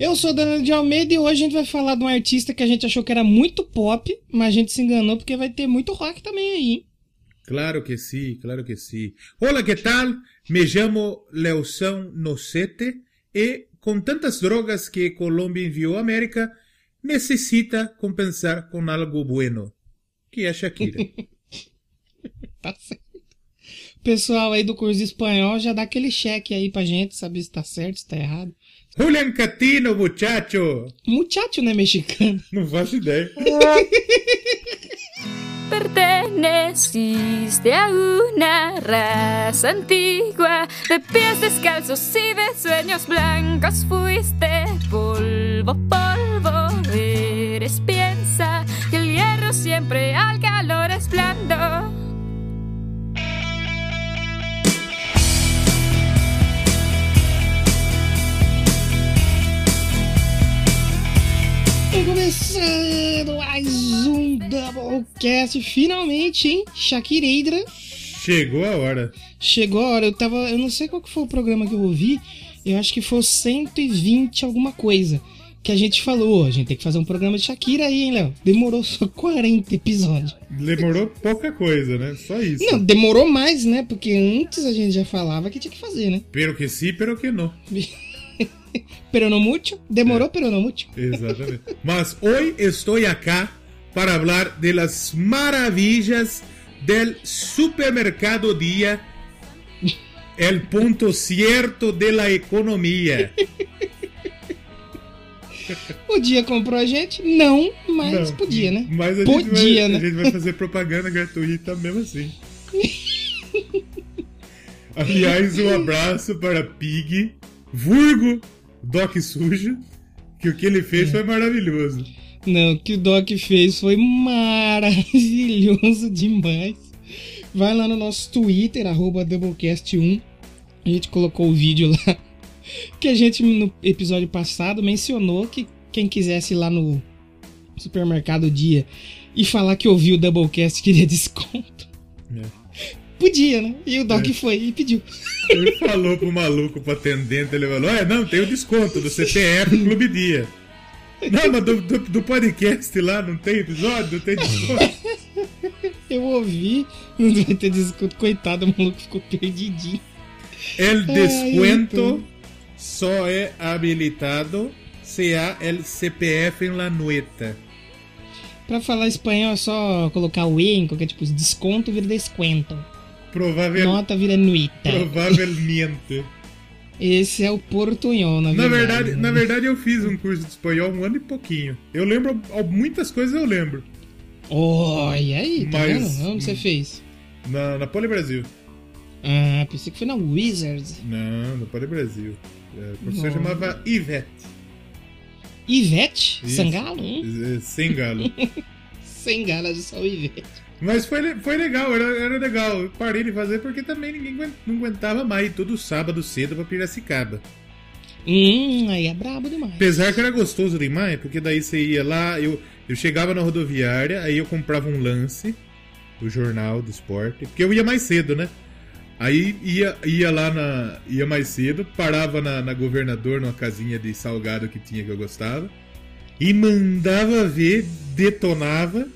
Eu sou Danilo de Almeida e hoje a gente vai falar de um artista que a gente achou que era muito pop, mas a gente se enganou porque vai ter muito rock também aí, hein? Claro que sí, claro que sí. Hola, ¿qué tal? Me llamo Leoção Nocete e com tantas drogas que Colômbia enviou à América, necessita compensar com algo bueno, que é Shakira. Tá certo. Pessoal aí do curso espanhol já dá aquele cheque aí pra gente, saber se tá certo, se tá errado. Julian Catino, muchacho! Muchacho não é mexicano. Não faço ideia. Perteneciste a una raza antigua, de pies descalzos y de sueños blancos fuiste polvo, polvo eres. Piensa que el hierro siempre al começando mais um Doublecast, finalmente, hein? Shakireidra. Chegou a hora. Chegou a hora, eu tava. Eu não sei qual que foi o programa que eu ouvi. Eu acho que foi o 120 alguma coisa. Que a gente falou, a gente tem que fazer um programa de Shakira aí, hein, Léo? Demorou só 40 episódios. Demorou pouca coisa, né? Só isso. Não, demorou mais, né? Porque antes a gente já falava que tinha que fazer, né? Pero que sí, pero que no. Pero no mucho. Demorou, pero no mucho. Exatamente. Mas hoy estoy acá para hablar de las maravillas del supermercado día, el punto cierto de la economía. Podia comprou a gente? Não, mas Não, podia, né? Mas a, Podia, gente vai, né? a gente vai fazer propaganda gratuita mesmo assim. Aliás, um abraço para Pig, Vulgo, Doc Sujo, que o que ele fez foi maravilhoso. Não, o que o Doc fez foi maravilhoso demais. Vai lá no nosso Twitter, arroba Doublecast1. A gente colocou o vídeo lá. Que a gente, no episódio passado, mencionou que quem quisesse ir lá no supermercado dia e falar que ouviu o Doublecast queria desconto. É. Podia, né? E o Doc É. foi e pediu. Ele falou pro maluco, pro atendente, ele falou: É, não, tem o desconto do CPF Clube Dia. Não, mas do, do, do podcast lá não tem episódio, não tem desconto. Eu ouvi, não vai ter desconto. Coitado, o maluco ficou perdidinho. El Ai, descuento então. só é habilitado se há el CPF em la nueta. Pra falar espanhol é só colocar o E em qualquer tipo de desconto, vira desconto. Provável, Nota vira nuita. provavelmente. Esse é o portunhol, na Na verdade. verdade, na verdade, eu fiz um curso de espanhol um ano e pouquinho. Eu lembro, muitas coisas eu lembro. Olha aí, tá Mas- vendo? Onde você fez? Na, na Poli Brasil. Ah, pensei que foi na Wizards. Não, na Poli Brasil. É, o professor Nossa. chamava Ivete. Ivete? Isso. Sangalo? Hum? É, Sem galo. Sem de só o Ivete. Mas foi, foi legal, era, era legal. Eu parei de fazer porque também ninguém não aguentava mais todo sábado cedo pra Piracicaba. Hum, aí é brabo demais. Apesar que era gostoso demais, porque daí você ia lá, eu, eu chegava na rodoviária, aí eu comprava um lance do jornal do esporte, porque eu ia mais cedo, né? Aí ia, ia lá na. ia mais cedo, parava na, na governador, numa casinha de salgado que tinha que eu gostava, e mandava ver, detonava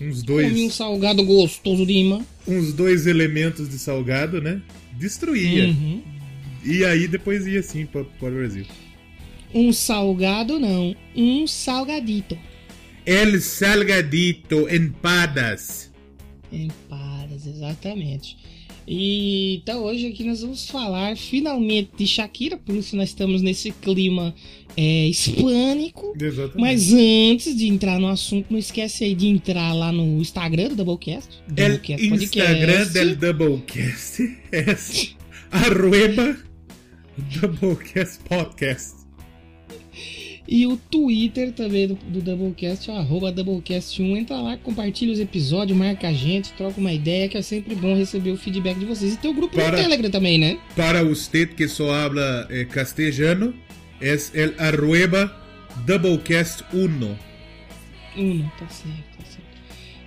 uns Comi um dois, salgado gostoso de imã. uns dois elementos de salgado, né? Destruía. Uhum. E aí depois ia assim para o Brasil. Um salgado não, um salgadito. El Salgadito Empadas. Empadas, exatamente. E então hoje aqui nós vamos falar finalmente de Shakira, por isso nós estamos nesse clima é, hispânico. Exatamente. Mas antes de entrar no assunto, não esquece aí de entrar lá no Instagram do Doublecast. El Doublecast Instagram del Doublecast é arroba Doublecast Podcast. E o Twitter também do, do Doublecast, é arroba Doublecast1. Entra lá, compartilha os episódios, marca a gente, troca uma ideia, que é sempre bom receber o feedback de vocês. E tem o grupo Para- no Telegram também, né? Para usted que só habla eh, castellano, es el arroba Doublecast 1. Uno, tá certo, tá certo.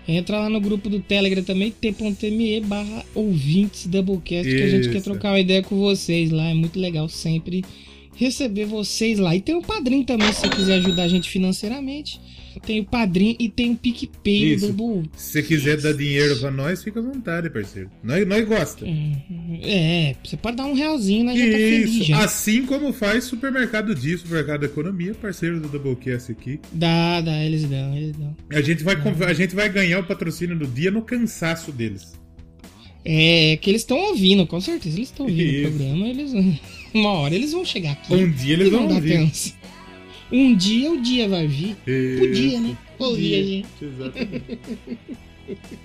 Entra lá no grupo do Telegram também, t.me barra ouvintes Doublecast, que a gente quer Isso. trocar uma ideia com vocês lá. É muito legal sempre receber vocês lá. E tem o padrinho também, se você quiser ajudar a gente financeiramente. Tem o padrinho e tem o PicPay Isso. do Double. Se você quiser dar dinheiro pra nós, fica à vontade, parceiro. Nós, nós gosta. É, você pode dar um realzinho, né? Já tá feliz Isso, já. assim como faz Supermercado Dia, Supermercado Economia, parceiro do Doublecast aqui. Dá, dá, eles dão, eles dão. A gente, vai, a gente vai ganhar o patrocínio do dia no cansaço deles. É, que eles estão ouvindo, com certeza. Eles estão ouvindo Isso. o programa, eles Uma hora eles vão chegar aqui. Um dia eles vão dar vir. atenção. Um dia o dia vai vir. Podia, né? Podia, gente. Exatamente.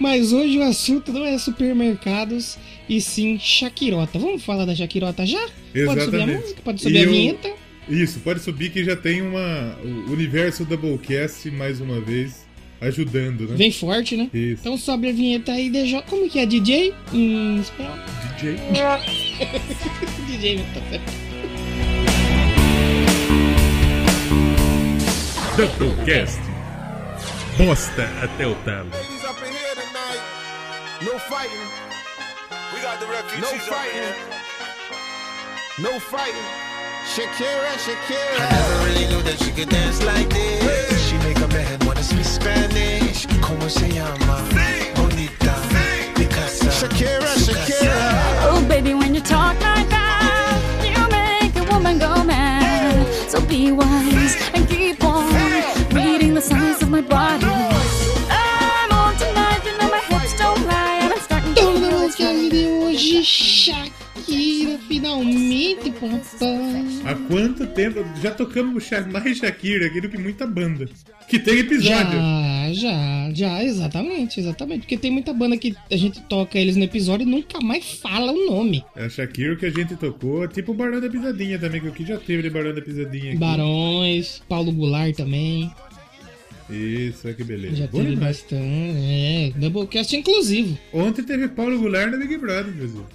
Mas hoje o assunto não é supermercados e sim Shakirota. Vamos falar da Shakirota já? Pode subir a Exatamente. música? Pode subir E a eu- vinheta? Isso, pode subir que já tem uma. O universo Doublecast mais uma vez ajudando, né? Vem forte, né? Isso. Então sobe a vinheta aí, DJ. Como que é? DJ? Hum, espanhol? DJ. DJ, tá certo. Doublecast. Bosta até o talo. Ladies up in here tonight. No fighting. We got the refugees No fighting. No fighting. Shakira, I Shakira. never really knew that she could dance like this. Como se llama? Bonita. Picasa. Shakira, Shakira. Oh, baby, when you talk like that, you make a woman go mad. So be wise and keep on reading the signs of my body. I'm on tonight, you know my hips don't lie, and I'm starting to Shakira, finalmente, pontão. Há quanto tempo? Já tocamos mais Shakira aqui do que muita banda. Que tem episódio. Já, já, já, exatamente, exatamente. Porque tem muita banda que a gente toca eles no episódio e nunca mais fala o nome. É a Shakira que a gente tocou, tipo o Barão da Pisadinha também, que o que já teve de Barão da Pisadinha aqui. Barões, Paulo Goulart também. Isso, que beleza. Já teve demais. bastante. É, Doublecast inclusivo. Ontem teve Paulo Goulart no Big Brother, Brasil.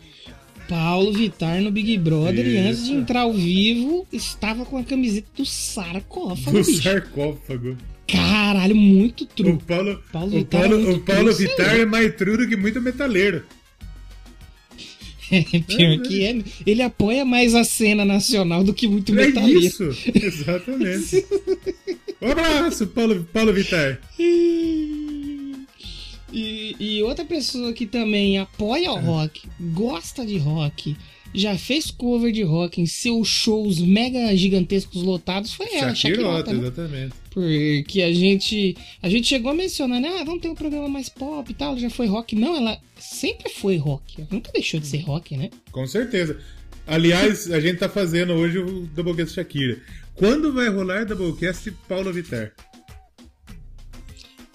Paulo Vitar no Big Brother e antes de Isso. entrar ao vivo estava com a camiseta do sarcófago, Do bicho. sarcófago. Caralho, muito O truque. Paulo, Paulo o Vittar Paulo, é o Paulo true, Vittar sim. é mais true do que muito metaleiro. Pior que é. Ele apoia mais a cena nacional do que muito É metaleiro. isso, exatamente. Um abraço, Paulo, Paulo Vittar. E, e outra pessoa que também apoia o rock, gosta de rock, já fez cover de rock em seus shows mega gigantescos lotados foi ela, Shakirota, né? exatamente. Porque a gente a gente chegou a mencionar, né? Ah, vamos ter um programa mais pop e tal, já foi rock. Não, ela sempre foi rock. Ela nunca deixou de ser rock, né? Com certeza. Aliás, a gente tá fazendo hoje o Doublecast Shakira. Quando vai rolar Doublecast Paulo Vittar?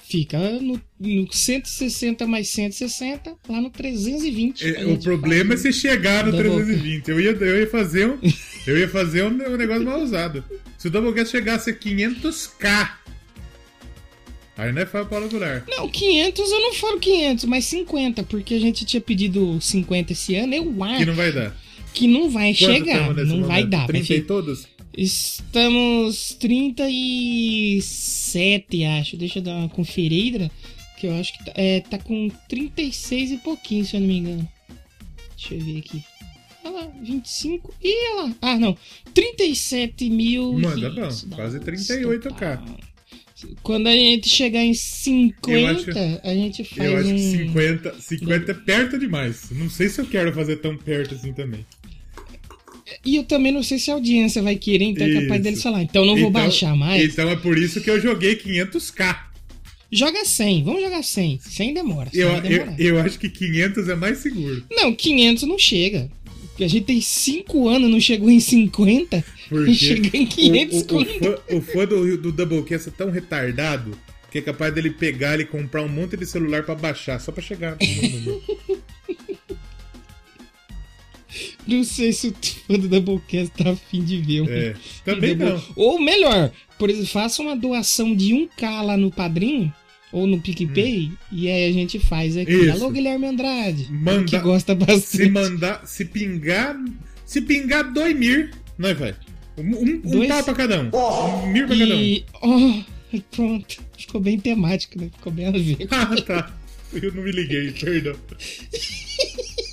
Fica no, no 160 mais 160, lá no 320. É, o problema é se chegar no Doublecast. 320. Eu ia, eu ia fazer um, eu ia fazer um, um negócio mal usado. Se o Doublecast chegasse a 500k, aí não é fácil Paulo Goulart. Não, 500 eu não falo 500, mas 50, porque a gente tinha pedido 50 esse ano, eu acho Que não vai dar. que não vai Quanto chegar, não vai momento? dar. 30 e Perfeito. todos? Estamos 37, acho. Deixa eu dar uma conferida, que eu acho que tá, é, tá com 36 e pouquinho, se eu não me engano. Deixa eu ver aqui. Olha lá, 25. Ih, olha lá. Ah, não. 37 mil. Mano, dá bom. Quase bom. 38k. Quando a gente chegar em 50, Eu acho- a gente faz Eu acho um... que 50, 50 é perto demais. Não sei se eu quero fazer tão perto assim também. E eu também não sei se a audiência vai querer, então é capaz Isso. deles falar. Então não vou Então- baixar mais. Então é por isso que eu joguei 500k. Joga 100, vamos jogar 100. 100 demora. 100 Eu, eu, eu acho que 500 é mais seguro. Não, 500 não chega. A gente tem 5 anos, não chegou em 50. Porque Chega em 500 o, o, o, fã, o fã do, do Doublecast é tão retardado que é capaz dele pegar e comprar um monte de celular pra baixar, só pra chegar no número. Não sei se o fã do Doublecast tá afim de ver. um- É, também Double- não. Ou melhor, por exemplo, faça uma doação de 1k lá no Padrim ou no PicPay e aí a gente faz aqui. Hum. Isso. Alô, Guilherme Andrade. Manda- Que gosta bastante. Se mandar, se pingar, se pingar dois mir, nós vai. Um, um, um Dois? pau pra cada um. Um mir pra cada um. E. Oh, pronto. Ficou bem temático, né? Ficou bem a ver. Ah, tá. Eu não me liguei, perdão.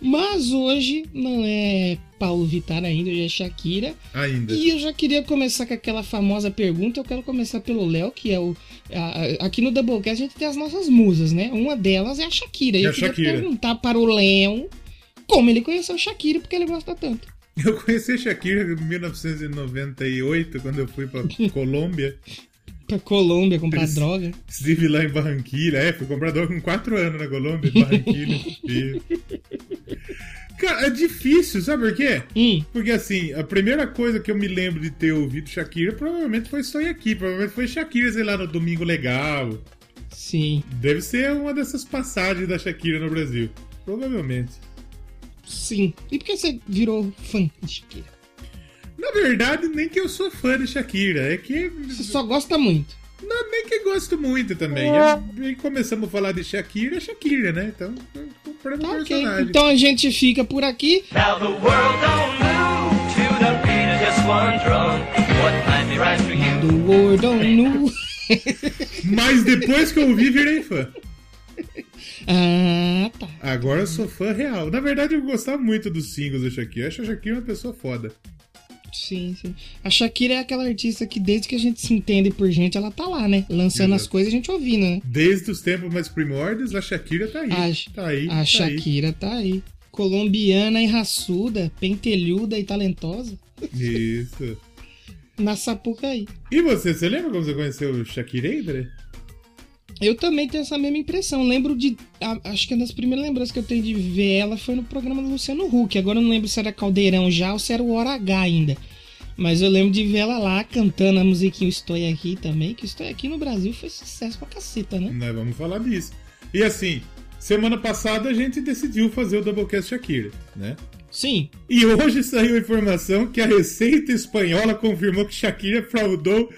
Mas hoje não é Paulo Vittar ainda, hoje é Shakira. Ainda. E eu já queria começar com aquela famosa pergunta. Eu quero começar pelo Léo, que é o. a- a- aqui no Doublecast a gente tem as nossas musas, né? Uma delas é a Shakira. E É eu a queria Shakira. perguntar para o Léo como ele conheceu a Shakira, porque ele gosta tanto. Eu conheci a Shakira em 1998, quando eu fui pra Colômbia. Pra Colômbia comprar droga. Estive lá em Barranquilha. É, fui comprar droga com 4 anos na Colômbia, em Barranquilha. E- Cara, é difícil, sabe por quê? Hum, Porque assim, a primeira coisa que eu me lembro de ter ouvido Shakira provavelmente foi Estou Aqui. Provavelmente foi Shakira, sei lá, no Domingo Legal. sim. Deve ser uma dessas passagens da Shakira no Brasil. Provavelmente. Sim. E por que você virou fã de Shakira? Na verdade, nem que eu sou fã de Shakira. É que. Você só gosta muito. Não, nem que gosto muito também. E começamos a falar de Shakira, é Shakira, né? Então, comprando Tá ok. personagem. Então a gente fica por aqui. Now the world don't move to the beat of just one drum. What might be right for you? Do World on Nu. Mas depois que eu ouvi, virei fã. Ah, tá. Agora eu sou fã real. Na verdade, eu gostava muito dos singles da Shakira. Eu acho a Shakira uma pessoa foda. Sim, sim. A Shakira é aquela artista que desde que a gente se entende por gente, ela tá lá, né? Lançando as Exato. coisas e a gente ouvindo, né? Desde os tempos mais primórdios, a Shakira tá aí. A, tá aí. a tá aí. Shakira tá aí. Colombiana e raçuda, pentelhuda e talentosa. Isso. Na Sapucaí. E você, você lembra como você conheceu o Shakira, André? Eu também tenho essa mesma impressão. Lembro de. a- acho que uma das primeiras lembranças que eu tenho de ver ela foi no programa do Luciano Huck. Agora eu não lembro se era Caldeirão já ou se era o Hora H ainda. Mas eu lembro de ver ela lá cantando a musiquinha Estou Aqui também. Que Estou Aqui no Brasil foi sucesso pra caceta, né? Nós vamos falar disso. E assim, semana passada a gente decidiu fazer o Doublecast Shakira, né? Sim. E hoje saiu a informação que a Receita Espanhola confirmou que Shakira fraudou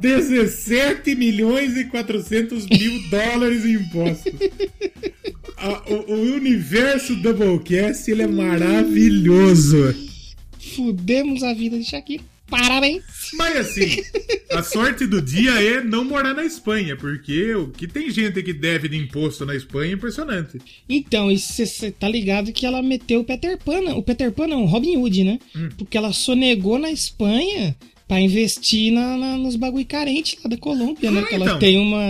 17 milhões e 400 mil dólares em impostos. A- o, o universo Doublecast ele é maravilhoso. Fudemos a vida de Shakira. Parabéns! Mas assim, a sorte do dia é não morar na Espanha, porque o que tem gente que deve de imposto na Espanha é impressionante. Então, e você tá ligado que ela meteu o Peter Pan, não- o Peter Pan não, o Robin Hood, né? Hum. Porque ela sonegou na Espanha pra investir na, na- nos bagulho carente lá da Colômbia, né? Ah, Que ela então. tem uma.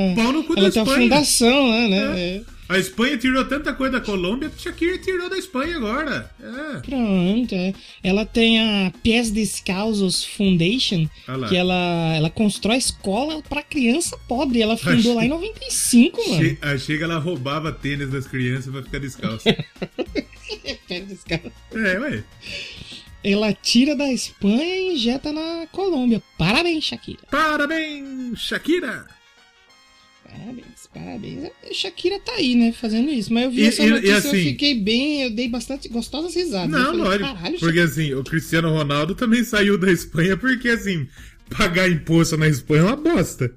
Ela tem uma fundação lá, né? É. A Espanha tirou tanta coisa da Colômbia que Shakira tirou da Espanha agora. É. Pronto, é. Ela tem a Pés Descalços Foundation, Ah que ela, ela constrói escola pra criança pobre. Ela fundou lá em 95, mano. Che ah, chega, ela roubava tênis das crianças pra ficar descalço. Pés Descalços. é, ué. Ela tira da Espanha e injeta na Colômbia. Parabéns, Shakira. Parabéns, Shakira! Parabéns, parabéns. A Shakira tá aí, né, fazendo isso. Mas eu vi E- essa e- e notícia assim- eu fiquei bem, eu dei bastante gostosas risadas. Não, lógico. Porque assim, o Cristiano Ronaldo também saiu da Espanha porque assim, pagar imposto na Espanha é uma bosta.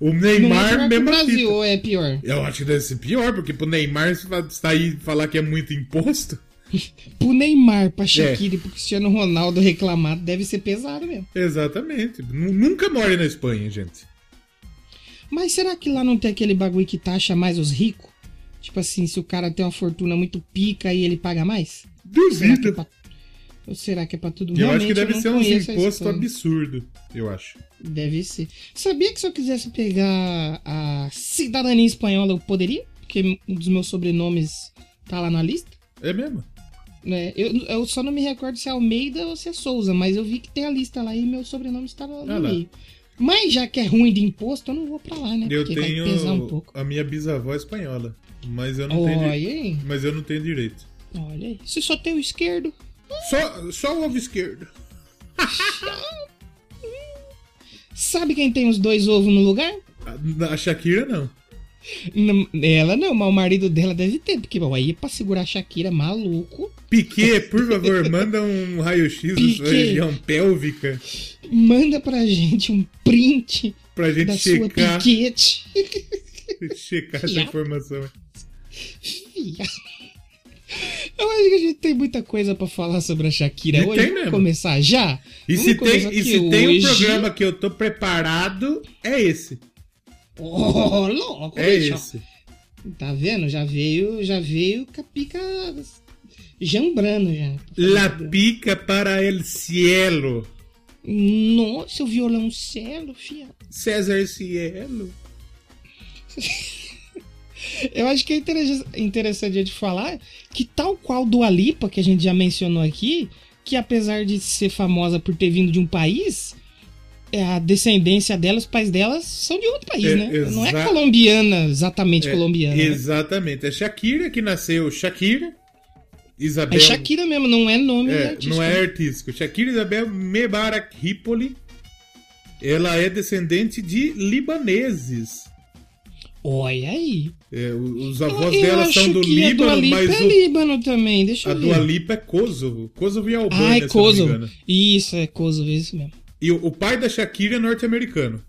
O Shakira. não é Neymar mesmo. Brasil, é pior? Eu acho que deve ser pior, porque pro Neymar sair e falar que é muito imposto. Pro Neymar, É. pra Shakira e pro Cristiano Ronaldo reclamar, deve ser pesado mesmo. Exatamente. Nu- Nunca more na Espanha, gente. Mas será que lá não tem aquele bagulho que taxa mais os ricos? Tipo assim, se o cara tem uma fortuna muito pica e ele paga mais? Será que é Duvido. pra... Ou será que é pra tudo Eu acho Realmente, que deve ser uns conheço a impostos Espanha. absurdos, eu acho. Deve ser. Sabia que se eu quisesse pegar a cidadania espanhola, eu poderia? Porque um dos meus sobrenomes tá lá na lista. É mesmo? Né? eu, eu só não me recordo se é Almeida ou se é Souza, mas eu vi que tem a lista lá e meu sobrenome está no, no Ah lá. meio. Mas já que é ruim de imposto, eu não vou pra lá, né? Eu Porque vai pesar um tenho pouco. a minha bisavó espanhola, mas eu não tenho, Olha di- aí, mas eu não tenho direito. olha aí. Você só tem o esquerdo. Só, só o ovo esquerdo. Sabe quem tem os dois ovos no lugar? A, a Shakira não. Não, ela não, mas o marido dela deve ter, porque bom, aí pra segurar a Shakira, maluco, Piquet, por favor, manda um raio-x da sua região pélvica manda pra gente um print pra gente da sua checar, piquete. checar essa informação. Eu acho que a gente tem muita coisa pra falar sobre a Shakira E hoje. tem Vamos mesmo. começar já? E Vamos se tem, e se tem um hoje. programa que eu tô preparado, é esse. Oh, louco, É bicho. esse. Tá vendo? Já veio, já veio com a pica jambrando já. La pica para el cielo. Nossa, o violão celo, fia. César Cielo. Eu acho que é interessa- interessante a gente falar que tal qual Dua Lipa, que a gente já mencionou aqui, que apesar de ser famosa por ter vindo de um país, a descendência dela, os pais delas são de outro país, É, né? Não é exa- colombiana, exatamente É, colombiana. né? Exatamente. É Shakira que nasceu Shakira. Isabel. É Shakira mesmo, não é nome É, artístico. não é artístico. Shakira Isabel Mebarak Hippoly. Ela é descendente de libaneses. Olha aí. É, os Eu, avós eu dela acho são do que a Dua Líbano, mas é o- Líbano também, deixa a eu Dua ver. Lipa é Kosovo. Kosovo e Albânia, Ah, é eu Kosovo. Isso, é Kosovo, isso mesmo. E o, o pai da Shakira é norte-americano.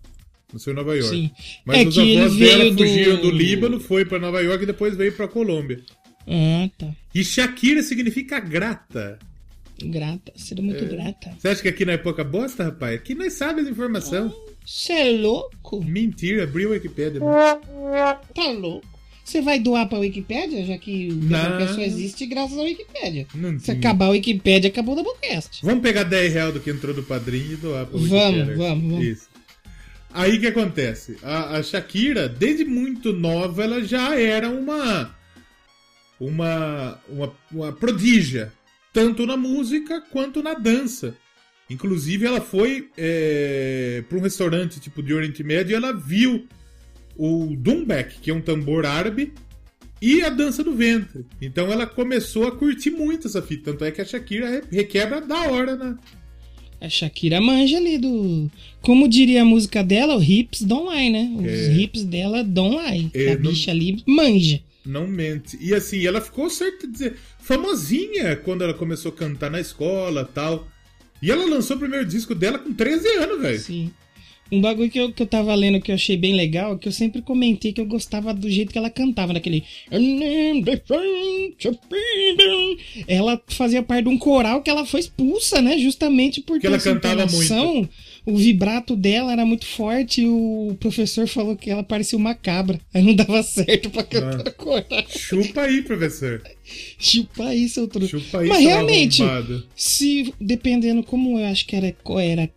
Nasceu em Nova York. Sim. Mas É os avós dela do- fugiram do Líbano, foi pra Nova York e depois veio pra Colômbia. Ah, tá. E Shakira significa grata. Grata, seria muito grata. Você acha que aqui não é pouca bosta, rapaz? Aqui nós sabemos a informação. Você é louco? Mentira, abriu a Wikipédia. Tá louco? Você vai doar pra Wikipédia, já que o só existe graças à Wikipédia. Não Se tinha. acabar a Wikipédia, acabou o Doublecast. Vamos pegar 10 reais do que entrou do padrinho e doar pra Vamos, Wikipédia. vamos, vamos. Isso. Aí o que acontece? A, a Shakira, desde muito nova, ela já era uma. Uma. Uma, uma prodígia. Tanto na música quanto na dança. Inclusive, ela foi é, para um restaurante tipo de Oriente Médio e ela viu o Dumbek, que é um tambor árabe, e a dança do ventre. Então ela começou a curtir muito essa fita. Tanto é que a Shakira re- requebra da hora, né? A Shakira manja ali do. Como diria a música dela, o hips don't lie, né? Os É. hips dela don't lie. É, a não- bicha ali manja. Não mente. E assim, ela ficou certo de dizer, famosinha quando ela começou a cantar na escola tal. E ela lançou o primeiro disco dela com 13 anos, velho. Sim. Um bagulho que eu, que eu tava lendo que eu achei bem legal, que eu sempre comentei que eu gostava do jeito que ela cantava, naquele. Ela fazia parte de um coral que ela foi expulsa, né? Justamente por Porque ela cantava entonação. O vibrato dela era muito forte e o professor falou que ela parecia uma cabra. Aí não dava certo pra cantar Ah. coral. Chupa aí, professor. Chupa aí, seu truque. Chupa aí, Mas realmente, arrombado. se dependendo como eu acho que era era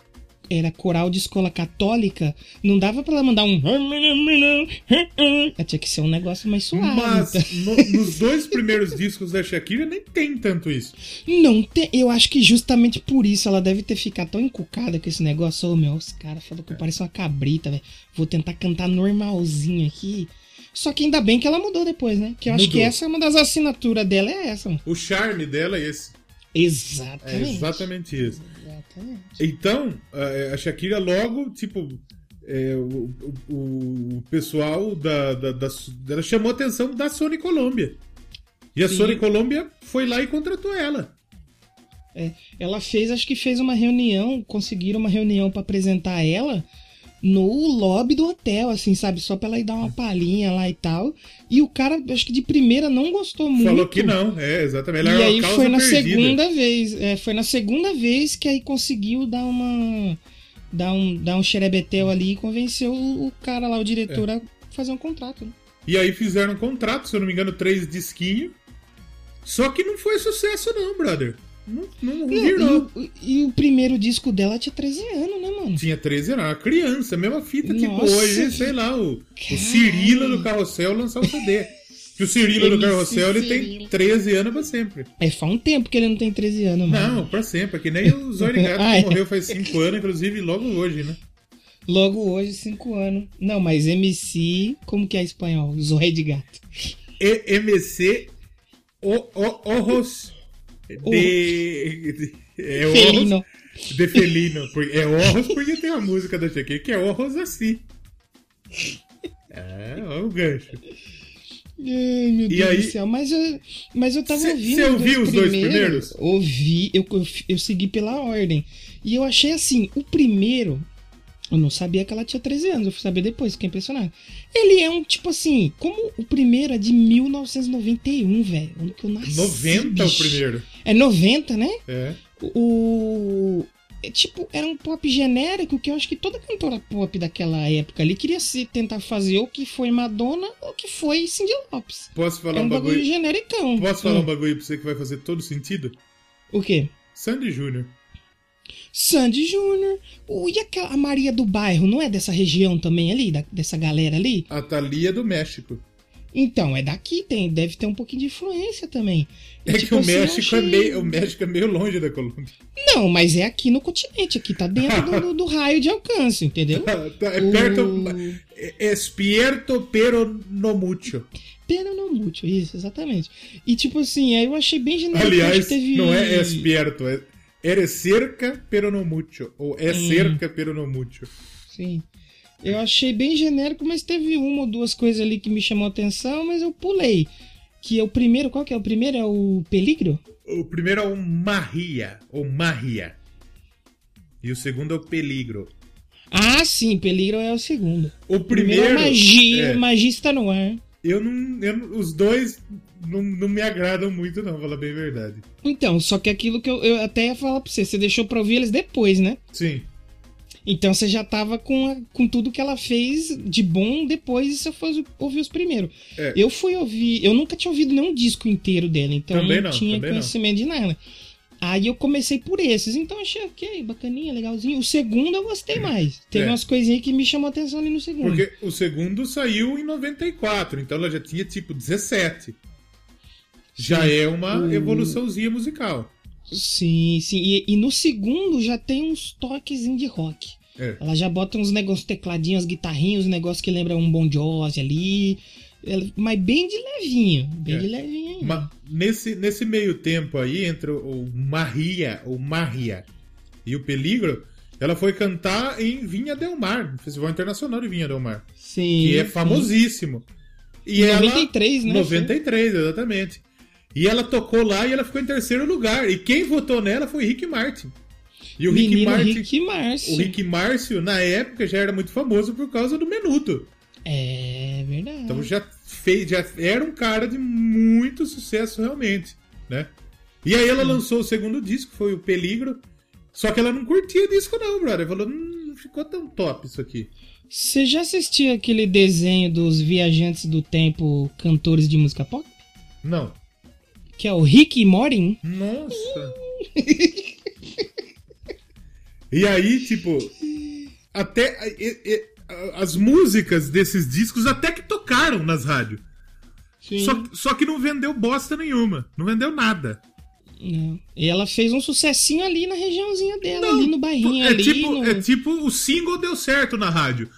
era coral de escola católica, não dava pra ela mandar um tinha que ser um negócio mais suave. Mas então. no- nos dois primeiros discos da Shakira nem tem tanto isso. Não tem, eu acho que justamente por isso ela deve ter ficado tão encucada com esse negócio. Ô meu, os caras falaram que eu pareço uma cabrita, velho. Vou tentar cantar normalzinho aqui. Só que ainda bem que ela mudou depois, né? Que eu acho Mudou. que essa é uma das assinaturas dela, é essa. mano. O charme dela é esse. É Exatamente. exatamente isso. Exatamente. Então, a Shakira logo, tipo, é, o, o- o pessoal da, da, da- Ela chamou a atenção da Sony Colômbia. E a Sim. Sony Colômbia foi lá e contratou ela. É, ela fez, acho que fez uma reunião, conseguiram uma reunião pra apresentar ela no lobby do hotel, assim, sabe? Só pra ela ir dar uma palhinha lá e tal. E o cara, acho que de primeira não gostou muito. Falou que não, é, exatamente. Ela e era aí foi na perdida. segunda vez, é, foi na segunda vez que aí conseguiu dar uma dar um dar um xerebetel ali e convenceu o, cara lá, o diretor, a fazer um contrato. né? E aí fizeram um contrato, se eu não me engano, três disquinhos. Só que não foi sucesso, não, brother. Não, não e, o, e o primeiro disco dela tinha 13 anos, né, mano? Tinha 13 anos, era uma criança, mesma fita, tipo Nossa, hoje, sei lá, o, o Cirilo do Carrossel lançar o CD. Que o Cirilo do MC Carrossel, ele tem Cirilo. 13 anos pra sempre. É, faz um tempo que ele não tem 13 anos, mano. Não, pra sempre. É que nem o Zóio de Gato Ah, que é. morreu faz 5 anos, inclusive logo hoje, né? Logo hoje, 5 anos. Não, mas MC, como que é espanhol? Zóio de gato. EMC o, o, Orros de. é Orros Felino. de Felino. Porque- É Orros porque tem uma música da Shakira que é Orros assim. É, olha o gancho. Ai, meu E Deus aí- do céu. Mas eu, mas eu tava Cê- ouvindo. cê ouviu os dois primeiros? Ouvi, eu, eu, eu segui pela ordem. E eu achei assim: o primeiro. Eu não sabia que ela tinha 13 anos, eu fui saber depois, fiquei impressionado. Ele é um tipo assim, como o primeiro é de 1991, velho. Ano que eu nasci. 90 o bicho. primeiro. É 90, né? É. O. é, tipo, era um pop genérico que eu acho que toda cantora pop daquela época ali queria se tentar fazer o que foi Madonna ou que foi Cindy Lopes. Posso falar Era um bagulho bagulho? genericão. Posso falar Hum. um bagulho pra você que vai fazer todo sentido? O quê? Sandy Júnior. Sandy Júnior. Uh, e aquela, a Maria do Bairro, não é dessa região também ali? da- dessa galera ali? A Thalia do México. Então, é daqui, tem, deve ter um pouquinho de influência também. E, É tipo que o assim, México, é achei- meio, o México é meio longe da Colômbia. Não, mas é aqui no continente, aqui tá dentro do, do- do raio de alcance, entendeu? Tá, tá, é perto. É espierto, pero no mucho. Pero não muito, isso, exatamente. E tipo assim, aí eu achei bem genérico. Aliás, teve... não é espierto, é eres cerca, pero no mucho. Ou é Hum. cerca, pero no mucho. Sim. Eu achei bem genérico, mas teve uma ou duas coisas ali que me chamou a atenção, mas eu pulei. Que é o primeiro, qual que é? O primeiro é o Peligro? O primeiro é o Maria, ou Maria. E o segundo é o Peligro. Ah, sim, Peligro é o segundo. O primeiro primeiro. é magia, é, magia está no ar. eu não, eu não- Os dois não, não me agradam muito, não, falar bem a verdade. Então, só que aquilo que eu, eu até ia falar pra você, você deixou pra ouvir eles depois, né? Sim. Então você já tava com, a- com tudo que ela fez de bom depois e você foi ouvir os primeiros. É. Eu fui ouvir, eu nunca tinha ouvido nenhum disco inteiro dela, então Também eu não, não, tinha também não. conhecimento de nada. Aí eu comecei por esses, então achei ok, bacaninha, legalzinho. O segundo eu gostei mais. Teve É. umas coisinhas que me chamou a atenção ali no segundo. Porque o segundo saiu em 94, então ela já tinha tipo 17. Já Sim. é uma O- evoluçãozinha musical. Sim, sim. E, e no segundo já tem uns toques de rock. É. Ela já bota uns negócios, tecladinhos, guitarrinhos, uns negócios que lembram um Bon Jovi ali. Mas bem de levinho. Bem É. de levinho ainda. Ma- nesse, nesse meio tempo aí, entre o Maria, ou Maria, e o Peligro, ela foi cantar em Vinha Del Mar, no Festival Internacional de Vinha Del Mar, Sim. que é sim. famosíssimo. E 93, né? ela, 93, exatamente. E ela tocou lá e ela ficou em terceiro lugar. E quem votou nela foi Rick Martin. E o Rick Menino Martin, Rick Márcio. o Rick Márcio, na época, já era muito famoso por causa do Menudo. É verdade. Então já fez, já era um cara de muito sucesso realmente, né? E aí ela lançou o segundo disco, foi o Peligro. Só que ela não curtia disco não, brother. Falou, hum, não ficou tão top isso aqui. Você já assistiu aquele desenho dos viajantes do tempo cantores de música pop? Não. Que é o Rick Morty? Nossa. e aí, tipo, até e- e- as músicas desses discos até que tocaram nas rádios. Só, só que não vendeu bosta nenhuma. Não vendeu nada. Não. E ela fez um sucessinho ali na regiãozinha dela, Não, ali no bairrinho é ali. tipo, no- é tipo o single deu certo na rádio.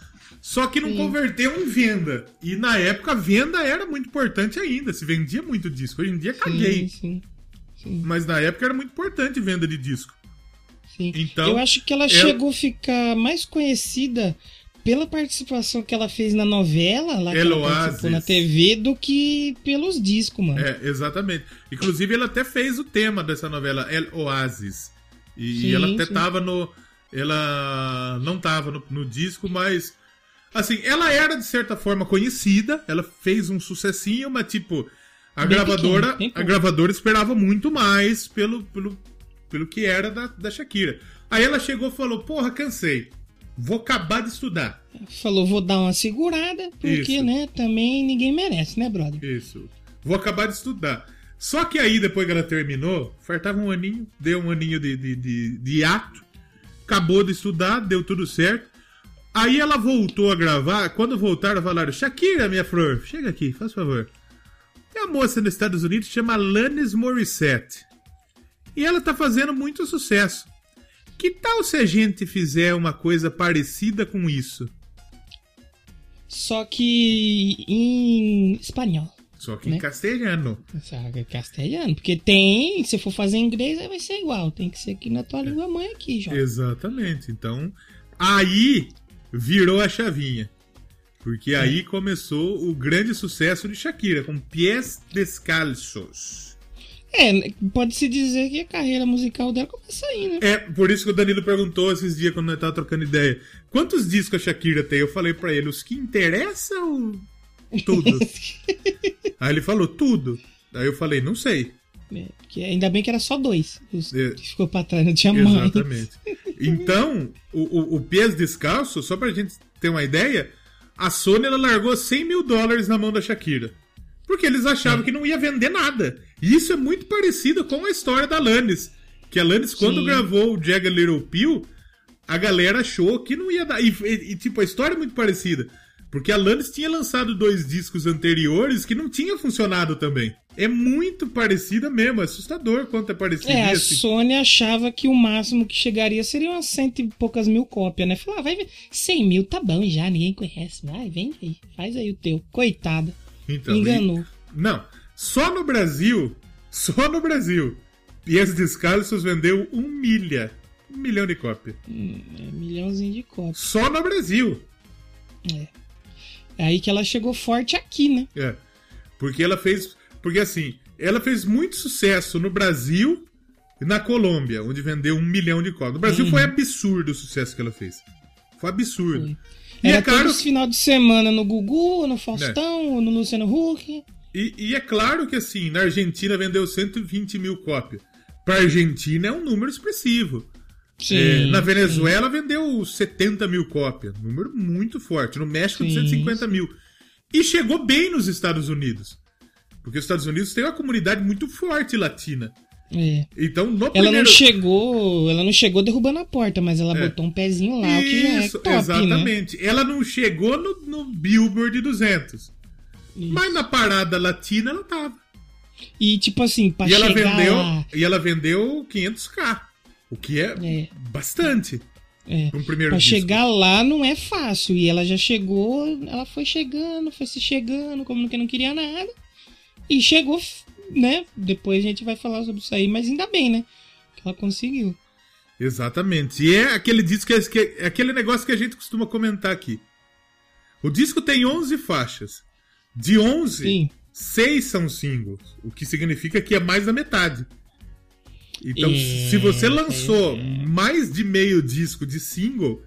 Só que não converteu em venda. E na época a venda era muito importante ainda. Se vendia muito disco. Hoje em dia caguei. Sim, sim, Mas na época era muito importante venda de disco. sim. Então, Eu acho que ela ela- chegou a ficar mais conhecida pela participação que ela fez na novela, lá que El ela participou Oasis. na TV, do que pelos discos, mano. É, exatamente. Inclusive, ela até fez o tema dessa novela, El Oasis. E, Sim, ela até sim. tava no. Ela não tava no, no disco, mas. Assim, ela era de certa forma conhecida. Ela fez um sucessinho, mas tipo. A Bem gravadora, pequeno, a gravadora esperava muito mais pelo, pelo, pelo que era da, da Shakira. Aí ela chegou e falou: Porra, cansei. Vou acabar de estudar. Falou, vou dar uma segurada, porque, Isso. né, também ninguém merece, né, brother? Isso. Vou acabar de estudar. Só que aí, depois que ela terminou, faltava um aninho, deu um aninho de, de, de, de ato, acabou de estudar, deu tudo certo. Aí ela voltou a gravar, quando voltaram, falaram, Shakira, minha flor, chega aqui, faz favor. Tem uma moça nos Estados Unidos que chama Alanis Morissette. E ela tá fazendo muito sucesso. Que tal se a gente fizer uma coisa parecida com isso? Só que em espanhol. Só que em Né? castelhano. Sabe, castelhano. Porque tem, se for fazer em inglês, aí vai ser igual. Tem que ser aqui na tua língua mãe aqui, João. Exatamente. Então, aí virou a chavinha. Porque aí começou o grande sucesso de Shakira, com Pies Descalços. É, pode-se dizer que a carreira musical dela começa aí, né? É, por isso que o Danilo perguntou esses dias quando nós tava trocando ideia. Quantos discos a Shakira tem? Eu falei pra ele, os que interessam ou todos? aí ele falou, tudo. Aí eu falei, não sei. É, ainda bem que era só dois. Os É. que ficou pra trás, não tinha mais. Exatamente. Então, o, o, o Pés Descalço, só pra gente ter uma ideia, a Sony ela largou 100 mil dólares na mão da Shakira. Porque eles achavam que não ia vender nada. E isso é muito parecido com a história da Alanis. Que a Alanis, quando Sim. gravou o Jagger Little Pill, a galera achou que não ia dar. E, e- e, tipo, a história é muito parecida. Porque a Alanis tinha lançado dois discos anteriores que não tinham funcionado também. É muito parecida mesmo, é assustador quanto é parecido. É, a E, assim, Sony achava que o máximo que chegaria seria umas cento e poucas mil cópias, né? Falava, vai ver, 100 mil tá bom já, ninguém conhece. Vai, vende aí, faz aí o teu. Coitado, então, e- enganou. Não, só no Brasil, só no Brasil, Pies Descalços vendeu um milha. Um milhão de cópias. É, milhãozinho de cópias. Só no Brasil. É aí que ela chegou forte aqui, né? É. Porque ela fez. Porque assim, ela fez muito sucesso no Brasil e na Colômbia, onde vendeu um milhão de cópias. No Brasil foi absurdo o sucesso que ela fez. Foi absurdo. Uhum. E Era é claro. todo esse final de semana no Gugu, no Faustão, no Luciano Huck. E, e é claro que assim, na Argentina vendeu 120 mil cópias. Pra Argentina é um número expressivo. Sim, É, na Venezuela vendeu 70 mil cópias. Número muito forte. No México, Sim, 250 mil. E chegou bem nos Estados Unidos. Porque os Estados Unidos tem uma comunidade muito forte latina. É. Então, no Ela primeiro... não chegou, ela não chegou derrubando a porta, mas ela É. botou um pezinho lá, o que já é Isso, top, né? exatamente. Ela não chegou no, no Billboard 200. Mas na parada latina ela tava. E tipo assim, ela, chegar vendeu, lá, e ela vendeu 500k. O que é, É. bastante. é, Um primeiro pra disco. chegar lá não é fácil. E ela já chegou, ela foi chegando, foi se chegando, como que não queria nada. E chegou, né? Depois a gente vai falar sobre isso aí, mas ainda bem, né? Que ela conseguiu. Exatamente. E é aquele disco é, que é aquele negócio que a gente costuma comentar aqui. O disco tem 11 faixas. De 11, Sim. 6 são singles, o que significa que é mais da metade. Então, É, se você lançou é. mais de meio disco de single,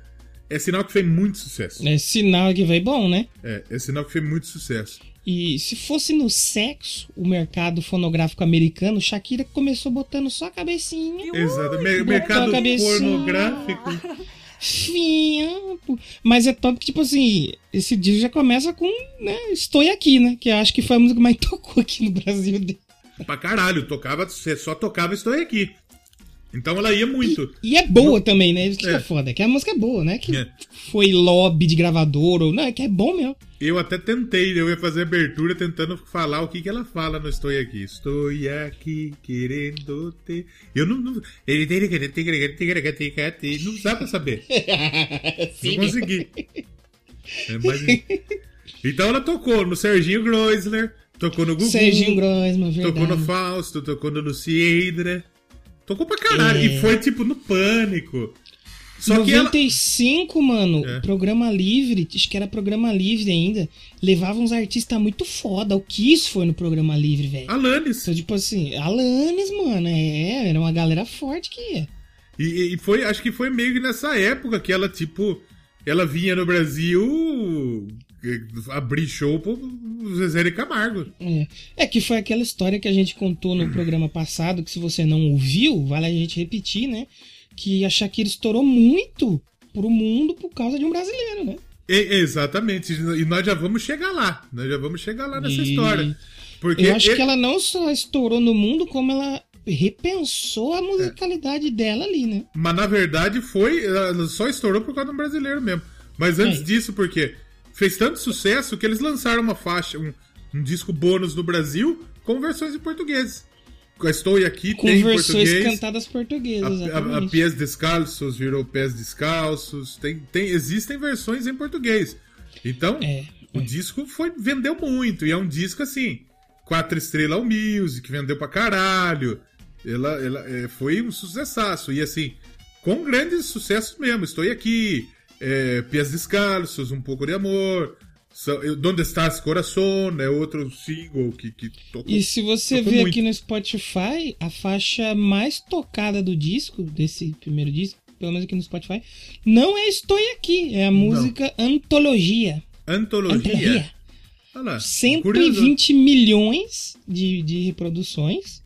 é sinal que fez muito sucesso. É sinal que veio bom, né? É, é sinal que fez muito sucesso. E se fosse no sexo, o mercado fonográfico americano, Shakira começou botando só a cabecinha. Exato. Mercado pornográfico. Fiampo. Mas é top que, tipo assim, esse disco já começa com, né, Estou aqui, né? Que eu acho que foi a música que mais tocou aqui no Brasil dele. Pra caralho, tocava, você só tocava Estou Aqui. Então ela ia muito. E é boa também, né? Isso que é, É. foda, que a música é boa, né? Que É. foi lobby de gravador, ou não, é que é bom mesmo. Eu até tentei, eu ia fazer abertura tentando falar o que, que ela fala no Estou Aqui. Estou aqui querendo te. Eu não. não... Ele tem Não dá pra saber. Não consegui. É, mas- Então ela tocou no Serginho Groisler, tocou no Gugu, Serginho Grossman, verdade. tocou no Fausto, tocou no Luciedra. Tocou pra caralho. É. E foi tipo no pânico. Só que ela. 95, mano, É. programa livre, acho que era programa livre ainda, levava uns artistas muito foda. O Kiss foi no programa livre, velho. Alanis. Então, tipo assim, Alanis, mano, é, era uma galera forte que ia. E, e foi, acho que foi meio que nessa época que ela, tipo, ela vinha no Brasil abrir show pro Zezé de Camargo. É. é que foi aquela história que a gente contou no programa passado, que se você não ouviu, vale a gente repetir, né? Que a Shakira estourou muito pro mundo por causa de um brasileiro, né? Exatamente. E nós já vamos chegar lá. Nós já vamos chegar lá nessa E- história. Porque Eu acho e- que ela não só estourou no mundo, como ela repensou a musicalidade dela ali, né? Mas na verdade foi. Ela só estourou por causa do brasileiro mesmo. Mas antes É. disso, porque fez tanto sucesso que eles lançaram uma faixa, um, um disco bônus no Brasil com versões em português. Estou aqui, Com tem em versões português. cantadas portuguesas, A, a, a. Pés Descalços virou Pés Descalços. Tem, tem, existem versões em português. Então, É, o disco foi, vendeu muito. E é um disco assim, quatro estrelas ao music, vendeu pra caralho. Ela, ela é, foi um sucessaço. E assim, com grandes sucessos mesmo. Estou aqui, é, Pés Descalços, Um Pouco de Amor. Donde Estás Coração é outro single que, que tocou. E se você ver muito. aqui no Spotify, a faixa mais tocada do disco, desse primeiro disco, pelo menos aqui no Spotify, não é Estou Aqui, é a música Antologia. Antologia. Olha lá, curioso. 120 milhões de, de reproduções.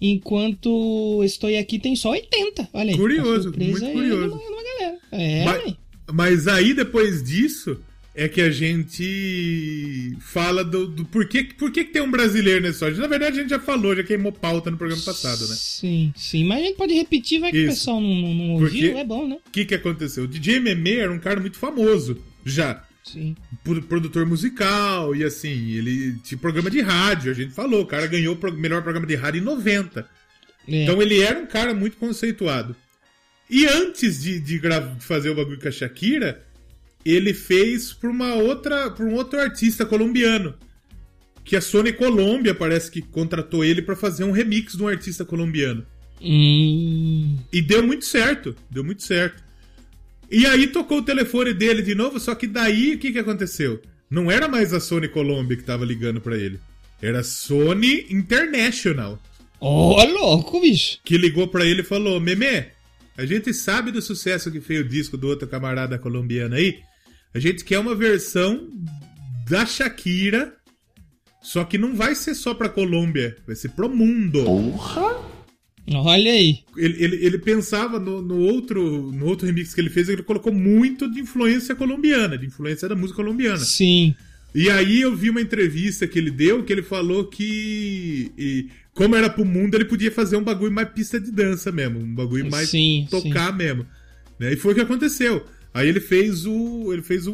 enquanto Estou Aqui tem só 80. Olha aí. Curioso, surpresa muito curioso. numa- numa galera. É, Mas. Mas aí, depois disso, é que a gente fala do, do por, que, por que, tem um brasileiro nesse episódio. Na verdade, a gente já falou, já queimou pauta no programa passado, né? Sim, sim. Mas a gente pode repetir, vai que o Isso. pessoal não, não, não ouviu, é bom, né? O que, que aconteceu? O DJ Meme era um cara muito famoso, já. Sim. pro- produtor musical e assim, ele tinha programa de rádio, a gente falou, o cara ganhou o melhor programa de rádio em 90. É. Então ele era um cara muito conceituado. E antes de, de, de fazer o bagulho com a Shakira, ele fez pra uma outra, pra um outro artista colombiano. Que a Sony Colômbia parece que contratou ele pra fazer um remix de um artista colombiano. Hum, E deu muito certo, deu muito certo. E aí tocou o telefone dele de novo, só que daí o que, que aconteceu? Não era mais a Sony Colômbia que tava ligando pra ele. Era a Sony International. Ó, louco, bicho. Que ligou pra ele e falou: Meme, a gente sabe do sucesso que fez o disco do outro camarada colombiano aí. A gente quer uma versão da Shakira. Só que não vai ser só pra Colômbia, vai ser pro mundo. Olha aí. Ele, ele, ele pensava no, no outro, no outro remix que ele fez, ele colocou muito de influência colombiana, de influência da música colombiana. Sim. E aí eu vi uma entrevista que ele deu que ele falou que, como era pro mundo, ele podia fazer um bagulho mais pista de dança mesmo, um bagulho mais Sim, tocar mesmo. Né? E foi o que aconteceu. Aí ele fez o, ele fez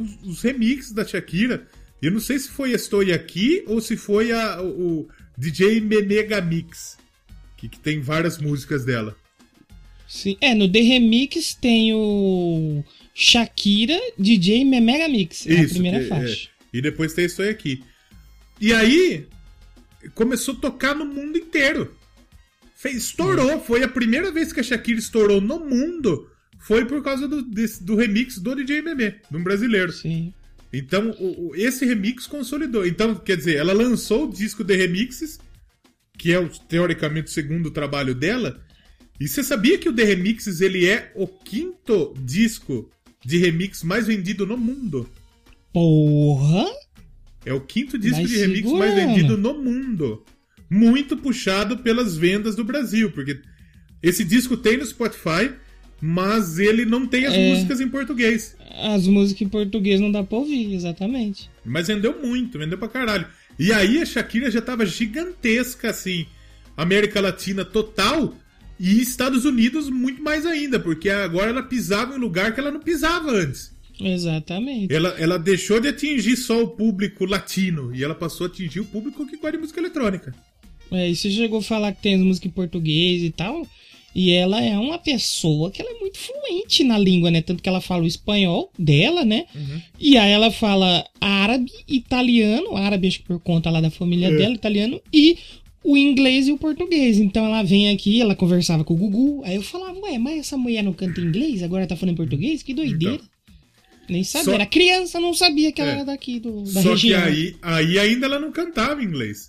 remixes da Shakira. E eu não sei se foi Estou Aqui ou se foi a, o, DJ Menega Mix, que, que tem várias músicas dela. Sim. É, no The Remix tem o Shakira, DJ Memega Mix. É a primeira que- faixa. é. E depois tem isso aí aqui. E aí, começou a tocar no mundo inteiro. Fez, estourou. Foi a primeira vez que a Shakira estourou no mundo. Foi por causa do, desse- do remix do DJ Meme, de um brasileiro. Sim. Então, o- o- esse remix consolidou. Então, quer dizer, ela lançou o disco de remixes, que é o, teoricamente o segundo trabalho dela. E você sabia que o The Remixes ele é o quinto disco de remix mais vendido no mundo? Porra! É o quinto disco Vai de remix mais vendido no mundo. Muito puxado pelas vendas do Brasil, porque esse disco tem no Spotify, mas ele não tem as É. músicas em português. As músicas em português não dá pra ouvir, exatamente. Mas vendeu muito, vendeu pra caralho. E aí a Shakira já tava gigantesca, assim, América Latina total e Estados Unidos muito mais ainda, porque agora ela pisava em um lugar que ela não pisava antes. Exatamente. Ela, ela deixou de atingir só o público latino e ela passou a atingir o público que gosta de música eletrônica. É, e você chegou a falar que tem as músicas em português e tal. E ela é uma pessoa que ela é muito fluente na língua, né? Tanto que ela fala o espanhol dela, né? Uhum. E aí ela fala árabe, italiano, árabe acho que por conta lá da família É. dela, italiano, e o inglês e o português. Então ela vem aqui, ela conversava com o Gugu. Aí eu falava, ué, mas essa mulher não canta inglês, agora tá falando em português? Que doideira. Então. Nem sabia. Só- Era criança, não sabia que ela É. era daqui, do, da Só região. que aí, aí ainda ela não cantava inglês.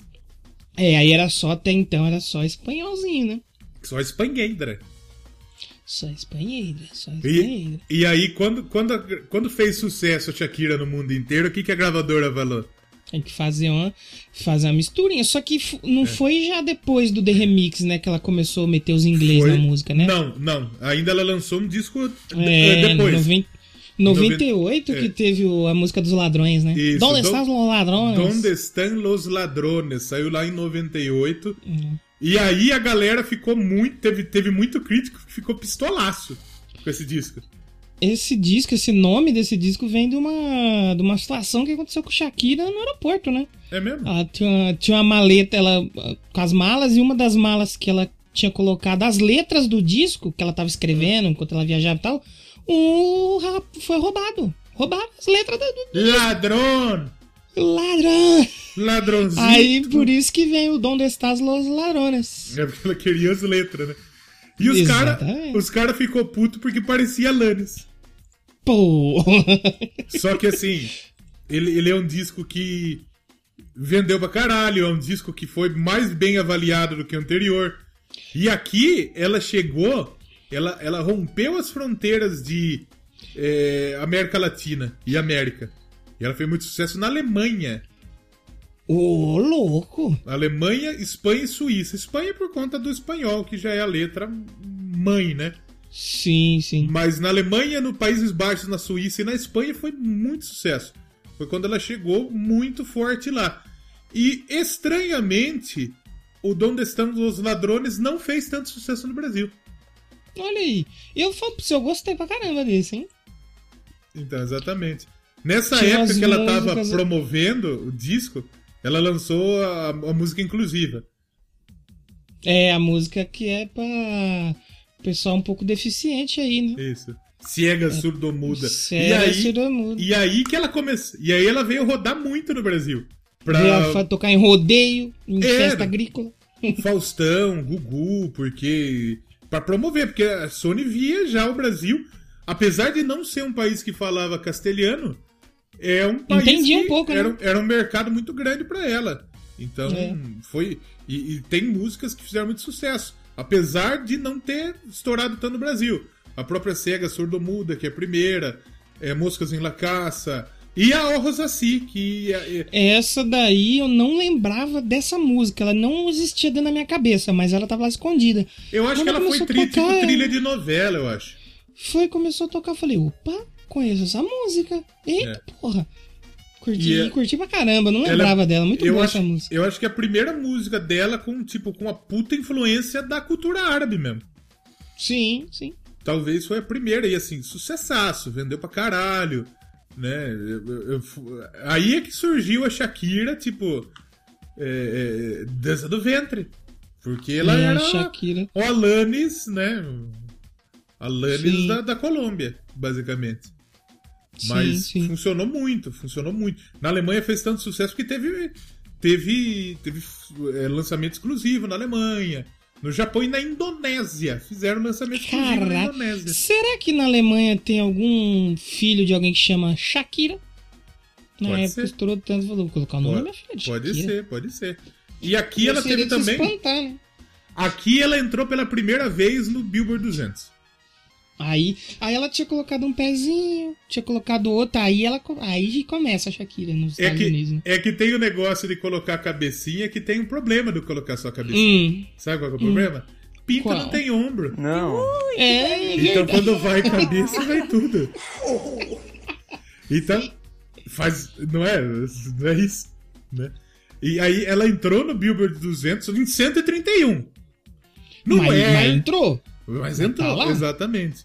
É, aí era só, até então, era só espanholzinho, né? Só espanheira. Só espanheira, só E, espanheira. e aí, quando, quando, quando fez sucesso a Shakira no mundo inteiro, o que, que a gravadora falou? Tem que fazer uma, fazer uma misturinha. Só que não É. foi já depois do The Remix, né? Que ela começou a meter os inglês Foi- na música, né? Não, não. Ainda ela lançou um disco É, depois. 90, 98 É. que teve o- a música dos ladrões, né? Isso, Donde do- estão os ladrões? Donde estão los ladrones? Saiu lá em 98. Uhum. E aí a galera ficou muito. Teve, teve muito crítico que ficou pistolaço com esse disco. Esse disco, esse nome desse disco vem de uma, de uma situação que aconteceu com Shakira no aeroporto, né? É mesmo? Ela tinha, uma- tinha uma maleta ela, com as malas e uma das malas que ela tinha colocado as letras do disco que ela tava escrevendo enquanto ela viajava e tal, rap- foi roubado. Roubaram as letras do, Ladrão! ladrão. Ladrãozinho! Aí por isso que vem o Donde Estás Los Ladrones. É porque ela queria as letras, né? E os caras os cara ficou puto porque parecia Alanis. Pô. Só que assim, ele, ele é um disco que vendeu pra caralho, é um disco que foi mais bem avaliado do que o anterior. E aqui ela chegou, ela, ela rompeu as fronteiras de é, América Latina e América. E ela fez muito sucesso na Alemanha. Ô, louco! Alemanha, Espanha e Suíça. Espanha por conta do espanhol, que já é a letra mãe, né? Sim, sim. Mas na Alemanha, no Países Baixos, na Suíça e na Espanha foi muito sucesso. Foi quando ela chegou muito forte lá. E estranhamente, o Donde Estão os Ladrones não fez tanto sucesso no Brasil. Olha aí. Eu falo pra você, eu gostei pra caramba desse, hein? Então, exatamente. Nessa Tinha época que ela tava músicas- promovendo o disco, ela lançou a, a música inclusiva. É, a música que é pra pessoal um pouco deficiente aí, né? Isso. Ciega, surdo-muda. E Cega, aí, e aí que ela começou. E aí ela veio rodar muito no Brasil. Pra Veio tocar em rodeio, em É. festa agrícola. Faustão, Gugu, porque. Pra promover, porque a Sony via já o Brasil, apesar de não ser um país que falava castelhano, é um país. Entendia que um pouco, né? era, era um mercado muito grande pra ela. Então, É. foi. E, e tem músicas que fizeram muito sucesso, apesar de não ter estourado tanto no Brasil. A própria Cega Surdo-Muda, que é a primeira, é Moscas em La Caça, e a O Rosassi, que é- é- Essa daí eu não lembrava dessa música. Ela não existia dentro da minha cabeça, mas ela tava lá escondida. eu acho Quando que ela foi tri, tocar, tipo trilha de novela, eu acho. Foi, começou a tocar, eu falei, opa, conheço essa música. Eita, porra. Curti, É. E é- curti pra caramba, não Ela- lembrava dela. Muito boa acho, essa música. Eu acho que é a primeira música dela com, tipo, com a puta influência da cultura árabe mesmo. Sim, sim. Talvez foi a primeira, e assim, sucessaço, vendeu pra caralho, né? Eu- eu- aí é que surgiu a Shakira, tipo, é, é, dança do ventre. Porque ela É, era Shakira. o Alanis, né? Alanis Sim. da, da Colômbia, basicamente. Sim, Mas sim. funcionou muito, funcionou muito. Na Alemanha fez tanto sucesso que teve, teve, teve é, lançamento exclusivo na Alemanha. No Japão e na Indonésia. Fizeram lançamento exclusivo na Caraca. Indonésia. Será que na Alemanha tem algum filho de alguém que chama Shakira? Na Pode época ser. estourou tanto, falou, vou colocar o nome da minha filha de Pode Shakira. ser, pode ser. E aqui ela Seria teve também. espantar, né? Aqui ela entrou pela primeira vez no Billboard 200. Aí, aí ela tinha colocado um pezinho, tinha colocado outro, aí ela aí começa a Shakira nos É Estados que, Unidos. né? é que tem o negócio de colocar a cabecinha que tem um problema de colocar só a cabecinha. Hum, Sabe qual que é o problema? Pinta Qual? não tem ombro. Não. é, Então verdade. quando vai cabeça, vai tudo. Então, faz. Não é? Não é isso. Né? E aí ela entrou no Billboard 200 em 131. Não mas, é. mas entrou. Mas Tá entrou, lá. exatamente.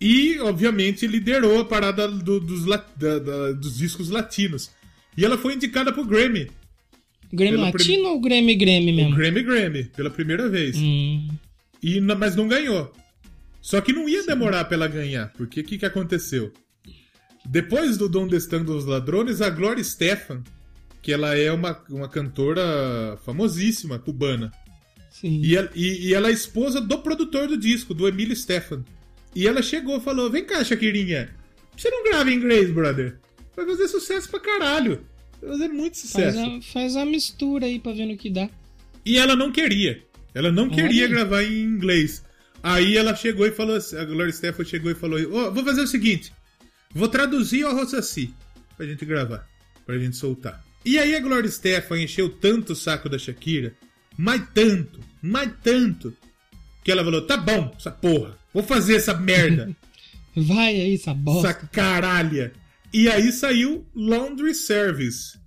E, obviamente, liderou a parada do- dos, la- da- da- dos discos latinos. E ela foi indicada pro Grammy. Grammy Pela Latino ou Grammy Grammy O mesmo? Grammy Grammy, pela primeira vez. Hum, E, mas não ganhou. Só que não ia demorar pra ela ganhar, porque o que, que aconteceu? Depois do Donde Estão dos Ladrones, a Gloria Stefan, que ela é uma, uma cantora famosíssima, cubana, sim. e, ela- e- e ela é esposa do produtor do disco, do Emílio Stefan. E ela chegou e falou: Vem cá, Shakirinha, você não grava em inglês, brother? Vai fazer sucesso pra caralho. Vai fazer muito Faz sucesso. a, faz a mistura aí pra ver no que dá. E ela não queria. Ela não queria Olha. gravar em inglês. Aí ela chegou e falou assim, a Gloria Stefan chegou e falou, "Ó, vou fazer o seguinte, vou traduzir o Rossassi pra gente gravar, pra gente soltar. E aí a Gloria Stefan encheu tanto o saco da Shakira, mas tanto, mas tanto, que ela falou, tá bom, essa porra, vou fazer essa merda, Vai aí, essa bosta. essa caralha. E aí saiu Laundry Service.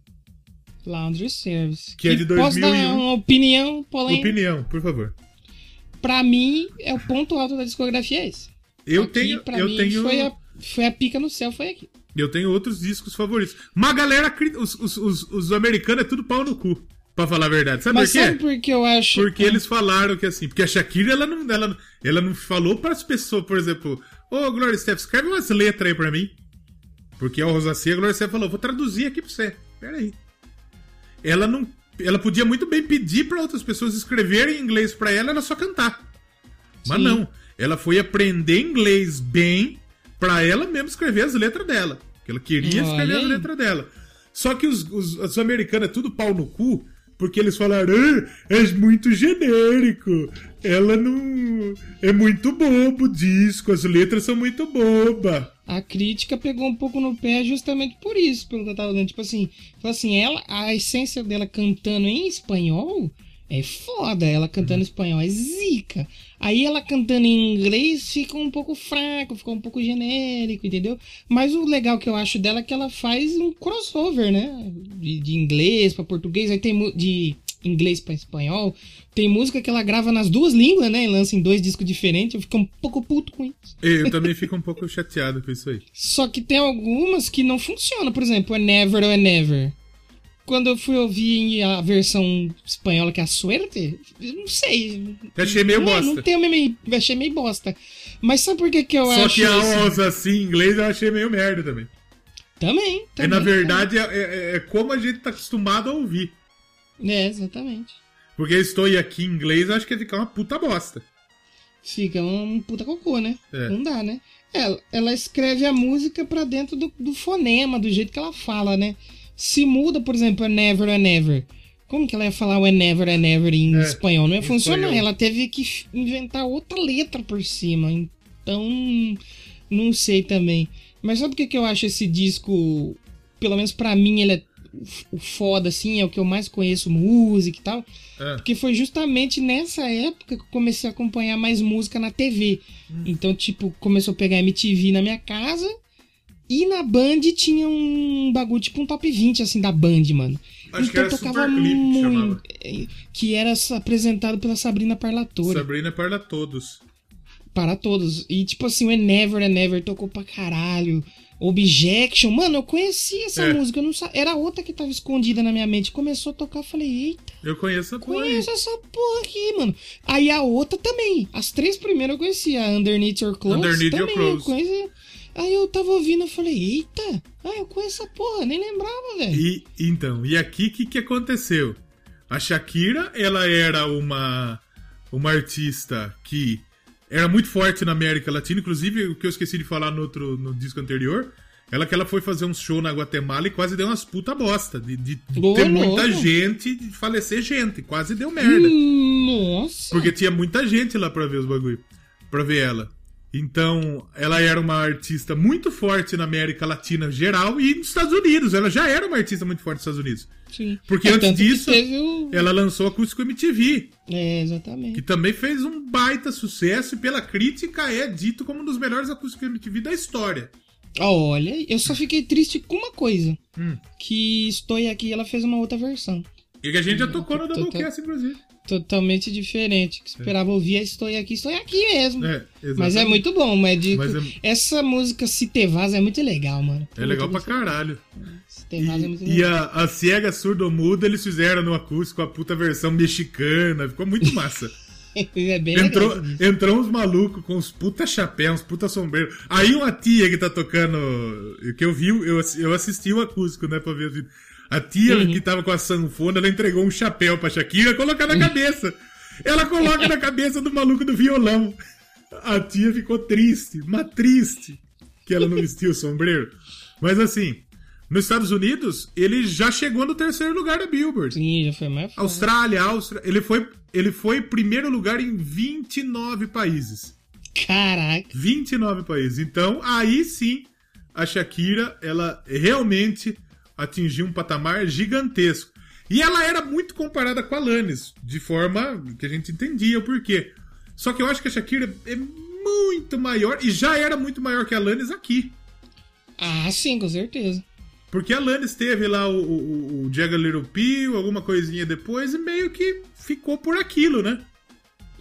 Laundry Service. Que é de Posso dar 2001. uma opinião polêmica? Opinião, por favor. Pra mim, é o ponto alto da discografia é esse. Eu Aqui, tenho, pra eu mim, tenho, Foi a, foi a pica no céu, foi aqui. Eu tenho outros discos favoritos. Mas a galera, os, os, os, os americanos é tudo pau no cu. Pra falar a verdade. Sabe Mas por quê? sabe por que eu acho... Porque eles falaram que assim. Porque a Shakira, ela não, ela, ela não falou para as pessoas, por exemplo, Ô Gloria Steph, escreve umas letras aí pra mim. Porque a Rosacea, a Gloria Steph falou: Vou traduzir aqui pra você. Pera aí. Ela não. Ela podia muito bem pedir pra outras pessoas escreverem em inglês pra ela, ela só cantar. Mas Sim. não. Ela foi aprender inglês bem pra ela mesma escrever as letras dela. Que ela queria Olha escrever as letras dela. Só que os, os, os americanos é tudo pau no cu, porque eles falaram, "Ah, é muito genérico. Ela não. É muito bobo o disco, as letras são muito boba. a crítica pegou um pouco no pé justamente por isso, pelo que eu tava dando. Tipo assim, assim, ela, a essência dela cantando em espanhol é foda. Ela cantando em espanhol é zica. Aí ela cantando em inglês fica um pouco fraco, fica um pouco genérico, entendeu? Mas o legal que eu acho dela é que ela faz um crossover, né? De, de inglês pra português, aí tem de inglês pra espanhol. Tem música que ela grava nas duas línguas, né? E lança em dois discos diferentes. Eu fico um pouco puto com isso. Eu também fico um pouco chateado com isso aí. Só que tem algumas que não funcionam. Por exemplo, é Never ou é Never. Quando eu fui ouvir a versão espanhola, que é a Suerte, eu não sei. Eu achei meio não, bosta. Não tenho meio, eu achei meio bosta. Mas sabe por que, que eu Só acho que a? Oz assim em inglês eu achei meio merda também. Também, também. na verdade é, é- é como a gente tá acostumado a ouvir. É, exatamente. Porque eu estou aqui em inglês, eu acho que ia ficar uma puta bosta. Fica um puta cocô, né? É. Não dá, né? Ela, ela escreve a música pra dentro do, do fonema, do jeito que ela fala, né? Se muda, por exemplo, é never, é never. Como que ela ia falar o é never, é never em É, espanhol? Não ia funcionar. espanhol. Ela teve que inventar outra letra por cima. Então, não sei também. Mas sabe por que, que eu acho esse disco, pelo menos pra mim, ele é o foda, assim, é o que eu mais conheço, música e tal. É. Porque foi justamente nessa época que eu comecei a acompanhar mais música na TV. Hum. Então, tipo, começou a pegar MTV na minha casa. E na Band tinha um bagulho, tipo um top 20, assim, da Band, mano. Acho que era Super Clip que Que era apresentado pela Sabrina Parlatori. Sabrina para todos. Para todos. E, tipo assim, o É Never, É Never tocou pra caralho. Objection. Mano, eu conhecia essa É. música. Eu não sa... Era outra que tava escondida na minha mente. Começou a tocar, eu falei, eita. Eu conheço a porra aí. Conheço essa porra aqui, mano. Aí a outra também. As três primeiras eu conhecia. A Underneath Your Clothes Underneath Your também. eu Clothes. conhecia. Aí eu tava ouvindo, eu falei, eita. Ah, eu conheço essa porra. Nem lembrava, velho. E então, e aqui o que, que aconteceu? A Shakira, ela era uma uma artista que era muito forte na América Latina, inclusive o que eu esqueci de falar no outro no disco anterior, ela que ela foi fazer um show na Guatemala e quase deu umas puta bosta de, de Ô, ter muita gente, de falecer gente, quase deu merda. Nossa. Porque tinha muita gente lá pra ver os bagulho. Pra ver ela. Então, ela era uma artista muito forte na América Latina geral e nos Estados Unidos. Ela já era uma artista muito forte nos Estados Unidos. Sim. Porque É, antes que disso, o... ela lançou Acústico MTV, É, que exatamente. também fez um baita sucesso e pela crítica é dito como um dos melhores acústicos MTV da história. Olha, eu só fiquei triste com uma coisa. Hum. Que Estou Aqui, ela fez uma outra versão. E que a gente já tocou no Doublecast, inclusive. Totalmente diferente. Que esperava ouvir a Estou Aqui, Estou Aqui mesmo. É, Mas é muito bom, mas, Mas é- essa música Se Te Vaz é muito legal, mano. É legal pra caralho. Se Te Vaz é muito E, e legal. a, a Ciega Surdo-Muda eles fizeram no acústico a puta versão mexicana. Ficou muito massa. É Entrou, legal. entrou uns malucos com uns puta chapéus, uns puta sombreiro. Aí uma tia que tá tocando. Que eu vi, eu, eu assisti o acústico, né, pra ver o vídeo. A tia Uhum. que tava com a sanfona, ela entregou um chapéu pra Shakira colocar na cabeça. Ela coloca na cabeça do maluco do violão. A tia ficou triste, mas triste que ela não vestiu o sombreiro. Mas assim, nos Estados Unidos, ele já chegou no terceiro lugar da Billboard. Sim, já foi mais foda. Austrália, Áustria, ele foi, ele foi primeiro lugar em 29 países. Caraca. 29 países. Então, aí sim, a Shakira, ela realmente atingiu um patamar gigantesco. E ela era muito comparada com a Alanis, de forma que a gente entendia o porquê. Só que eu acho que a Shakira é muito maior, e já era muito maior que a Alanis aqui. Ah, sim, com certeza. Porque a Alanis teve lá o, o, o Jagger Little Pill, alguma coisinha depois, e meio que ficou por aquilo, né?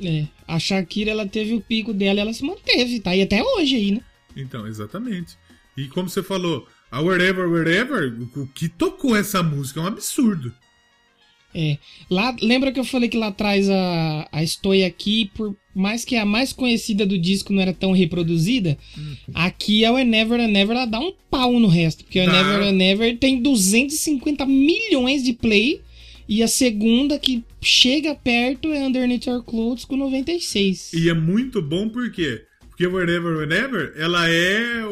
É. A Shakira, ela teve o pico dela ela se manteve. Tá aí até hoje aí, né? Então, exatamente. E como você falou, a Wherever, Wherever, o que tocou essa música é um absurdo. É. Lá, lembra que eu falei que lá atrás a, a Estou Aqui, por mais que a mais conhecida do disco não era tão reproduzida, aqui a o Never a Never ela dá um pau no resto. Porque o Dá. Never a Never tem 250 milhões de play. E a segunda que chega perto é Underneath Your Clothes com 96. E é muito bom por quê? Porque Wherever, Whenever, ela é o,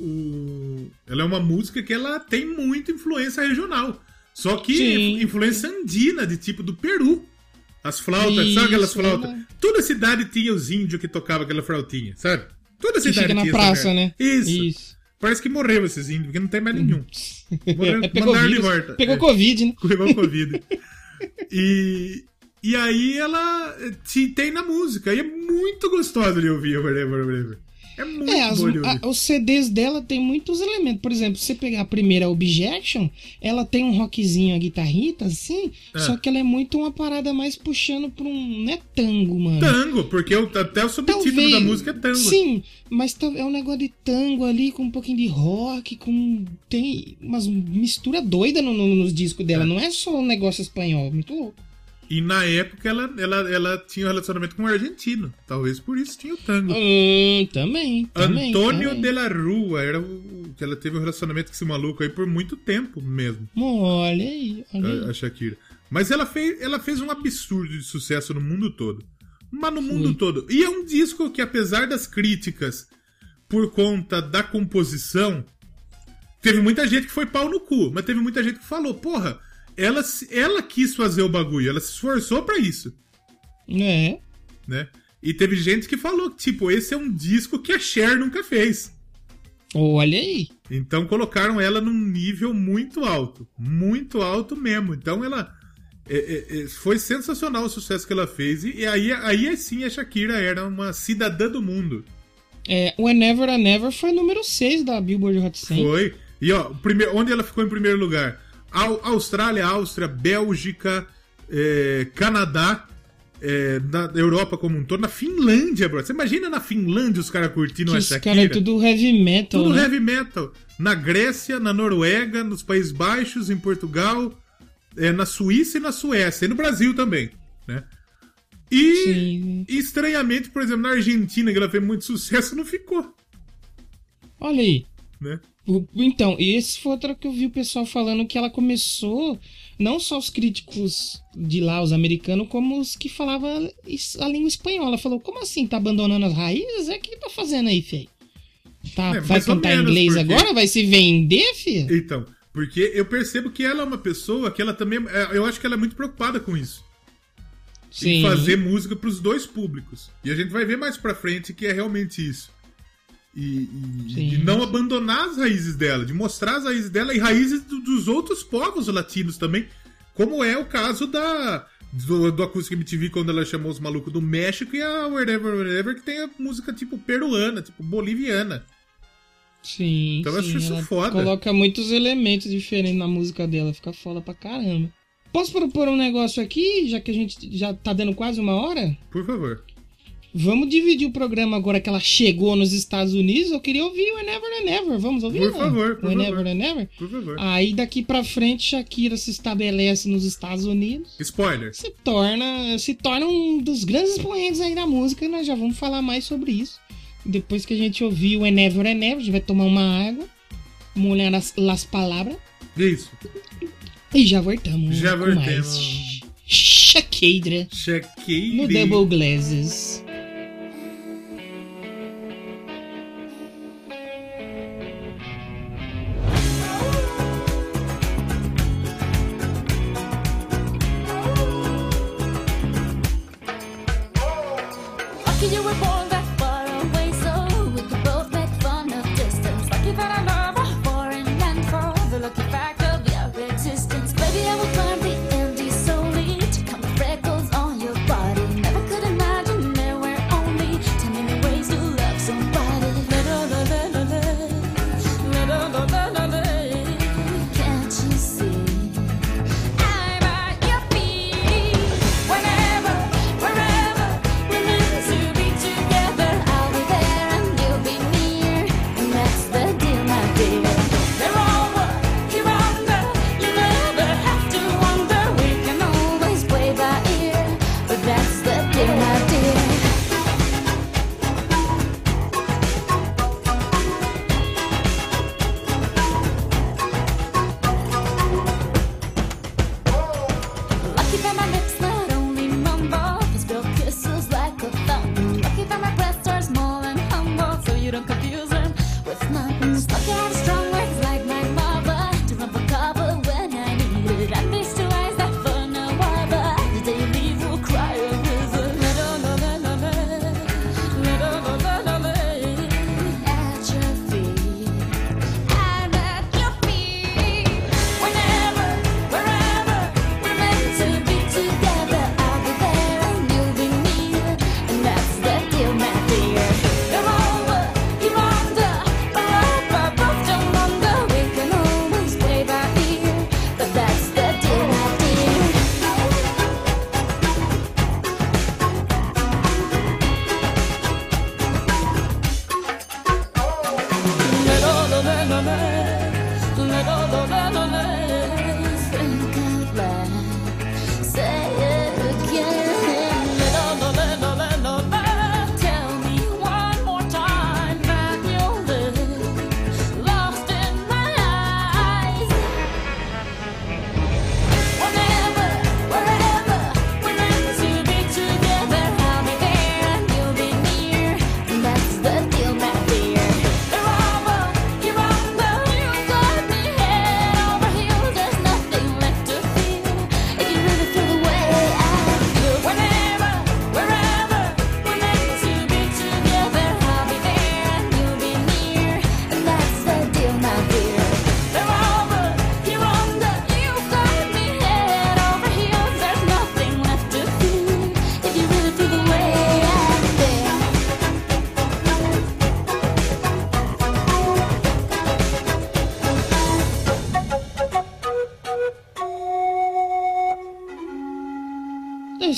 o- Ela é uma música que ela tem muita influência regional. Só que Sim. influência andina, de tipo do Peru. As flautas, Isso, sabe aquelas flautas? ela- Toda cidade tinha os índios que tocavam aquela flautinha, sabe? Toda Que cidade fica na praça, né? Isso. Isso. Parece que morreu esses índios, porque não tem mais nenhum. Morreu, É, pegou mandaram de vírus, volta. Pegou É. Covid, né? Pegou Covid. e, e aí ela eh, te tem na música. E é muito gostosa de ouvir Whatever, Whatever. É muito É, as- a- os CDs dela tem muitos elementos. Por exemplo, se você pegar a primeira Objection, ela tem um rockzinho, a guitarrita, assim, É. só que ela é muito uma parada mais puxando pra um. Não é tango, mano. Tango, porque o- até o subtítulo Talvez- da música é tango. Sim, mas é um negócio de tango ali, com um pouquinho de rock, com. Tem umas mistura doida no- no- nos discos dela. É. Não é só um negócio espanhol, muito louco. E na época ela, ela, ela tinha um relacionamento com um argentino. Talvez por isso tinha o tango. Hum, também. também Antônio também. de la Rua era o que ela teve um relacionamento com esse maluco aí por muito tempo mesmo. Olha aí, olha aí. a, a Shakira. Mas ela fez, ela fez um absurdo de sucesso no mundo todo. Mas no mundo todo. E é um disco que, apesar das críticas por conta da composição, teve muita gente que foi pau no cu. Mas teve muita gente que falou, porra, ela, ela quis fazer o bagulho, ela se esforçou pra isso, É. né? E teve gente que falou que, tipo, esse é um disco que a Cher nunca fez. Olha aí. Então colocaram ela num nível muito alto. Muito alto mesmo. Então ela. é, é, é, foi sensacional o sucesso que ela fez. E, aí, aí sim a Shakira era uma cidadã do mundo. É, Whenever I Never foi número 6 da Billboard Hot 100. Foi. E ó, primeiro, onde ela ficou em primeiro lugar? Au- Austrália, Áustria, Bélgica, é, Canadá, é, na Europa como um todo, na Finlândia, bro. Você imagina na Finlândia os caras curtindo Que a os Shakira? caras é tudo heavy metal, Tudo né? heavy metal. Na Grécia, na Noruega, nos Países Baixos, em Portugal, é, na Suíça e na Suécia. E no Brasil também, né? E, Sim. estranhamente, por exemplo, na Argentina, que ela fez muito sucesso, não ficou, Olha aí. né? Então, esse foi outro que eu vi o pessoal falando que ela começou, não só os críticos de lá, os americanos, como os que falavam a língua espanhola. Falou, como assim, tá abandonando as raízes? É o que tá fazendo aí, fei? Tá, É, vai cantar menos, inglês porque- agora? Vai se vender, filho? Então, porque eu percebo que ela é uma pessoa que ela também. é, Eu acho que ela é muito preocupada com isso. Em fazer música pros dois públicos. E a gente vai ver mais pra frente que é realmente isso. E, e- Sim. não abandonar as raízes dela, de mostrar as raízes dela e raízes do- dos outros povos latinos também, como é o caso da do, do Acústica MTV quando ela chamou os malucos do México e a Wherever Wherever que tem a música tipo peruana, tipo boliviana. Sim, Então eu sim, acho isso ela foda. coloca muitos elementos diferentes na música dela, fica foda pra caramba. Posso propor um negócio aqui, já que a gente já tá dando quase uma hora? Por favor. Vamos dividir o programa agora que ela chegou nos Estados Unidos. Eu queria ouvir o Whenever and Never. Vamos ouvir? Por não? favor, por Whenever favor. and Never. Por favor. Aí daqui pra frente Shakira se estabelece nos Estados Unidos. Spoiler. Se torna, se torna um dos grandes expoentes aí da música e nós já vamos falar mais sobre isso. Depois que a gente ouvir o Whenever and Never, a gente vai tomar uma água, molhar as, las palavras Isso. e já voltamos. Já voltamos. mais Shakira no Shakira. Double Glasses.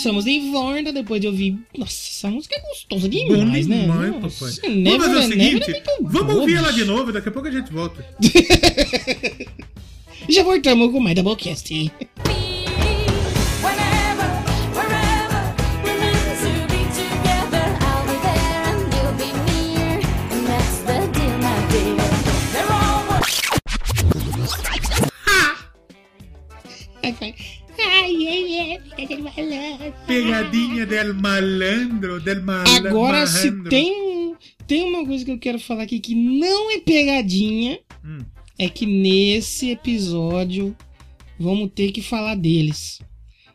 Estamos de volta depois de ouvir. Nossa, essa música é gostosa demais, Bom né? demais, Nossa, papai. Never, vamos fazer o seguinte, é muito vamos boa, ouvir ela de novo, daqui a pouco a gente volta. Já voltamos com mais Doublecast. Whenever, Agora, se tem, tem uma coisa que eu quero falar aqui que não é pegadinha, Hum. é que nesse episódio vamos ter que falar deles.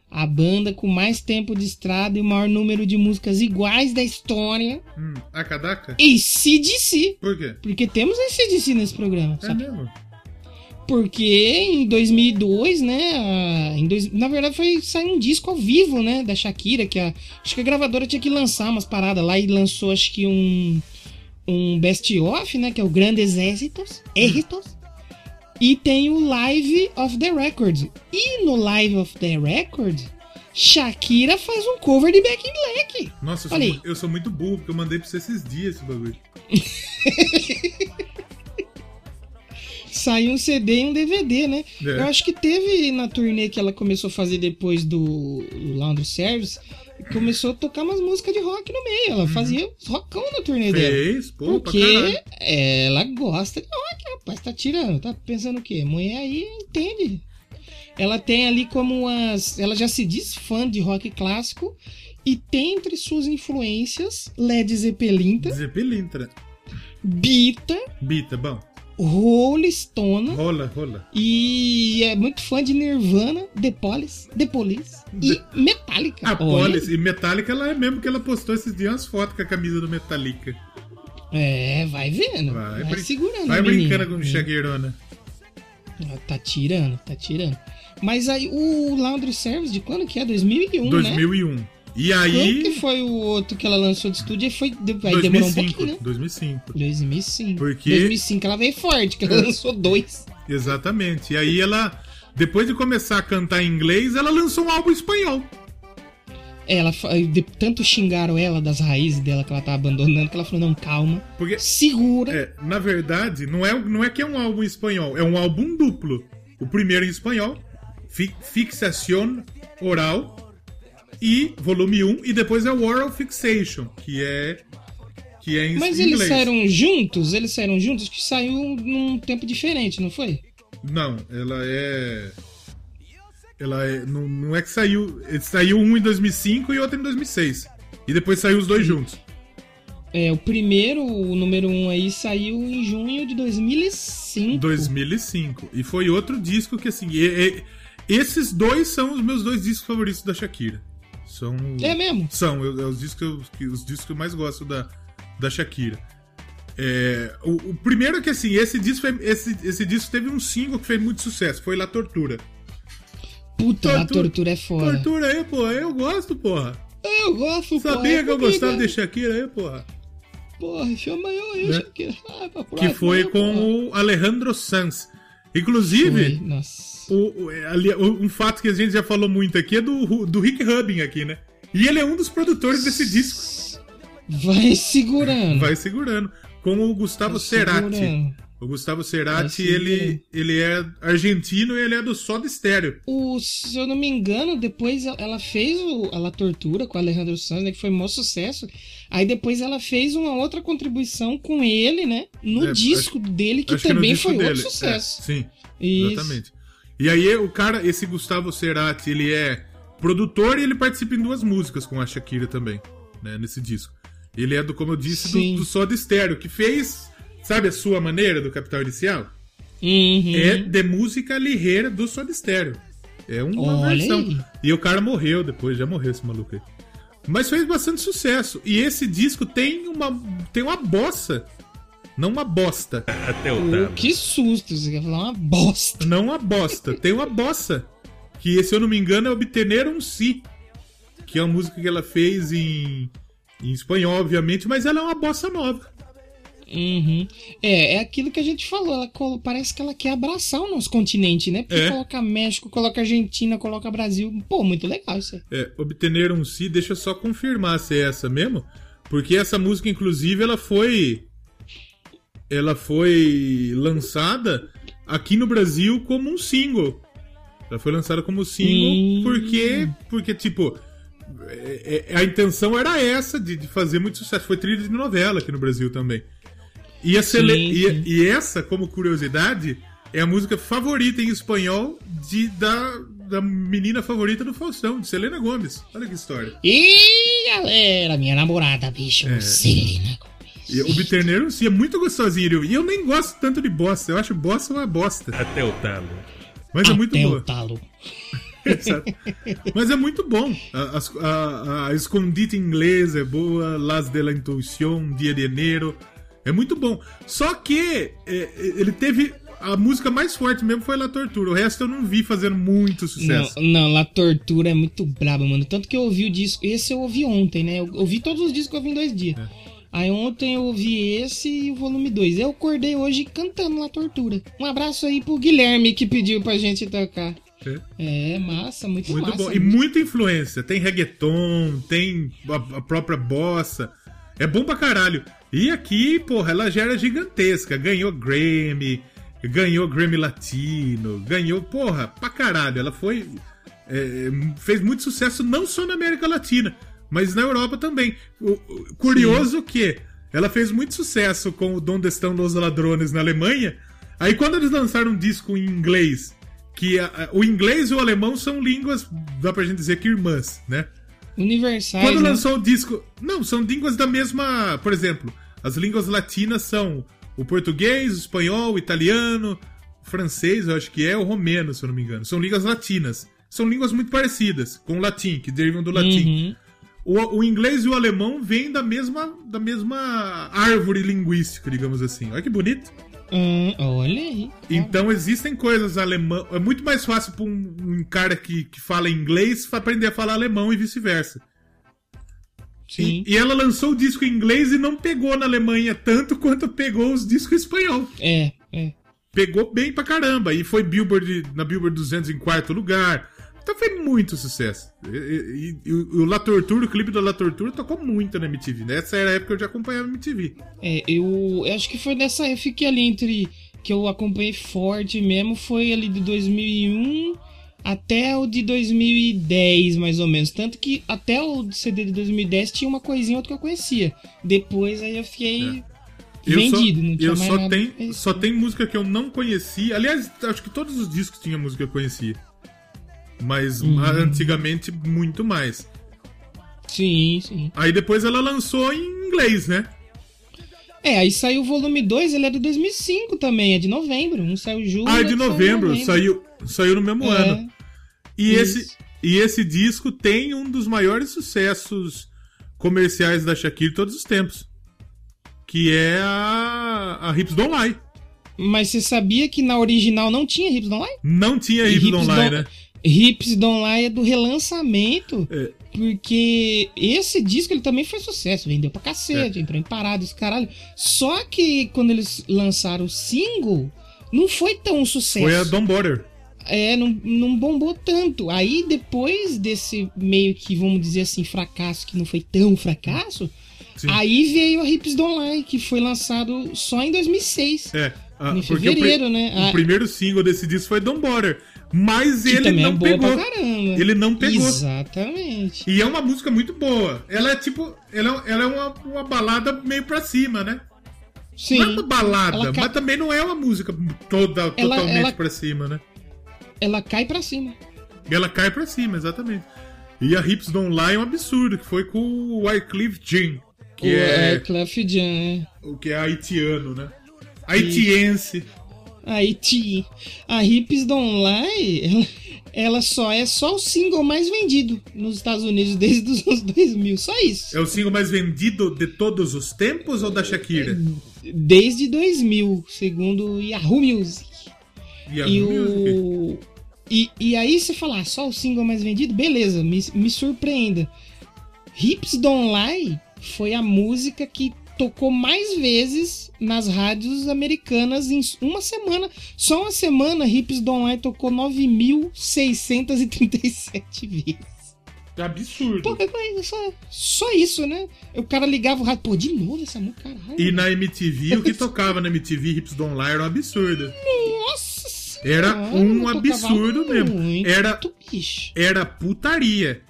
A banda com mais tempo de estrada e o maior número de músicas iguais da história. Hum, a Kadaka? ACDC. Por quê? Porque temos ACDC nesse programa, É sabe? mesmo? Porque em 2002, né? a- Em dois, na verdade, foi sair um disco ao vivo, né? Da Shakira, que a, acho que a gravadora tinha que lançar umas paradas lá e lançou, acho que um, um best-of, né? Que é o Grandes Éxitos. Éxitos. E tem o Live of the Record. E no Live of the Record, Shakira faz um cover de Back in Black. Nossa, eu sou, eu sou muito burro, porque eu mandei pra você esses dias esse bagulho. Saiu um CD e um DVD, né? É. Eu acho que teve na turnê que ela começou a fazer depois do Laundry Service, começou a tocar umas músicas de rock no meio. Ela fazia rockão na turnê dela. Uhum. Fez, pô, pra Porque ela gosta de rock, rapaz. Tá tirando, tá pensando o quê? Mulher aí entende. Ela tem ali como as. Ela já se diz fã de rock clássico e tem entre suas influências Led Zeppelin, Zepelintra. Bita, Bita, bom. Rolling Stone. Rola, rola. E é muito fã de Nirvana, The Police, The Police e The- Metallica. A. Police e Metallica, ela é mesmo que ela postou esses dias umas fotos com a camisa do Metallica. É, vai vendo. Vai, Vai, brin- segurando. Vai menina. brincando com Shaquirona. Ah, Tá tirando, tá tirando. Mas aí o Laundry Service de quando que é? 2001, né? 2001. E aí. que foi o outro que ela lançou de estúdio? Aí Foi, aí demorou um 2005. pouquinho, né? 2005. 2005. Porque- 2005 ela veio forte, que ela lançou dois. Exatamente. E aí ela, depois de começar a cantar em inglês, ela lançou um álbum espanhol. Ela, de- tanto xingaram ela das raízes dela que ela tá abandonando, que ela falou, não, calma, Porque, segura. é, na verdade, não é, não é que é um álbum em espanhol, é um álbum duplo. O primeiro em espanhol, Fi- Fixación Oral, e volume 1, e depois é o Oral Fixation, que é, que é em Mas inglês. eles saíram juntos? Eles saíram juntos? Que saiu num tempo diferente, não foi? Não, ela é. Ela é. Não, não é que saiu. Saiu um em 2005 e outro em 2006. E depois saiu os dois juntos. É, o primeiro, o número um aí, saiu em junho de 2005. 2005. E foi outro disco que, assim. e- e- esses dois são os meus dois discos favoritos da Shakira. São. É mesmo? São, eu- é os discos que eu, que- os discos que eu mais gosto da, da Shakira. É, o, o primeiro é que assim, esse disco, foi- esse, esse disco teve um single que fez muito sucesso, foi La Tortura. Puta, Tortura- tortura é foda. Tortura aí, porra, eu gosto, porra. Eu gosto, Sabia porra, que eu gostava né? de Shakira aí, porra. Porra, chama eu aí, Né? Shakira. Ah, pra Que foi com porra? o Alejandro Sanz. Inclusive, Foi, Nossa. O, o- é, o- um fato que a gente já falou muito aqui é do, do Rick Rubin aqui, né? E ele é um dos produtores desse disco. Vai segurando. Vai segurando. Com o Gustavo Vai Cerati. segurando. O Gustavo Cerati, ele, ele é argentino e ele é do Soda Stereo. O, se eu não me engano, depois ela- fez o, ela tortura com o Alejandro Sanz, né, que foi um maior sucesso. Aí depois ela fez uma outra contribuição com ele, né? No É, disco dele, que Acho também disco foi outro dele. sucesso. É, sim, Isso. exatamente. E aí o cara, esse Gustavo Cerati, ele é produtor e ele participa em duas músicas com a Shakira também, né, nesse disco. Ele é do, como eu disse, do, do Soda Stereo, que fez, sabe a sua maneira do Capital Inicial? Uhum. É de música ligeira do Soda Stereo. É uma Olha versão. aí. E o cara morreu depois, já morreu esse maluco aí. Mas fez bastante sucesso. E esse disco tem uma, tem uma bossa. Não uma bosta. Pô, que susto, você quer falar uma bosta. Não uma bosta. Tem uma bossa. Que, se eu não me engano, é Obtener um Si. Que é uma música que ela fez em, em espanhol, obviamente, mas ela é uma bossa nova. Uhum. É, é aquilo que a gente falou. Ela colo- parece que ela quer abraçar o nosso continente, né? Porque É. coloca México, coloca Argentina, coloca Brasil. Pô, muito legal isso aí. É, Obtener um Si, deixa eu só confirmar se é essa mesmo. Porque essa música, inclusive, ela foi. Ela foi lançada aqui no Brasil como um single. Ela foi lançada como single porque. Porque, tipo. é- é- a intenção era essa, de, de fazer muito sucesso. Foi trilha de novela aqui no Brasil também. E, cele- e- e essa, como curiosidade, é a música favorita em espanhol de, da, da menina favorita do Faustão, de Selena Gomes. Olha que história. Ih, galera, minha namorada, bicho, Selena. E o Biterneiro, sim, é muito gostosinho. E eu nem gosto tanto de bosta. Eu acho bosta uma bosta. Até o talo. Mas é muito Até boa. o talo. Mas é muito bom. A, a, a escondite inglesa é boa. Las de la Intuición, Dia de Enero. É muito bom. Só que é, ele teve. A música mais forte mesmo foi La Tortura. O resto eu não vi fazendo muito Não, sucesso. não, La Tortura é muito braba, mano. Tanto que eu ouvi o disco. Esse eu ouvi ontem, né? Eu ouvi todos os discos que eu ouvi em dois dias. Aí ontem eu ouvi esse e o volume 2. Eu acordei hoje cantando La Tortura. Um abraço aí pro Guilherme que pediu pra gente tocar. É, massa, muito, Muito massa. bom. E muita influência. Tem reggaeton, tem a, a própria bossa. É bom pra caralho. E aqui, porra, ela já era gigantesca. Ganhou Grammy, ganhou Grammy Latino, ganhou, porra, pra caralho. Ela foi. é, fez muito sucesso não só na América Latina, mas na Europa também. O, curioso que ela fez muito sucesso com o Donde Estão Los Ladrones na Alemanha. Aí quando eles lançaram um disco em inglês, que a- o inglês e o alemão são línguas, dá pra gente dizer que irmãs, né? Universais. Quando né? lançou o disco. Não, são línguas da mesma. Por exemplo, as línguas latinas são o português, o espanhol, o italiano, o francês, eu acho que é, o romeno, se eu não me engano. São línguas latinas. São línguas muito parecidas com o latim, que derivam do latim. Uhum. O, o inglês e o alemão vêm da mesma, da mesma árvore linguística, digamos assim. Olha que bonito. Hum, olha aí. Então existem coisas alemã. É muito mais fácil para um, um cara que, que fala inglês aprender a falar alemão e vice-versa. Sim. E, e ela lançou o disco em inglês e não pegou na Alemanha tanto quanto pegou os discos em espanhol. É, é. Pegou bem pra caramba. E foi Billboard, na Billboard 200 em quarto lugar. Então foi muito sucesso. E, e- e o La Tortura, o clipe do La Tortura tocou muito na MTV. Nessa era a época que eu já acompanhava a MTV. É, eu, eu acho que foi nessa época fiquei ali entre que eu acompanhei forte mesmo, foi ali de 2001 até o de 2010, mais ou menos. Tanto que até o CD de 2010 tinha uma coisinha ou outra que eu conhecia. Depois aí eu fiquei Eu vendido, só, não tinha eu mais só nada. tem, É só tem música que eu não conhecia. Aliás, acho que todos os discos tinham música que eu conhecia. Mas Uhum. antigamente muito mais. Sim, sim. Aí depois ela lançou em inglês, né? É, aí saiu o volume 2, ele é de 2005 também, é de novembro. Um saiu julho. Ah, é de outro saiu em novembro, saiu, saiu no mesmo É, ano. E isso. esse, e esse disco tem um dos maiores sucessos comerciais da Shakira de todos os tempos. Que é a, a Hips Don't Lie. Mas você sabia que na original não tinha Hips Don't Lie? Não tinha Hips, Don't Lie, né? Hips Don't Lie é do relançamento. É. Porque esse disco ele também foi sucesso, vendeu pra cacete, entrou em paradas, caralho. Só que quando eles lançaram o single, não foi tão um sucesso. Foi a Don't Bother. É, não, não bombou tanto. Aí depois desse meio que, vamos dizer assim, fracasso, que não foi tão fracasso, Sim. aí veio a Hips Don't Lie, que foi lançado só em 2006. É. a- Em o fevereiro, pri- né? O Ah. primeiro single desse disco foi Don't Bother. Mas Que ele também não é pegou. Ele não pegou. Exatamente. E é uma música muito boa. Ela é tipo. Ela, ela é uma, uma balada meio pra cima, né? Sim. Não é uma balada, Ela mas também não é uma música toda, Ela- totalmente ela- pra cima, né? Ela cai pra cima. Ela cai pra cima, exatamente. E a Hips Don't Lie é um absurdo, que foi com o Wycliffe Jean, que o, é, é Clef Jan, é. o que é haitiano, né? Haitiense. Aí ti- a Hips Don't Lie, ela, ela só é só o single mais vendido nos Estados Unidos desde os anos 2000, só isso. É o single mais vendido de todos os tempos ou da Shakira? Desde 2000, segundo Yahoo Music. Yahoo E Music? o e, e aí você falar só o single mais vendido, beleza, me, me surpreenda. Hips Don't Lie foi a música que tocou mais vezes nas rádios americanas em uma semana. Só uma semana, Hips Don't Lie tocou 9.637 vezes. É absurdo. Pouca coisa, só, só isso, né? O cara ligava o rádio, pô, de novo essa música, caralho. E na MTV, o que tocava na MTV Hips Don't Lie era um absurdo. Nossa Era senhora, um absurdo mesmo. muito, Era- bicho. Era putaria.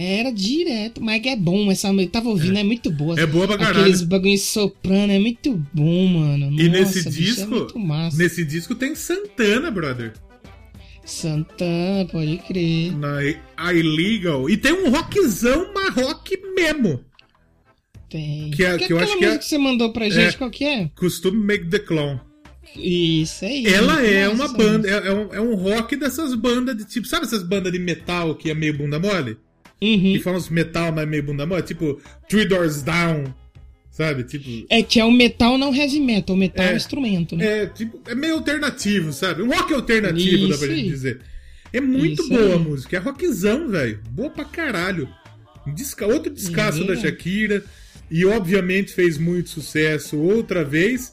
Era direto, mas que é bom essa música. Tava ouvindo, é, muito boa. É boa pra caralho. Aqueles bagulhos soprano, é muito bom, mano. E Nossa, nesse bicho, disco, É muito massa. nesse disco tem Santana, brother. Santana, pode crer. Na Illegal. E tem um rockzão, mas rock mesmo. Tem. Que é- que eu aquela acho que é- música que você mandou pra gente, É. qual que é? Costume Make the Clown. Isso aí. Ela é uma banda, é, é um, é um rock dessas bandas de tipo, sabe essas bandas de metal que é meio bunda mole? Uhum. Que falam uns metal, mas meio bunda mole? Tipo, Three Doors Down, sabe? Tipo, É que é o metal, não heavy metal. O metal é, É. um instrumento, né? é, tipo, é meio alternativo, sabe? Um rock alternativo, dá pra Isso gente aí. dizer. É muito Isso boa a aí. música, é rockzão, velho. Boa pra caralho. Desca... Outro descasso Uhum. da Shakira. E obviamente fez muito sucesso outra vez.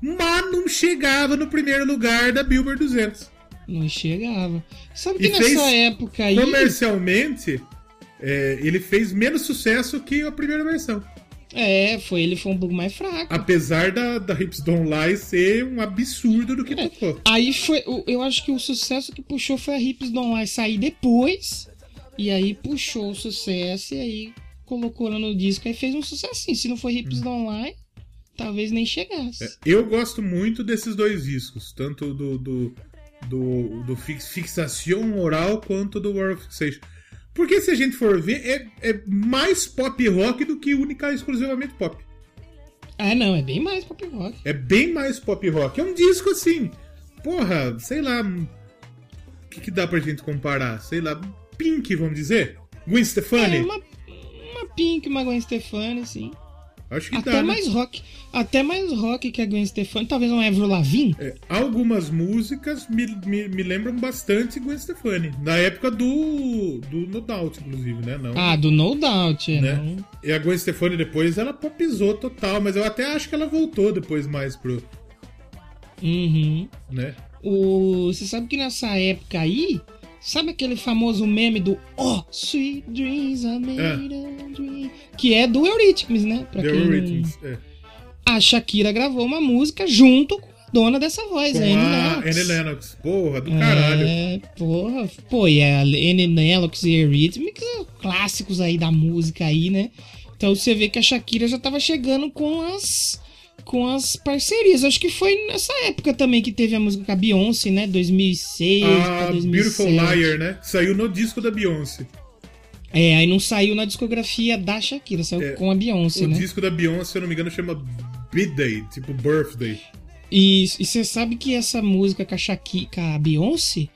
Mas não chegava no primeiro lugar da Billboard 200. Não chegava. Sabe E que fez nessa época aí. Comercialmente, é, ele fez menos sucesso que a primeira versão. É, foi ele foi um pouco mais fraco. Apesar da, da Hips Don't Lie ser um absurdo do que É. tocou. Aí foi. Eu acho que o sucesso que puxou foi a Hips Don't Lie sair depois. E aí puxou o sucesso e aí colocou no disco. Aí fez um sucessinho. Se não for Hips Don't Lie, talvez nem chegasse. É, eu gosto muito desses dois discos, tanto do, do, do, do fix, Fixação Oral quanto do of Fixation. Porque se a gente for ver, é, é mais pop rock do que única e exclusivamente pop. Ah, não, é bem mais pop rock. É bem mais pop rock. É um disco assim, porra, sei lá. O que, que dá pra gente comparar? Sei lá, Pink, vamos dizer? Gwen Stefani? É uma, uma Pink, uma Gwen Stefani, sim. Acho que Até dá. né? mais rock. Até mais rock que a Gwen Stefani. Talvez um Avril Lavigne. É, algumas músicas me, me, me lembram bastante Gwen Stefani. Na época do, do No Doubt, inclusive, né? Não. Ah, do No Doubt, é, né? não. E a Gwen Stefani depois ela popizou total, mas eu até acho que ela voltou depois mais pro. Uhum. né? O, você sabe que nessa época aí, sabe aquele famoso meme do Oh, Sweet Dreams are made of dreams", Que é do Eurythmics, né? Pra The quem Eurythmics, é. A Shakira gravou uma música junto com a dona dessa voz, Com a Annie Lennox. Annie Lennox. Porra, do caralho. É, porra. Pô, e a Annie Lennox e Eurythmics, clássicos aí da música aí, né? Então você vê que a Shakira já tava chegando com as com as parcerias. Acho que foi nessa época também que teve a música com a Beyoncé, né? 2006 pra A 2007. Beautiful Liar, né? Saiu no disco da Beyoncé. É, aí não saiu na discografia da Shakira, saiu É, com a Beyoncé, O né? disco da Beyoncé, se eu não me engano, chama B-Day, tipo Birthday. E você sabe que essa música com a Shakira, com a Beyoncé,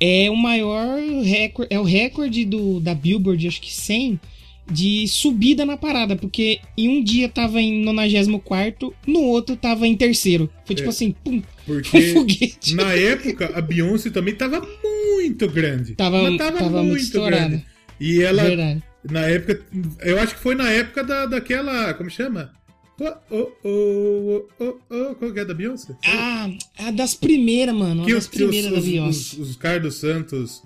é o maior recorde, é o recorde do, da Billboard, acho que 100, de subida na parada, porque em um dia tava em 94, no outro tava em terceiro. Foi tipo É. assim, pum, Porque foguete. na época a Beyoncé também tava muito grande. Tava- Mas tava, tava muito muito estourada. grande. E ela, Verdade. na época, eu acho que foi na época da, daquela, como chama? Oh, oh, oh, oh, oh, qual que é da Beyoncé? Ah, a das primeiras, mano, que os, das que os, primeiras da os, Beyoncé. os, os Carlos Santos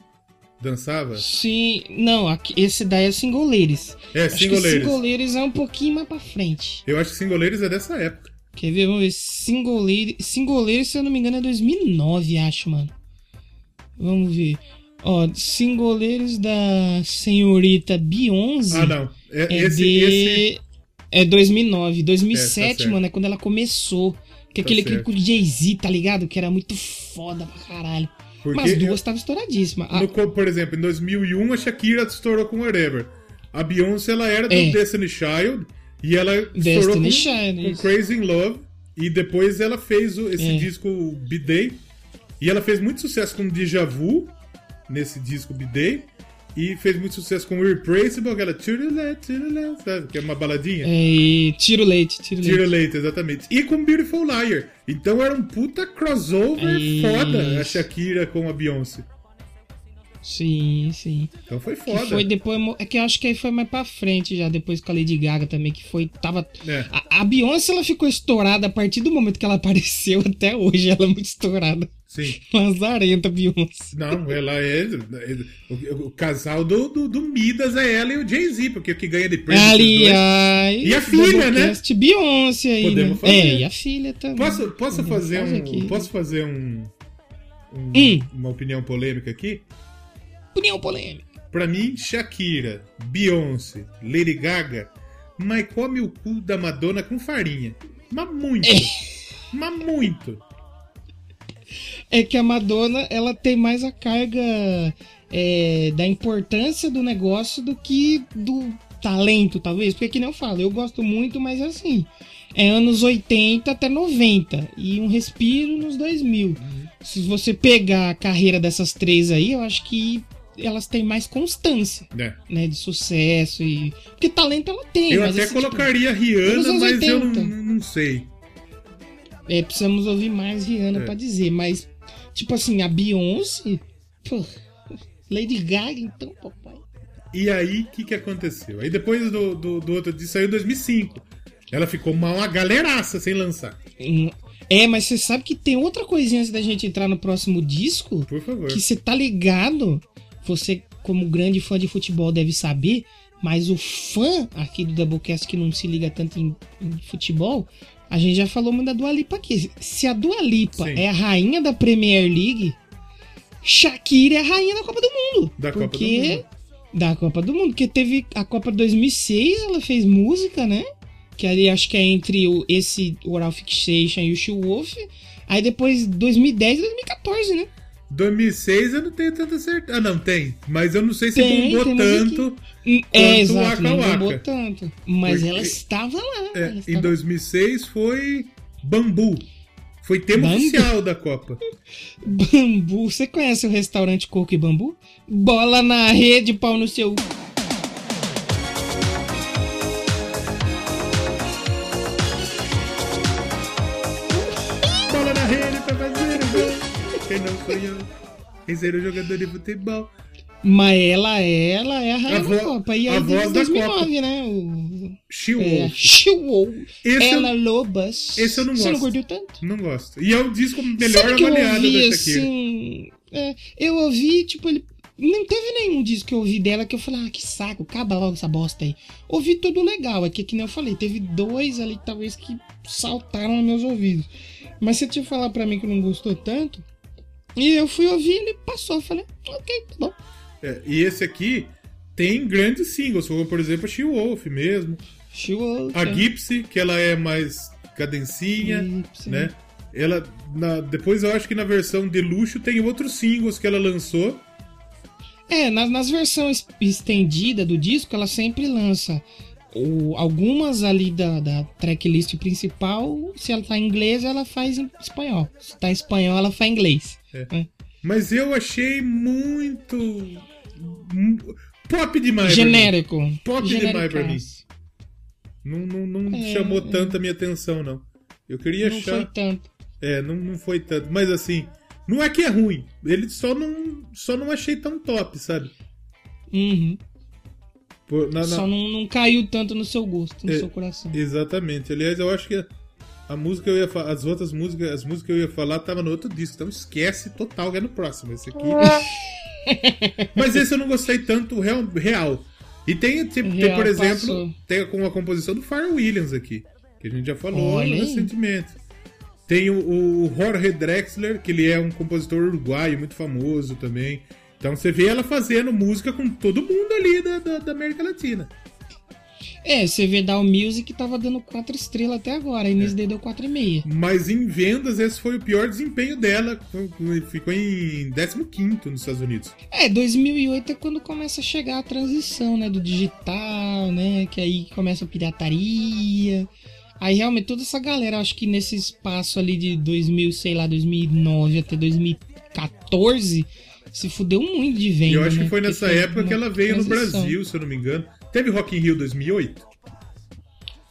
dançava? Sim, não, aqui- esse daí é Ladies. É, Acho que. Single Ladies é um pouquinho mais pra frente. Eu acho que Singoleiros é dessa época. Quer ver? Vamos ver. Singoleiro, Singoleiro, se eu não me engano, é 2009, acho, mano. Vamos ver. Ó, Singoleiros da senhorita Beyoncé. Ah, não. É, É esse, de... esse. É 2009. 2007, É, tá mano, é quando ela começou. Que Tá aquele clipe certo. com o Jay-Z, tá ligado? Que era muito foda pra caralho. Porque Mas duas estavam estouradíssimas. Ah, no co- por exemplo, em 2001 a Shakira estourou com Whatever. A Beyoncé ela era do É. Destiny Child e ela estourou com, Child, com. Crazy in Love e depois ela fez o- esse É. disco B-Day e ela fez muito sucesso com Deja Vu nesse disco B-Day e fez muito sucesso com Irreplaceable, aquela Tirulé, Tirulé, sabe? Que é uma baladinha. É, tiro leite, tiro leite. Tiro Leite, exatamente. E com Beautiful Liar. Então era um puta crossover Isso. foda a Shakira com a Beyoncé. Sim, sim. Então foi Que foda. foi depois. É que eu acho que aí foi mais pra frente já, depois com a Lady Gaga também, que foi. Tava. É. A, a Beyoncé ela ficou estourada a partir do momento que ela apareceu até hoje. Ela é muito estourada. Sim. Lazarenta, Beyoncé. Não, ela é. é- o, o casal do, do, do Midas é ela e o Jay-Z, porque o que ganha de prêmio Aliás. E a filha, né? Beyoncé aí. Podemos né? fazer. É, e a filha também. Posso, posso Podemos fazer fazer um. aqui. Posso fazer um. um- Hum. Uma opinião polêmica aqui? Opinião polêmica. Pra mim, Shakira, Beyoncé, Lady Gaga, mas come o cu da Madonna com farinha. Mas muito. É. Mas muito. É que a Madonna, ela tem mais a carga é, da importância do negócio do que do talento, talvez. Porque que nem eu falo, eu gosto muito, mas assim, é anos 80 até 90 e um respiro nos 2000. Se você pegar a carreira dessas três aí, eu acho que elas têm mais constância, É. né, de sucesso e porque talento ela tem. Eu até esse, tipo, colocaria a Rihanna, mas eu não, 80. não sei. É, precisamos ouvir mais Rihanna É. pra dizer, mas, tipo assim, a Beyoncé, pô, Lady Gaga, então, papai. E aí, o que, que aconteceu? Aí depois do, do, do outro disco saiu em 2005. Ela ficou mal uma galeraça sem lançar. Hum, É, mas você sabe que tem outra coisinha antes da gente entrar no próximo disco, Por favor. que você tá ligado, você, como grande fã de futebol, deve saber, mas o fã aqui do Doublecast que não se liga tanto em, em futebol, a gente já falou muito da Dua Lipa aqui. Se a Dua Lipa Sim. é a rainha da Premier League, Shakira é a rainha da Copa do Mundo. Da Copa do porque... Mundo. Da Copa do Mundo, porque teve a Copa 2006, ela fez música, né? Que ali acho que é entre o, esse Oral Fixation e o She Wolf. Aí depois 2010 e 2014, né? 2006 eu não tenho tanta certeza. Ah, não, tem. Mas eu não sei se Tem, bombou tem tanto. Hum, Quanto É, o exato, Waka bombou tanto. Mas Porque- ela estava lá. É, ela em estava- 2006 foi Bambu. Foi tema Bambu? oficial da Copa. Bambu. Você conhece o restaurante Coco e Bambu? Bola na rede, pau no seu. Eu? Quem ser o jogador de futebol? Mas ela, ela é a rainha da Copa. E a voz desde da 2009, né? O... She É. Esse eu- Ela Lobas. esse eu não Você não gosto. curtiu tanto? Não gosto. E é o disco melhor Sabe que eu avaliado ouvi, da Shakira. assim... é, eu ouvi, tipo, ele... Não teve nenhum disco que eu ouvi dela que eu falei, ah, que saco, acaba logo essa bosta aí. Ouvi tudo legal, é que, que nem eu falei, teve dois ali talvez que saltaram aos meus ouvidos. Mas você tinha falar pra mim que não gostou tanto, e eu fui ouvir e passou. Eu falei, ok, tá bom. É, e esse aqui tem grandes singles, como por exemplo a She Wolf mesmo. Show. A Gypsy, que ela é mais cadencinha, Gypsy. né? Ela, na- depois eu acho que na versão de luxo tem outros singles que ela lançou. É, nas, nas versões estendidas do disco, ela sempre lança o- algumas ali da, da tracklist principal. Se ela tá em inglês, ela faz em espanhol. Se tá em espanhol, ela faz em inglês. É. É. Mas eu achei muito. Pop demais. Genérico. Pop demais pra mim. Não, não, não É, chamou é. tanto a minha atenção, não. Eu queria Não achar. foi tanto. É, não, não foi tanto. Mas assim, não é que é ruim. Ele só não, só não achei tão top, sabe? Uhum. Por- na- na- Só não, não caiu tanto no seu gosto, no É, seu coração. Exatamente. Aliás, eu acho que a, música eu ia fa- as outras músicas, as músicas que eu ia falar tava no outro disco, então esquece total que é no próximo. Esse aqui. Mas esse eu não gostei tanto real. real. E tem, tem, tem, Real por exemplo, passou. tem com a composição do Pharrell Williams aqui, que a gente já falou recentemente. Tem o, o Jorge Drexler, que ele é um compositor uruguaio muito famoso também. Então você vê ela fazendo música com todo mundo ali da, da, da América Latina. É, você vê Down Music tava dando 4 estrelas até agora. A Inês deu 4,5. Mas em vendas, esse foi o pior desempenho dela. Ficou em 15 nos Estados Unidos. É, 2008 é quando começa a chegar a transição, né, do digital, né, que aí começa a pirataria. Aí realmente toda essa galera, acho que nesse espaço ali de 2000, sei lá, 2009 até 2014, se fudeu muito de venda. E eu acho né, que foi nessa época que ela veio no transição. Brasil, se eu não me engano. Teve Rock in Rio 2008?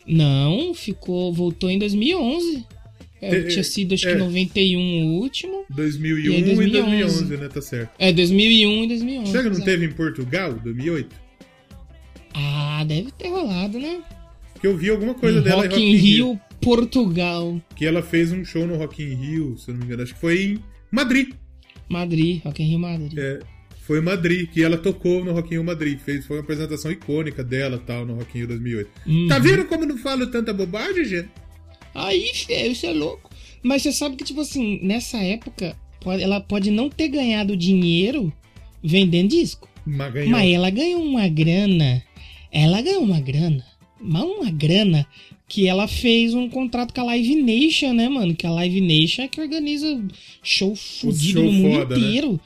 Não, ficou, voltou em 2011. É, tinha sido, acho é. que 91 o último. 2001 E aí, e 2011, 2011, né? Tá certo. É, 2001 e 2011. Será que não exato. teve em Portugal, 2008? Ah, deve ter rolado, né? Que eu vi alguma coisa Um dela Rock em in Rio, Portugal. Que ela fez um show no Rock in Rio, se eu não me engano. Acho que foi em Madrid. Madrid, Rock in Rio Madrid. É, foi em Madrid, que ela tocou no Rock in Rio Madrid. Fez, foi uma apresentação icônica dela tal, no Rock in Rio 2008. Uhum. Tá vendo como não falo tanta bobagem, gente? Aí, filho, isso é louco. Mas você sabe que, tipo assim, nessa época, ela pode não ter ganhado dinheiro vendendo disco. Mas ganhou. Mas ela ganhou uma grana. Ela ganhou uma grana. Mas uma grana que ela fez um contrato com a Live Nation, né, mano? Que a Live Nation é que organiza show fudido show no mundo foda, né?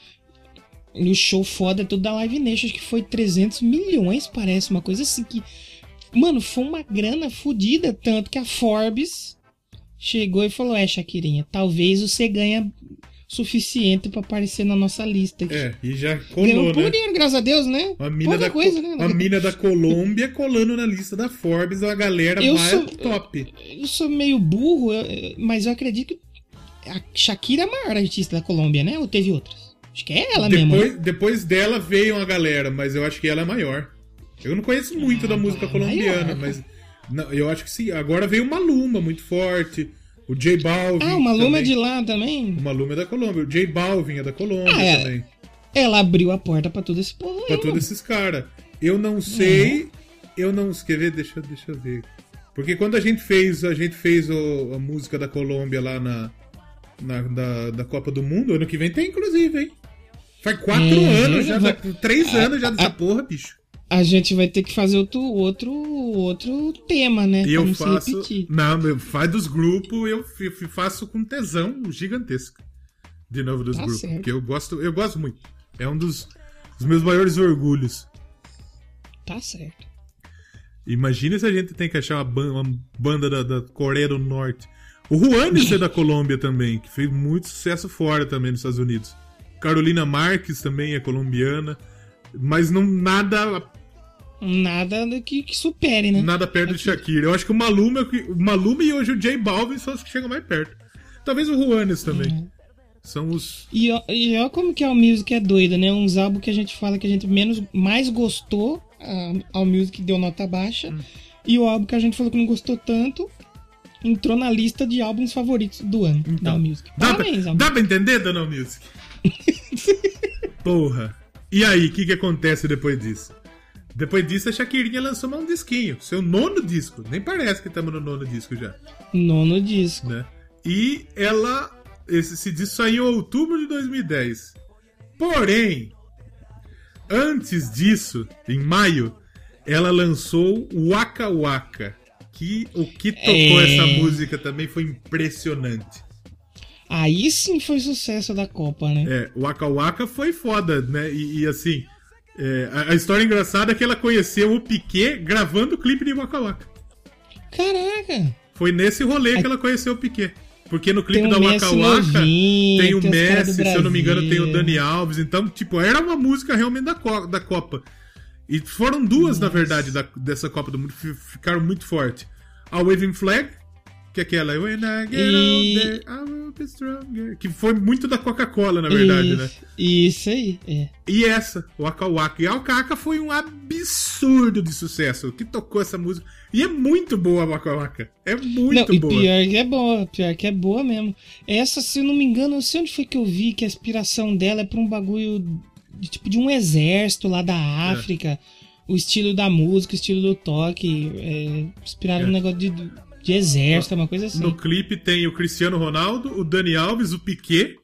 E o show foda tudo da Live Nation, acho que foi 300 milhões, parece, uma coisa assim que. Mano, foi uma grana fodida, tanto que a Forbes chegou e falou: É, Shakirinha, talvez você ganha suficiente pra aparecer na nossa lista. É, e já Ganhou colou, por né? dinheiro, graças a Deus, né? Uma mina, Pouca da, coisa, Co- né? uma mina da Colômbia colando na lista da Forbes, a galera Eu mais sou- top. Eu sou meio burro, eu- mas eu acredito que a Shakira é a maior artista da Colômbia, né? Ou teve outras? Acho que é ela mesmo. Depois, né? depois dela veio uma galera, mas eu acho que ela é maior. Eu não conheço muito Ah, da música é colombiana, maior. mas não, eu acho que sim. Agora veio o Maluma, muito forte. O J Balvin. Ah, uma Luma também. de lá também. O Maluma é da Colômbia. O J Balvin é da Colômbia Ah, é. também. Ela abriu a porta pra todo esse povo. Pra todos esses caras. Eu não sei. Eu não. Quer ver? Deixa, deixa eu ver. Porque quando a gente fez, a gente fez o- a música da Colômbia lá na, na- da, da Copa do Mundo, ano que vem tem, inclusive, hein? Faz quatro Uhum. anos já, Vai- da- três anos já dessa a- porra, bicho. A gente vai ter que fazer outro, outro, outro tema, né? E eu faço. Não, eu faz dos grupos, eu faço com tesão gigantesco. De novo dos Tá grupos. certo. Porque eu gosto, eu gosto muito. É um dos, dos meus maiores orgulhos. Tá certo. Imagina se a gente tem que achar uma banda, uma banda da, da Coreia do Norte. O Juanes é da Colômbia também, que fez muito sucesso fora também nos Estados Unidos. Carolina Marques também é colombiana. Mas não nada, Nada que, que supere, né? nada perto de Shakira. Eu acho que o Maluma, o Maluma e hoje o J Balvin são os que chegam mais perto. Talvez o Juanes também. Uhum. São os. E ó, e ó como que a Music é doida, né? Uns álbuns que a gente fala que a gente menos, mais gostou, a All Music deu nota baixa. Hum. E o álbum que a gente falou que não gostou tanto, entrou na lista de álbuns favoritos do ano da All Music. Dá, Parabéns, pra, All dá pra entender, Dona Music? Porra. E aí, o que, que acontece depois disso? Depois disso, a Shakirinha lançou mais um disquinho. Seu nono disco. Nem parece que estamos no nono disco já. Nono disco. né? E ela. Esse, esse disco saiu em outubro de 2010. Porém, antes disso, em maio, ela lançou Waka Waka. Que o que tocou É. essa música também foi impressionante. Aí sim foi sucesso da Copa, né? É, Waka Waka foi foda, né? E, e assim, é, a, a história engraçada é que ela conheceu o Piquet gravando o clipe de Waka Waka. Caraca! Foi nesse rolê que ela conheceu o Piquet. Porque no clipe o da Waka Waka tem o tem Messi, se eu não me engano, tem o. Dani Alves. Então, tipo, era uma música realmente da, Co- da Copa. E foram duas, na verdade, da- dessa Copa do Mundo, que ficaram muito fortes. A Waving Flag, que é aquela When I get E- older, I will be stronger. Que foi muito da Coca-Cola, na verdade, isso, né? Isso aí, é. E essa, o Waka Waka. E a Waka foi um absurdo de sucesso. Que tocou essa música. E é muito boa a Waka Waka. É muito não, e boa. pior que é boa, pior que é boa mesmo. Essa, se eu não me engano, eu sei onde foi que eu vi que a inspiração dela é pra um bagulho de tipo de um exército lá da É. África. O estilo da música, o estilo do toque. É, inspirado É. negócio de, de exército, uma coisa assim. No clipe tem o Cristiano Ronaldo, o Dani Alves, o Piquet.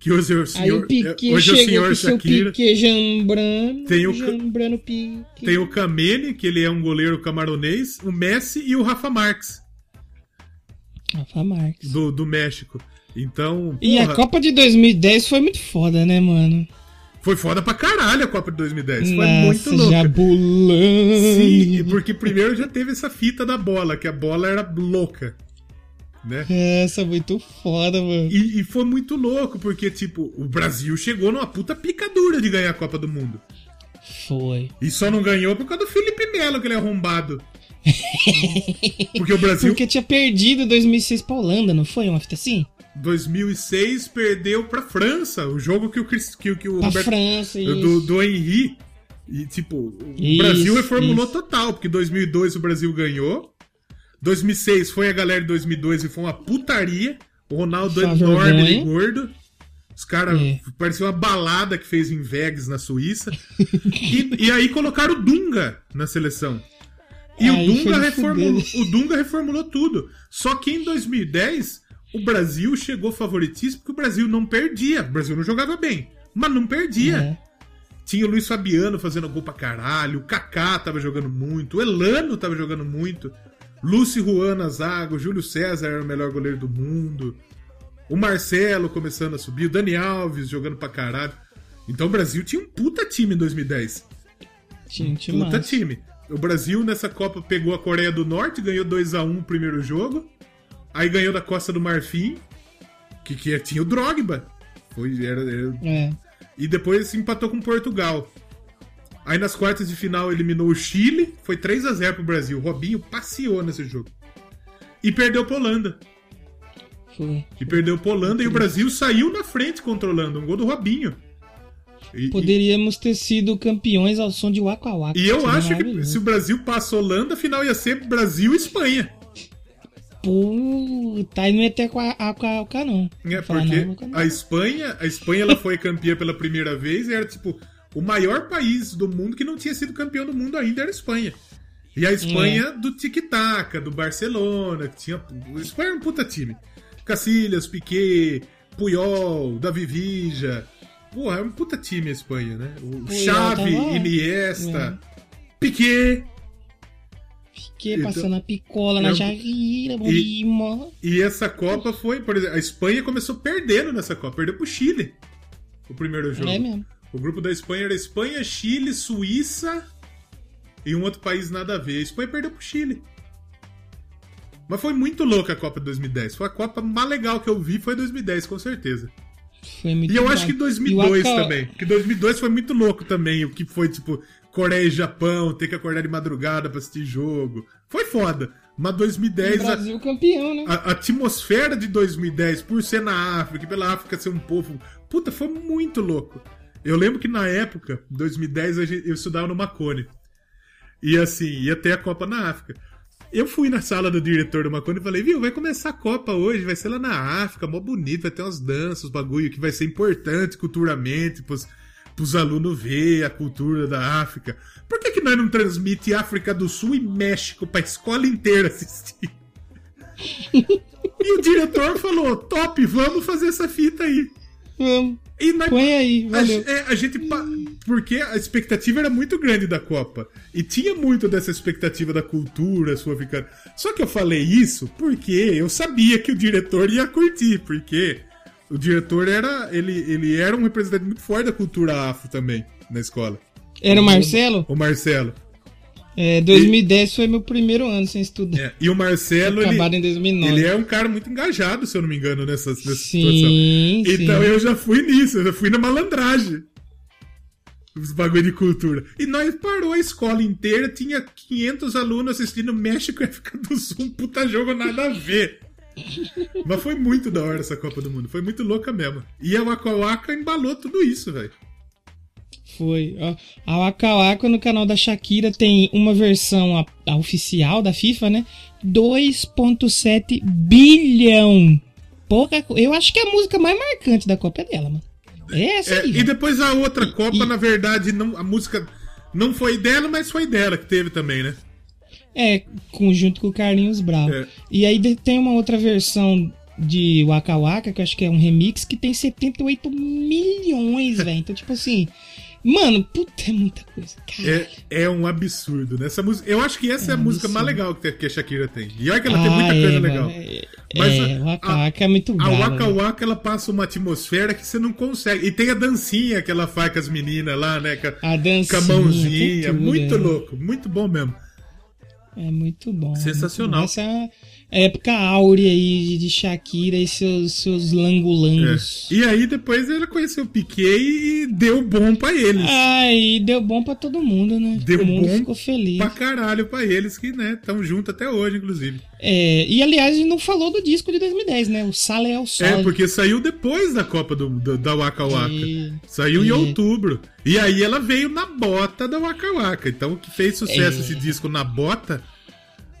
Que hoje é o Aí senhor, o Piquet hoje é o senhor Shakira. Piquet Jambrano. Tem o Jambrano Piquet. Tem o Kamene, que ele é um goleiro camaronês, o Messi e o Rafa Marques, Rafa Marques. do, do México. Então, E a porra, Copa de 2010 foi muito foda, né, mano? Foi foda pra caralho a Copa de 2010. Foi Nossa, muito louca. Jabulani. Sim, porque primeiro já teve essa fita da bola, que a bola era louca. Né? Essa, muito foda, mano. E, e foi muito louco, porque, tipo, o Brasil chegou numa puta picadura de ganhar a Copa do Mundo. Foi. E só não ganhou por causa do Felipe Melo, que ele é arrombado. Porque o Brasil, Porque tinha perdido 2006 pra Holanda, não foi? Uma fita assim? 2006, perdeu pra França. O jogo que o, que, que o Roberto França, do, do Henry. E, tipo, o Isso, Brasil reformulou isso. total, porque 2002 o Brasil ganhou. 2006 foi a galera de 2002 e foi uma putaria. O Ronaldo Só enorme e gordo. Os caras É. parecia uma balada que fez em Vegas, na Suíça. e, e aí colocaram o Dunga na seleção. E Aí o Dunga, reformulou, o Dunga reformulou tudo. Só que em 2010, o Brasil chegou favoritíssimo porque o Brasil não perdia. O Brasil não jogava bem, mas não perdia. É. Tinha o Luiz Fabiano fazendo gol pra caralho, o Kaká tava jogando muito, o Elano tava jogando muito, Lúcio Juan na zaga, o Júlio César era o melhor goleiro do mundo, o Marcelo começando a subir, o Dani Alves jogando pra caralho. Então o Brasil tinha um puta time em 2010. Tinha, tinha Puta massa. time. O Brasil nessa Copa pegou a Coreia do Norte, ganhou 2 a 1 o primeiro jogo. Aí ganhou da Costa do Marfim, que, que tinha o Drogba. Foi, era, era- É. e depois empatou com Portugal. Aí nas quartas de final eliminou o Chile, foi 3 a 0 pro Brasil. O Robinho passeou nesse jogo. E perdeu pra Holanda. Foi. E perdeu pra Holanda e o Brasil saiu na frente controlando. Um gol do Robinho. E, Poderíamos ter sido campeões ao som de Waka Waka. e eu acho que se o Brasil passa a Holanda, a final ia ser Brasil e Espanha. Aí não ia ter com a Waka Waka, não. É, porque não, não. a Espanha, a Espanha ela foi campeã pela primeira vez e era tipo o maior país do mundo que não tinha sido campeão do mundo ainda era a Espanha. E a Espanha É. do tic-tac, do Barcelona, que tinha. A Espanha era um puta time. Cacilhas, Piquet, Puyol, Davi Villa. Porra, é um puta time a Espanha, né? O Puyol Xavi. Iniesta, Piquet. Fiquei Então- passando a picola na Jaira, E-. E essa Copa foi, por exemplo, a Espanha começou perdendo nessa Copa, perdeu pro Chile. O primeiro jogo. É mesmo. O grupo da Espanha era Espanha, Chile, Suíça e um outro país nada a ver. A Espanha perdeu pro Chile. Mas foi muito louca a Copa de 2010. Foi a Copa mais legal que eu vi, foi 2010, com certeza. Foi muito E eu acho que E 2002 o Waka- também. Porque 2002 foi muito louco também. O que foi, tipo, Coreia e Japão, ter que acordar de madrugada pra assistir jogo. Foi foda. Mas 2010, a- Brasil campeão, né? a, a atmosfera de 2010, por ser na África, e pela África ser um povo. Puta, foi muito louco. Eu lembro que na época, 2010, a gente- eu estudava no Macone. E assim, ia ter a Copa na África. Eu fui na sala do diretor do Macone e falei, viu, vai começar a Copa hoje, vai ser lá na África, mó bonito, vai ter umas danças, bagulho que vai ser importante culturalmente pros, pros alunos ver a cultura da África. Por que, que nós não transmite África do Sul e México pra escola inteira assistir? E o diretor falou: top, vamos fazer essa fita aí. Vamos. E na, Põe aí, a, valeu. é, a gente. Porque a expectativa era muito grande da Copa. E tinha muito dessa expectativa da cultura sul-africana. Só que eu falei isso porque eu sabia que o diretor ia curtir. Porque o diretor era. Ele, ele era um representante muito forte da cultura afro também na escola. Era o Marcelo? O Marcelo. É, 2010 foi meu primeiro ano sem estudar. É, E o Marcelo. Ele, em 2009. ele é um cara muito engajado, se eu não me engano, nessa, nessa situação. Sim, Então sim. eu já fui nisso, eu já fui na malandragem. Os bagulho de cultura. E nós parou a escola inteira, tinha 500 alunos assistindo México e África do Sul, um puta jogo nada a ver. Mas foi muito da hora essa Copa do Mundo, foi muito louca mesmo. E a Waka Waka embalou tudo isso, velho. Foi. A Waka Waka no canal da Shakira tem uma versão a, a oficial da FIFA, né? 2.7 bilhão. Pouca Eu acho que é a música mais marcante da Copa é dela, mano. É essa É, aí. e velho. depois a outra Copa, e- na verdade, não, a música não foi dela, mas foi dela que teve também, né? É, conjunto com o Carlinhos Brau. É. E aí tem uma outra versão de Waka Waka, que eu acho que é um remix, que tem 78 milhões, velho. Então, tipo assim. Mano, puta, é muita coisa. É, é um absurdo, né? Essa música, eu acho que essa é, É a música mais legal que, a Shakira tem. E olha que ela tem Ah, muita é, coisa legal. É, Mas é, a- Waka a- Waka é muito A brava, Waka. Waka, ela passa uma atmosfera que você não consegue. E tem a dancinha que ela faz com as meninas lá, né? Com a, A dancinha. com a mãozinha. tem tudo, muito é. louco, muito bom mesmo. É muito bom. é Sensacional. muito bom. Essa é época áurea aí de- Shakira e seus, seus É. langolangos. E aí depois ela conheceu o Piquet e deu bom pra eles. Aí deu bom pra todo mundo, né? Deu o mundo bom ficou feliz. Pra caralho pra eles que, né, estão juntos até hoje, inclusive. É, e aliás, a gente não falou do disco de 2010, né? O Sale é o Sol. É, porque saiu depois da Copa do, do- da Waka Waka. É. Saiu em É. outubro. E aí ela veio na bota da Waka Waka. Então o que fez sucesso É. esse disco na bota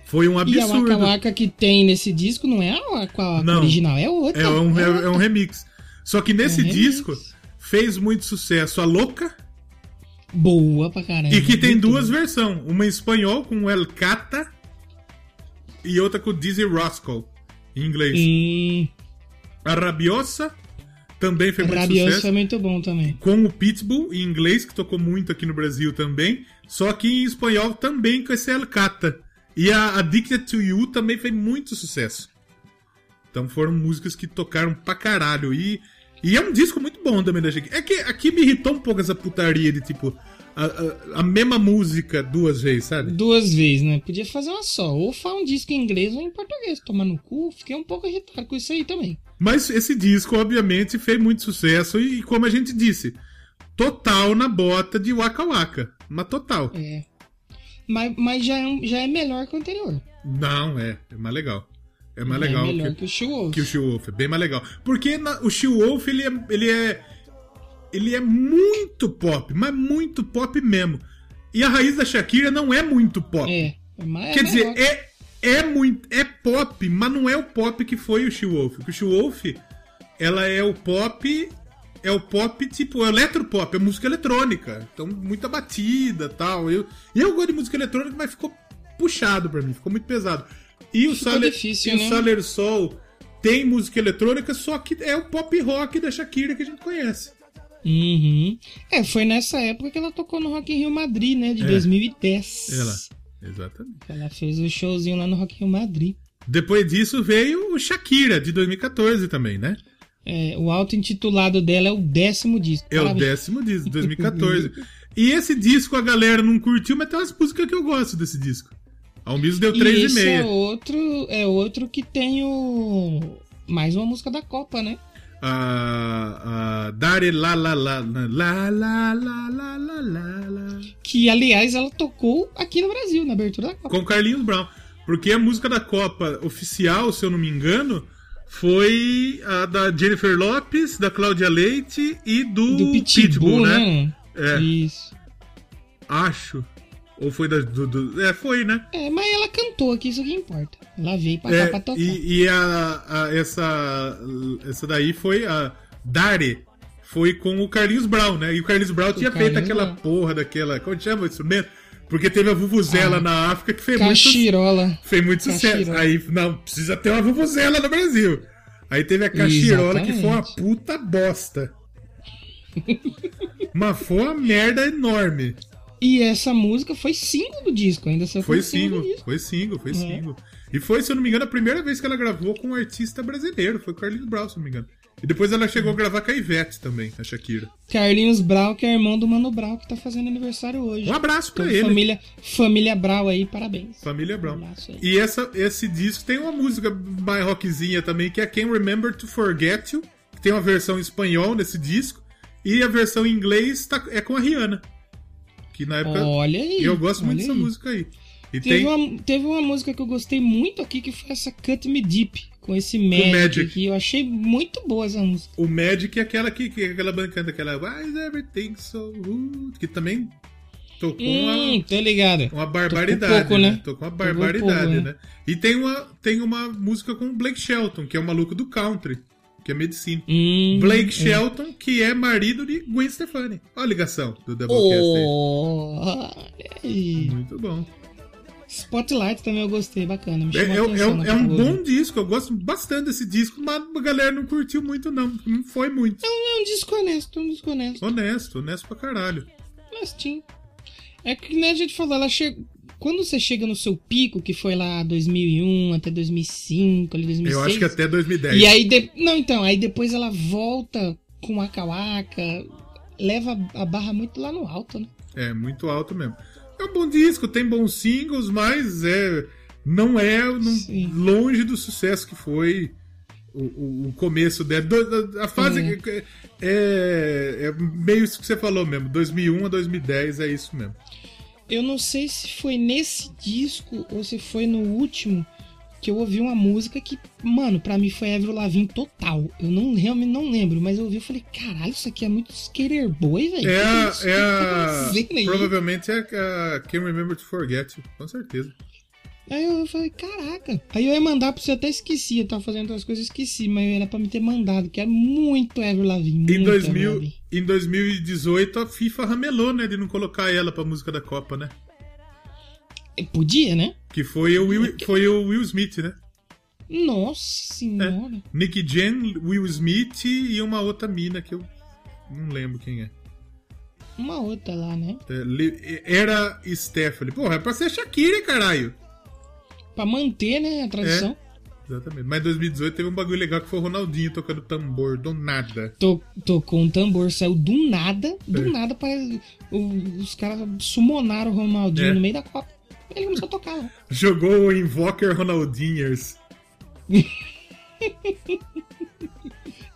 foi um E a absurdo. Waka Waka que tem nesse disco não é a Waka Waka Não. original, é outra. É um, outra. é um remix. Só que nesse É remix. disco fez muito sucesso a Louca Boa pra caramba. e que tem duas versões. Uma em espanhol com El Cata e outra com Dizzy Rascal em inglês. Hum, A Rabiosa também foi muito Rabioso sucesso. foi muito bom também. com o Pitbull em inglês, que tocou muito aqui no Brasil também, só que em espanhol também com esse El Cata. E a Addicted to You também fez muito sucesso. Então foram músicas que tocaram pra caralho. E, e é um disco muito bom também da Shakira. É que aqui me irritou um pouco essa putaria de tipo. A, a, a mesma música duas vezes, sabe? Duas vezes, né? Podia fazer uma só. Ou faz um disco em inglês ou em português. Tomar no cu. Fiquei um pouco irritado com isso aí também. Mas esse disco, obviamente, fez muito sucesso. E, como a gente disse, total na bota de Waka Waka. Mas total. É. Mas, mas já, é já é melhor que o anterior. Não, é. É mais legal. É mais é legal melhor que, que, o Show Wolf. que o She Wolf. É bem mais legal. Porque na- o She Wolf, ele é, ele é. Ele é muito pop, mas muito pop mesmo. E a raiz da Shakira não é muito pop. É. é mais, Quer é dizer, melhor. é, é muito. É pop, mas não é o pop que foi o She Wolf. Porque o She Wolf, ela é o pop. É o pop tipo é eletropop, é música eletrônica. Então, muita batida tal. Eu, e eu gosto de música eletrônica, mas ficou puxado pra mim, ficou muito pesado. E o Saler, difícil, e o né? Saler Sol tem música eletrônica, só que é o pop rock da Shakira que a gente conhece. Uhum. É, foi nessa época que ela tocou no Rock in Rio Madrid, né? De É. 2010. Ela. Exatamente. Ela fez o showzinho lá no Rock in Rio Madrid. Depois disso veio o Shakira, de 2014 também, né? É, o auto-intitulado dela é o décimo disco. É o Parabéns. décimo disco, 2014. e esse disco a galera não curtiu, mas tem umas músicas que eu gosto desse disco. Ao mesmo deu E esse é 3,5. outro, é outro que tem o. Mais uma música da Copa, né? A, a Dare La La La La La La La La La La Que, aliás, ela tocou aqui no Brasil, na abertura da Copa. com Carlinhos Brown. Porque a música da Copa oficial, se eu não me engano, foi a da Jennifer Lopes, da Cláudia Leite e do, Do Pitbull, né? É. Isso. Acho. Ou foi da. Do, do- é, foi, né? É, mas ela cantou aqui, isso que importa. Ela veio pra É, cá pra tocar. e e a, a- essa, essa daí foi a Dare. Foi com o Carlinhos Brown, né? E o Carlinhos Brown tinha feito Carlinhos aquela Brown. porra daquela. Como chama o instrumento? Porque teve a Vuvuzela Ah, na África que fez muito, Cachirola. fez muito sucesso. Cachirola. Aí, não, precisa ter uma Vuvuzela no Brasil. Aí teve a Cachirola, que foi uma Exatamente. puta bosta. Mas foi uma merda enorme. E essa música foi single do disco, ainda saiu Foi single single, foi single, foi É. single. E foi, se eu não me engano, a primeira vez que ela gravou com um artista brasileiro. Foi com Carlinhos Brown, se eu não me engano. E depois ela chegou a gravar com a Ivete também, a Shakira. Carlinhos Brau, que é irmão do Mano Brau, que tá fazendo aniversário hoje. Um abraço pra Então, ele. família, família Brau aí, parabéns. Família Brown. Um. E essa, esse disco tem uma música mais rockzinha também, que é Can't Remember to Forget You, que tem uma versão em espanhol nesse disco, e a versão em inglês tá- é com a Rihanna. Que na época. Olha aí. Eu gosto muito dessa aí. música aí. E Teve, tem. uma, teve uma música que eu gostei muito aqui, que foi essa Cut Me Deep, com esse Magic, Magic. aqui. Eu achei muito boa essa música. O Magic é aquela que, que aquela banda canta, aquela Why is everything so good? Que também tocou Hum, uma, tô ligado. uma barbaridade. pouco, né? né? Tocou uma Tocou barbaridade, pouco, né? E tem uma, tem uma música com o Blake Shelton, que é o maluco do country, que é medicina. Hum, Blake é. Shelton, que é marido de Gwen Stefani. Olha a ligação do Doublecast. Oh, aí. Muito bom. Spotlight também eu gostei, bacana. Me É, é- é um, é um bom disco, eu gosto bastante desse disco, mas a galera não curtiu muito, não. Não foi muito. É um disco honesto, um disco honesto. Honesto, honesto pra caralho. Honestinho. É que nem a gente falou, ela chega... quando você chega no seu pico, que foi lá 2001 até 2005, ali 2006... Eu acho que até 2010. E aí, de- não, então, aí depois ela volta com Waka Waka, leva a barra muito lá no alto, né? É, muito alto mesmo. É um bom disco, tem bons singles, mas é não é não- longe do sucesso que foi o, o- o começo dela. A fase É. é, é meio isso que você falou mesmo. 2001 a 2010 é isso mesmo. Eu não sei se foi nesse disco ou se foi no último que eu ouvi uma música que, mano, pra mim foi Avril Lavigne total. Eu não realmente não lembro, mas eu ouvi e falei, caralho, isso aqui é muito Skater Boy, velho. É, a- é tá a, fazendo aí? provavelmente é a Can't Remember to Forget com certeza. Aí eu falei, caraca. Aí eu ia mandar pra você, até esqueci. Eu tava fazendo outras coisas, esqueci. Mas era pra me ter mandado, que é muito Avril Lavigne. Em, muito Avril 2000, Lavigne. em 2018 a FIFA ramelou, né, de não colocar ela pra música da Copa, né? É, Podia, né? Que foi o Will, foi o Will Smith, né? Nossa senhora. Nick Jen, Will Smith e uma outra mina que eu não lembro quem é. Uma outra lá, né? É, Era Stephanie. Porra, é pra ser Shakira, caralho. Pra manter, né, a tradição. Exatamente. Mas em 2018 teve um bagulho legal que foi o Ronaldinho tocando tambor, do nada. To- tocou um tambor, saiu do nada, do É. nada, parece, o- os caras sumonaram o Ronaldinho É. no meio da Copa. Ele começou a tocar lá. Jogou o Invoker Ronaldinhers.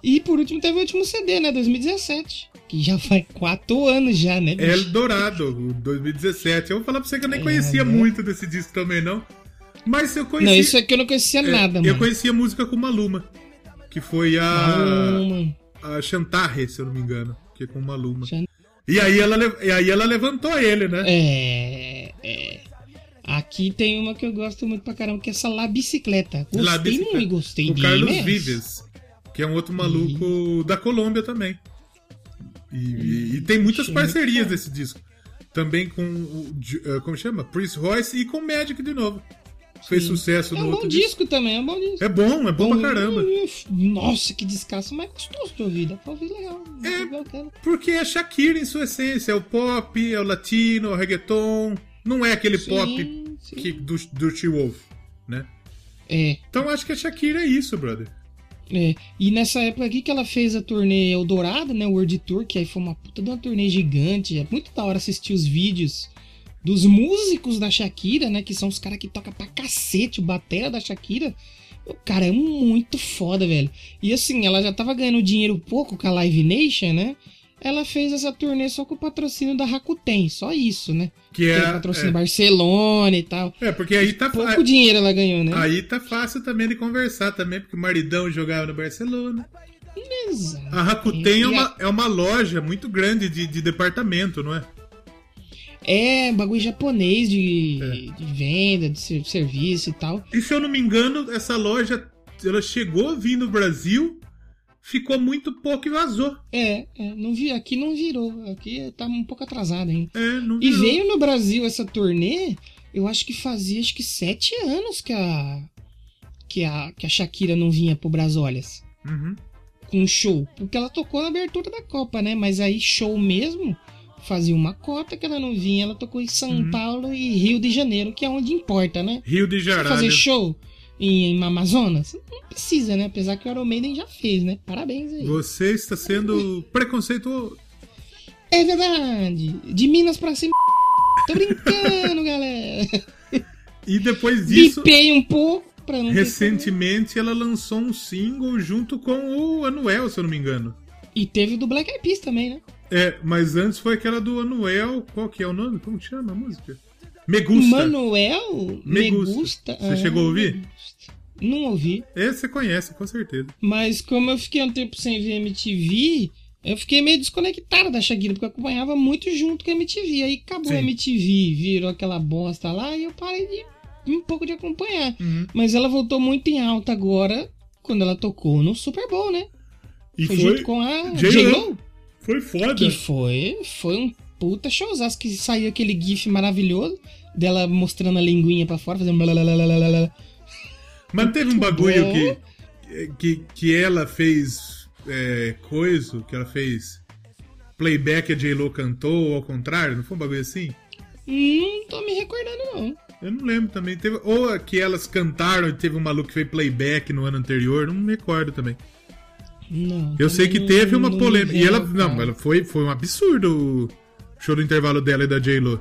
E por último teve o último CD, né, 2017. Que já faz quatro anos já, né, bicho? Eldorado, o 2017. Eu vou falar pra você que eu nem É, conhecia né? muito desse disco também, não. Mas eu Não, conhecia. isso aqui eu não conhecia é, nada, Eu mano. conhecia música com Maluma. Que foi a. Maluma. A Chantarre, se eu não me engano. Que é com Maluma. Chan- E aí ela, e aí ela levantou ele, né? É, é. Aqui tem uma que eu gosto muito pra caramba, que é essa La Bicicleta. Gostei La Bicicleta. muito, gostei de Carlos imenso. Vives, que é um outro maluco da Colômbia também. E, e- e tem muitas parcerias muito desse disco. Também com o. Eh, Como chama? Prince Royce e com Magic de novo. Fez sucesso É no um bom outro disco também, é um bom disco. É bom, é bom pra caramba. Nossa, que descasso mais gostoso de ouvir. Dá pra ouvir legal. É. bacana. Porque é Shakira em sua essência. É o pop, é o latino, é o reggaeton. Não é aquele Sim, pop sim. que, do, do T-Wolf, né? É, Então acho que a Shakira é isso, brother. é. E nessa época aqui que ela fez a turnê Eldorado, né? O World Tour, que aí foi uma puta de uma turnê gigante. É muito da hora assistir os vídeos dos músicos da Shakira, né? Que são os caras que tocam pra cacete, o batera da Shakira. O cara é muito foda, velho. E assim, ela já tava ganhando dinheiro pouco com a Live Nation, né? Ela fez essa turnê só com o patrocínio da Rakuten, só isso, né? Que Tem é. patrocínio É, Barcelona e tal. é, porque aí tá. Pouco dinheiro ela ganhou, né? Aí tá fácil também de conversar também, porque o maridão jogava no Barcelona. Exato. A Rakuten é uma, é uma loja muito grande de, de departamento, não é? É, bagulho japonês de, É. de venda, de ser- serviço e tal. E se eu não me engano, essa loja ela chegou a vir no Brasil, ficou muito pouco e vazou. É, é, não vi, aqui não virou. Aqui tá um pouco atrasado ainda. É, não E virou. veio no Brasil essa turnê, eu acho que fazia acho que sete anos que a. Que a, que a Shakira não vinha pro Brasólias Uhum. com um show. Porque ela tocou na abertura da Copa, né? Mas aí show mesmo fazia uma cota que ela não vinha. Ela tocou em São Uhum. Paulo e Rio de Janeiro, que é onde importa, né? Rio de Janeiro. fazer show em, em Amazonas? Não precisa, né? Apesar que o Iron Maiden já fez, né? Parabéns aí. Você está sendo preconceituoso. É verdade. De Minas pra cima. Tô brincando, galera. E depois disso, Bipei um pouco pra não recentemente ela lançou um single junto com o Anuel, se eu não me engano. E teve o do Black Eyed Peas também, né? É, mas antes foi aquela do Anuel. Qual que é o nome? Como que chama a música? Me Gusta. Manuel Me Me Gusta. Gusta. Você chegou a ouvir? Gusta. Não ouvi. Esse você conhece, com certeza. Mas como eu fiquei um tempo sem ver MTV, eu fiquei meio desconectado da Shakira, porque eu acompanhava muito junto com a MTV. Aí acabou Sim. a MTV, virou aquela bosta lá e eu parei de um pouco de acompanhar. Uhum. Mas ela voltou muito em alta agora, quando ela tocou no Super Bowl, né? E Foi, foi, junto com a J.Lo. Foi foda. Que foi, foi um puta showzaço que saiu aquele gif maravilhoso dela mostrando a linguinha pra fora, fazendo blá. Mas teve um bagulho bom. que, que, que ela fez é, coisa, que ela fez playback a J-Lo cantou, ou ao contrário, não foi um bagulho assim? Não tô me recordando, não. Eu não lembro também. Teve, ou que elas cantaram e teve um maluco que fez playback no ano anterior, não me recordo também. Não. Eu sei que teve uma polêmica. E ela. Não, ela foi, foi um absurdo o show do intervalo dela e da J-Lo.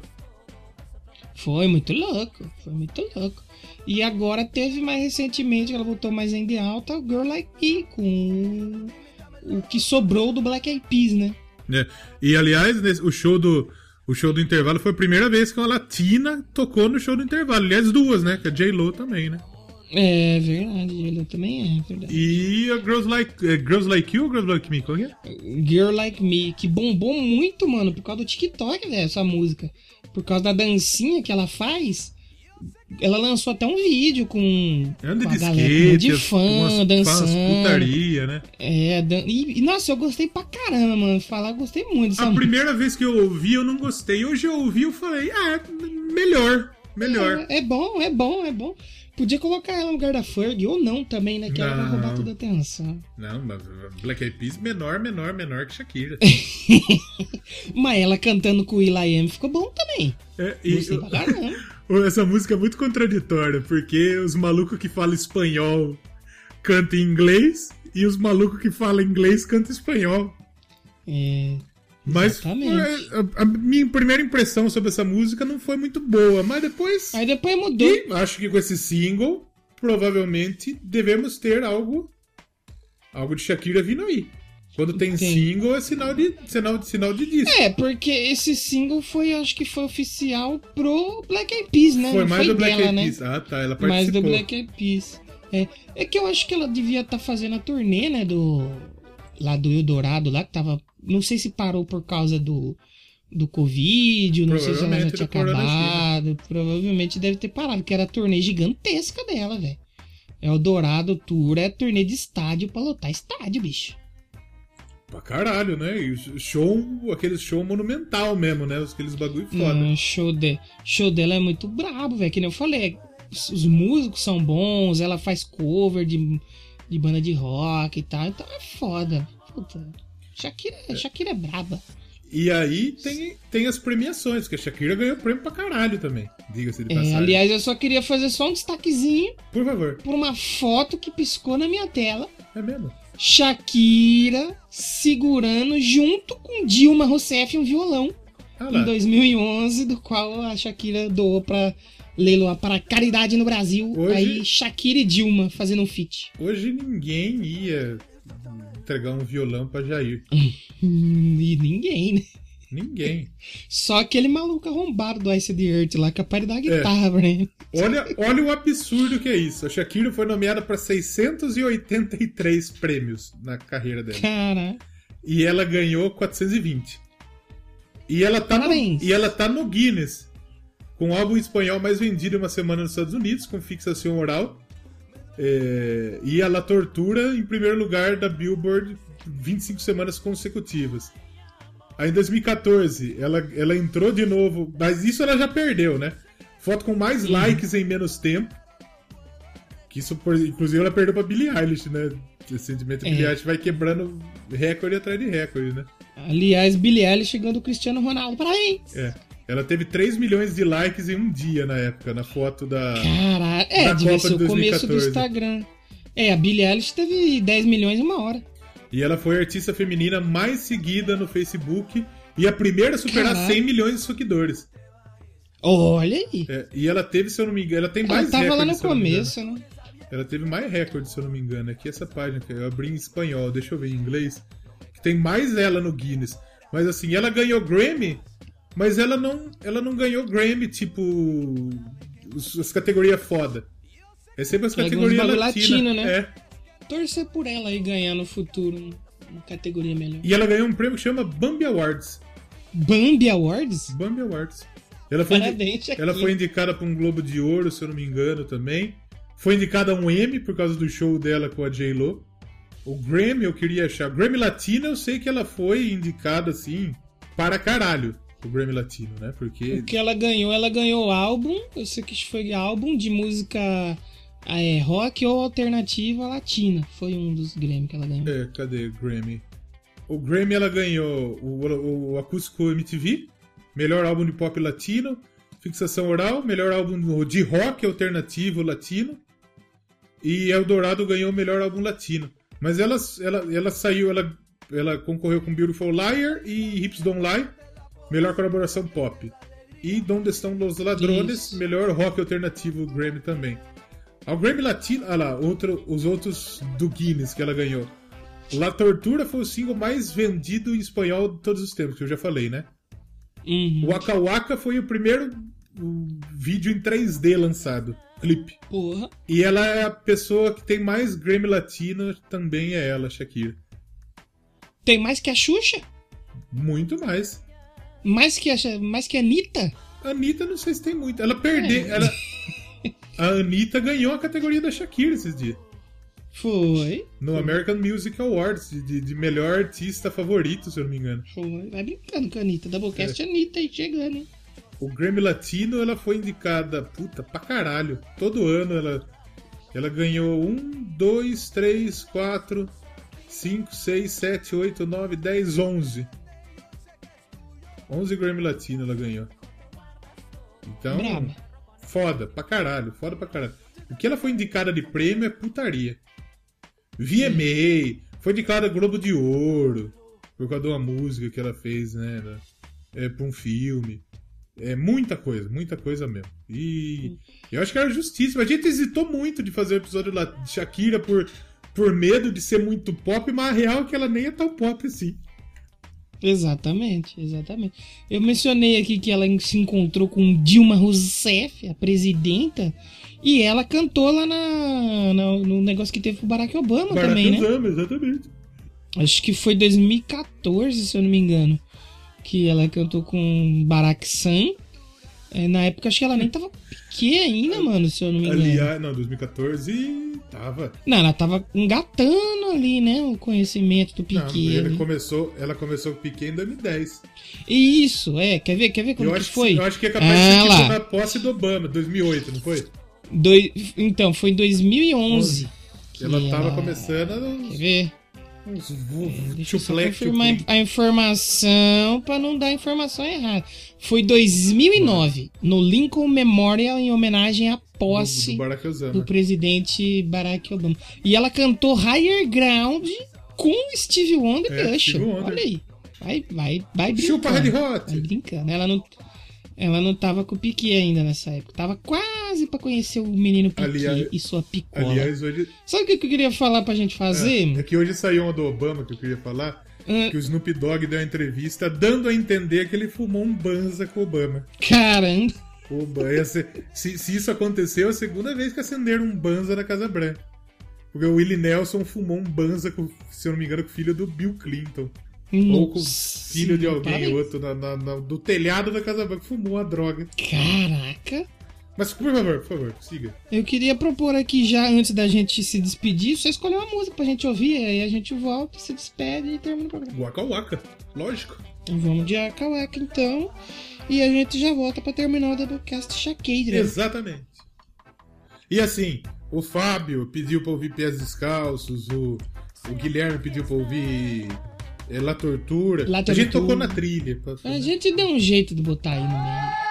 Foi muito louco, foi muito louco. E agora teve mais recentemente, ela voltou mais em alta, o Girl Like Me, com o, que sobrou do Black Eyed Peas, né? É. E aliás, nesse- o show do o show do intervalo foi a primeira vez que uma latina tocou no show do intervalo. Aliás, duas, né? Que a J Lo também, né? É verdade, ele também é verdade. E a Girls Like, é, Girls like You ou Girls Like Me? Qual que é? Girl Like Me, que bombou muito, mano, por causa do TikTok, velho, essa música. Por causa da dancinha que ela faz. Ela lançou até um vídeo com, Anda com de galera skate, de fã, umas, umas dançando. putaria, né? É, dan... e, e, nossa, eu gostei pra caramba, mano. Falar, gostei muito dessa A música. primeira vez que eu ouvi, eu não gostei. Hoje eu ouvi, eu falei, ah, melhor, melhor. É, é bom, é bom, é bom. Podia colocar ela no lugar da Ferg, ou não também, né? Que ela vai Não. roubar toda a atenção. Não, mas Black Eyed Peas menor, menor, menor que Shakira. Mas ela cantando com o Will.i.am ficou bom também. É, e- Gostei pra caramba. essa música é muito contraditória, porque os malucos que falam espanhol cantam em inglês e os malucos que falam inglês cantam espanhol. É, Mas é, a, a minha primeira impressão sobre essa música não foi muito boa, mas depois. Aí depois mudou. E acho que com esse single, provavelmente devemos ter algo. Algo de Shakira vindo aí. Quando tem Tem. single, é sinal de, sinal, de- sinal de disco. É, porque esse single foi, acho que foi oficial pro Black Eyed Peas, né? foi Não mais foi do Black dela, Eyed né? Peas. Ah, tá. Ela Mais participou. do Black Eyed Peas. É, é que eu acho que ela devia estar fazendo a turnê, né, do... Lá do Eldorado, lá que tava... Não sei se parou por causa do... Do Covid, não sei se ela já tinha acabado. Provavelmente deve ter parado, que era a turnê gigantesca dela, velho. Eldorado Tour é turnê de estádio pra lotar estádio, bicho. Pra caralho, né? E show, aquele show monumental mesmo, né? Aqueles bagulho foda. Não, show, de, show dela é muito brabo, velho. Que nem eu falei. Os músicos são bons, ela faz cover de, de banda de rock e tal. Então é foda. Puta. Shakira, Shakira é braba. E aí tem, tem as premiações, que a Shakira ganhou prêmio pra caralho também. Diga-se de É, passagem. aliás, eu só queria fazer só um destaquezinho Por favor. por uma foto que piscou na minha tela. É mesmo? Shakira segurando junto com Dilma Rousseff um violão Ah em lá. 2011, do qual a Shakira doou pra leiloar para caridade no Brasil. Hoje- Aí Shakira e Dilma fazendo um feat. Hoje ninguém ia entregar um violão pra Jair. E ninguém, né? Ninguém. Só aquele maluco arrombado do Ice the Earth lá, capaz de dar É. guitarra pra ele. Olha, olha o absurdo que é isso. A Shakira foi nomeada pra 683 prêmios na carreira dela. Cara, E ela ganhou 420. E ela tá, no, Parabéns. e ela tá no Guinness. Com o álbum espanhol mais vendido em uma semana nos Estados Unidos, com fixação oral. É, e ela tortura em primeiro lugar da Billboard 25 semanas consecutivas. Aí em 2014, ela, ela entrou de novo, mas isso ela já perdeu, né? Foto com mais likes em menos tempo. Que isso, inclusive, ela perdeu pra Billie Eilish, né? Recentemente a É. Billie Eilish vai quebrando recorde atrás de recorde, né? aliás, Billie Eilish chegando o Cristiano Ronaldo. Parabéns! É. Ela teve 3 milhões de likes em um dia na época, na foto da. Caralho, é, Da devia Copa ser de o começo do 2014. Instagram. É, a Billie Eilish teve 10 milhões em uma hora. E ela foi a artista feminina mais seguida no Facebook e a primeira a superar Caralho. 100 milhões de seguidores. Olha aí. É, e ela teve, se eu não me engano, ela tem Ela mais tava lá no recordes, se eu não me engano. começo, né? Ela teve mais recordes, se eu não me engano. Aqui essa página que eu abri em espanhol, deixa eu ver em inglês. Que tem mais ela no Guinness. Mas assim, ela ganhou Grammy, mas ela não, ela não ganhou Grammy, tipo. as categorias foda. É sempre as categorias latinas. latino, né? É. Torcer por ela aí ganhar no futuro uma categoria melhor. E ela ganhou um prêmio que chama Bambi Awards. Bambi Awards? Bambi Awards. Ela foi, indi- Parabéns, Shakira. ela foi indicada para um Globo de Ouro, se eu não me engano, também. Foi indicada a um Emmy por causa do show dela com a J-Lo. O Grammy eu queria achar. Grammy Latino eu sei que ela foi indicada assim para caralho. O Grammy Latino, né? Porque. O que ela ganhou, ela ganhou álbum. Eu sei que foi álbum de música é, rock ou alternativa latina. Foi um dos Grammy que ela ganhou. É, cadê o Grammy? O Grammy ela ganhou o, o, o Acústico MTV, melhor álbum de pop latino, Fixação Oral, melhor álbum de rock alternativo latino, e Eldorado ganhou o melhor álbum latino. Mas ela, ela, ela saiu, ela, ela concorreu com Beautiful Liar e Hips Don't Lie, melhor colaboração pop. e Donde Estão Los Ladrones, Isso. melhor rock alternativo Grammy também. Ao Grammy Latino, ah lá, outro, os outros do Guinness que ela ganhou. La Tortura foi o single mais vendido em espanhol de todos os tempos, que eu já falei, né? Uhum. Waka Waka foi o primeiro vídeo em 3D lançado, clipe. Porra. E ela é a pessoa que tem mais Grammy Latino, também é ela, Shakira. Tem mais que a Xuxa? Muito mais. Mais que a, mais que a Anitta? A Anitta, não sei se tem muito. Ela perdeu. É. Ela... A Anitta ganhou a categoria da Shakira esses dias. Foi. No American Music Awards, de- de, melhor artista favorito, se eu não me engano. Foi. Vai brincando com a Anitta. Doublecast Anitta aí chegando, hein? O Grammy Latino, ela foi indicada, puta, pra caralho. Todo ano ela, ela ganhou 1, 2, 3, 4, 5, 6, 7, 8, 9, 10, 11. 11 Grammy Latino ela ganhou. Então, Braba. foda, pra caralho, foda pra caralho. O que ela foi indicada de prêmio é putaria. VMA, foi indicada Globo de Ouro, por causa de uma música que ela fez, né? É, pra um filme. É muita coisa, muita coisa mesmo. E eu acho que era justíssimo. A gente hesitou muito de fazer o episódio lá de Shakira por, por medo de ser muito pop, mas a real é que ela nem é tão pop assim. Exatamente, exatamente. Eu mencionei aqui que ela se encontrou com Dilma Rousseff, a presidenta, e ela cantou lá na, na- no negócio que teve com o Barack Obama Barack também, né? Obama, exatamente. Acho que foi 2014, se eu não me engano, que ela cantou com Barack San. É, na época, acho que ela nem tava pequena ainda, mano, se eu não me engano. Aliás, não, 2014 tava. Não, ela tava engatando ali, né, o conhecimento do Não, Piquet. ele ali. começou, ela começou com o Piquet em 2010. Isso, é, quer ver, quer ver como Eu que foi? que, eu acho que é capaz de Ah, ser lá. tipo na posse do Obama, 2008, não foi? Doi- Então, foi em 2011. que Ela tava ela- começando Quer ver? Uns vu- Deixa eu confirmar a informação pra não dar informação errada. Foi 2009, no Lincoln Memorial, em homenagem à posse do do presidente Barack Obama. E ela cantou Higher Ground com Steve Wonder É, e Usher. Olha aí. Vai, vai, vai brincando. Chupa Red Hot. Vai brincando. Ela não, ela não tava com o Piquet ainda nessa época. Tava quase pra conhecer o menino Piquet Aliás- e sua picola. Aliás, hoje. Sabe o que eu queria falar pra gente fazer? É que hoje saiu uma do Obama que eu queria falar. Ah, Que o Snoop Dogg deu uma entrevista dando a entender que ele fumou um banza com o Obama. Caramba. O Obama ia ser- se, se isso aconteceu, é a segunda vez que acenderam um banza na Casa Branca. Porque o Willie Nelson fumou um banza, com, se eu não me engano, com o filho do Bill Clinton. Ou com o Nossa, filho de alguém parabéns. outro na, na- na- do telhado da Casa Branca. Fumou a droga. Caraca. Mas, por favor, por favor, siga. Eu queria propor aqui já, antes da gente se despedir, você escolher uma música pra gente ouvir, aí a gente volta, se despede e termina o programa. Waka Waka, lógico. Vamos de Akawaka então, e a gente já volta pra terminar o Doublecast Shakeira. Exatamente. E assim, o Fábio pediu pra ouvir Pés Descalços, o, o Guilherme pediu pra ouvir é, La Tortura. La A gente Tortura. tocou na trilha. pra- A gente deu um jeito de botar aí no meio.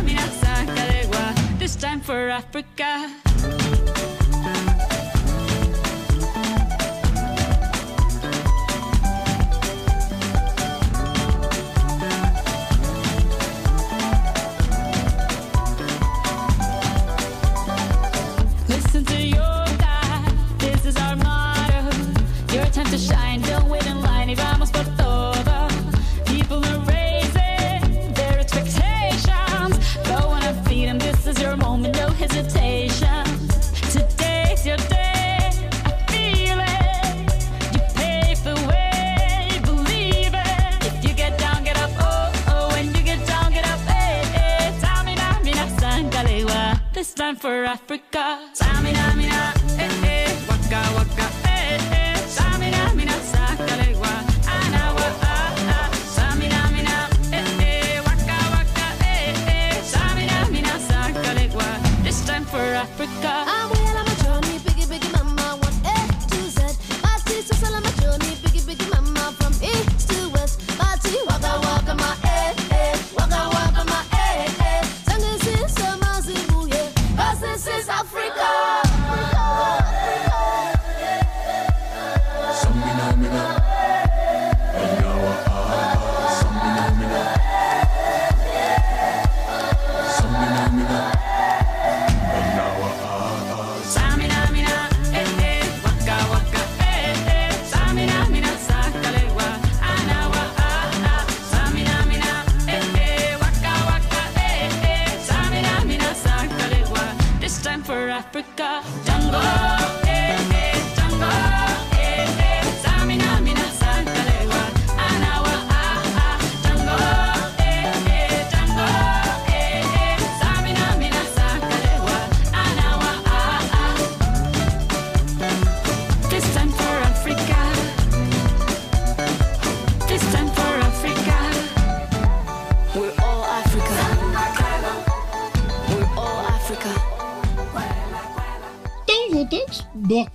Mina, this time for Africa. Africa. Samina, mina, eh, eh, waka, waka, eh, eh. Samina, mina, sakalewa, anawa, ah, ah. Samina, mina, eh, eh, waka, waka, eh, eh. Samina, mina, sakalewa. This time for Africa.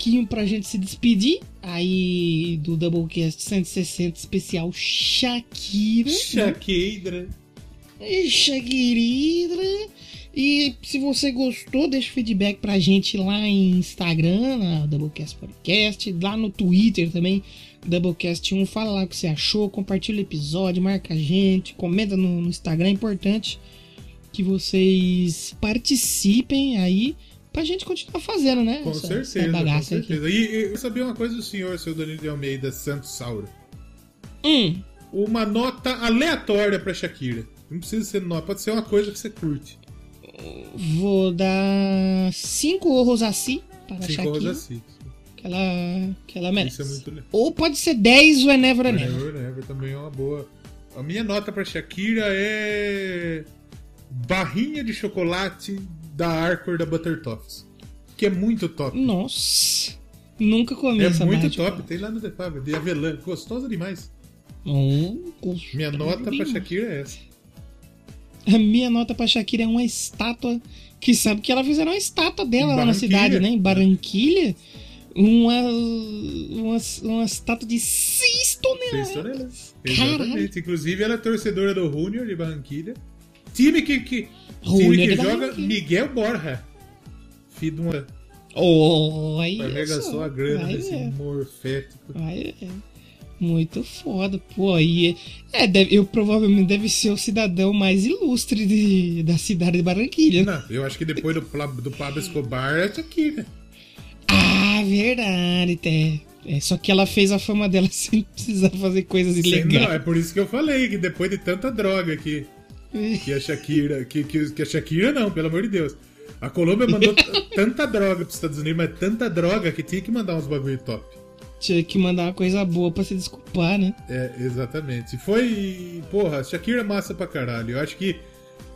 Bloquinho pra gente se despedir. Aí do Doublecast 160 especial Shakira. Shakira. Shakira. E se você gostou, deixa o feedback pra gente lá em Instagram, na Doublecast Podcast, lá no Twitter também, Doublecast1. Fala lá o que você achou, compartilha o episódio, marca a gente, comenta no, no Instagram. É importante que vocês participem aí pra gente continuar fazendo, né? Com essa- certeza, essa com certeza. E, e eu sabia uma coisa do senhor, seu Danilo de Almeida Santos Sauro. Hum, Uma nota aleatória pra Shakira. Não precisa ser nota, pode ser uma coisa que você curte. vou dar 5 orros assim para a Cinco Shakira. horas assim. que ela, que ela merece. É. Ou pode ser 10 Whenever or Never. Never, Never também é uma boa. A minha nota pra Shakira é. Barrinha de chocolate da Arcor da Butter Toffs. Que é muito top. Nossa, nunca comi é essa muito barra de top. Tem lá no The Fábio, de avelã. Gostosa demais. Gostoso Minha nota pra. Shakira é essa. A minha nota pra Shakira é uma estátua. Que sabe que ela fizeram uma estátua dela lá na cidade, né? Em Barranquilha. Uma, uma, uma estátua de 6 toneladas. Seis toneladas. Caralho. Exatamente. Inclusive, ela é torcedora do Junior de Barranquilha. Time que, que, time que joga. Miguel Borja. Filho de uma. Olha Arregaçou só, a grana vai desse ver. morfético. Vai ver. Muito foda, pô. Aí é, deve- eu provavelmente deve ser o cidadão mais ilustre de- da cidade de Barranquilha. Não, eu acho que depois do, do Pablo Escobar é Shakira. Ah, verdade, é. É, só que ela fez a fama dela sem precisar fazer coisas Sem- Não, é ilegais. por isso que eu falei que depois de tanta droga que, que a Shakira. Que, que, que a Shakira não, pelo amor de Deus. A Colômbia mandou tanta droga pros Estados Unidos, mas tanta droga que tinha que mandar uns bagulho top. Tinha que mandar uma coisa boa pra se desculpar, né? É, exatamente. Foi. Porra, Shakira é massa pra caralho. Eu acho que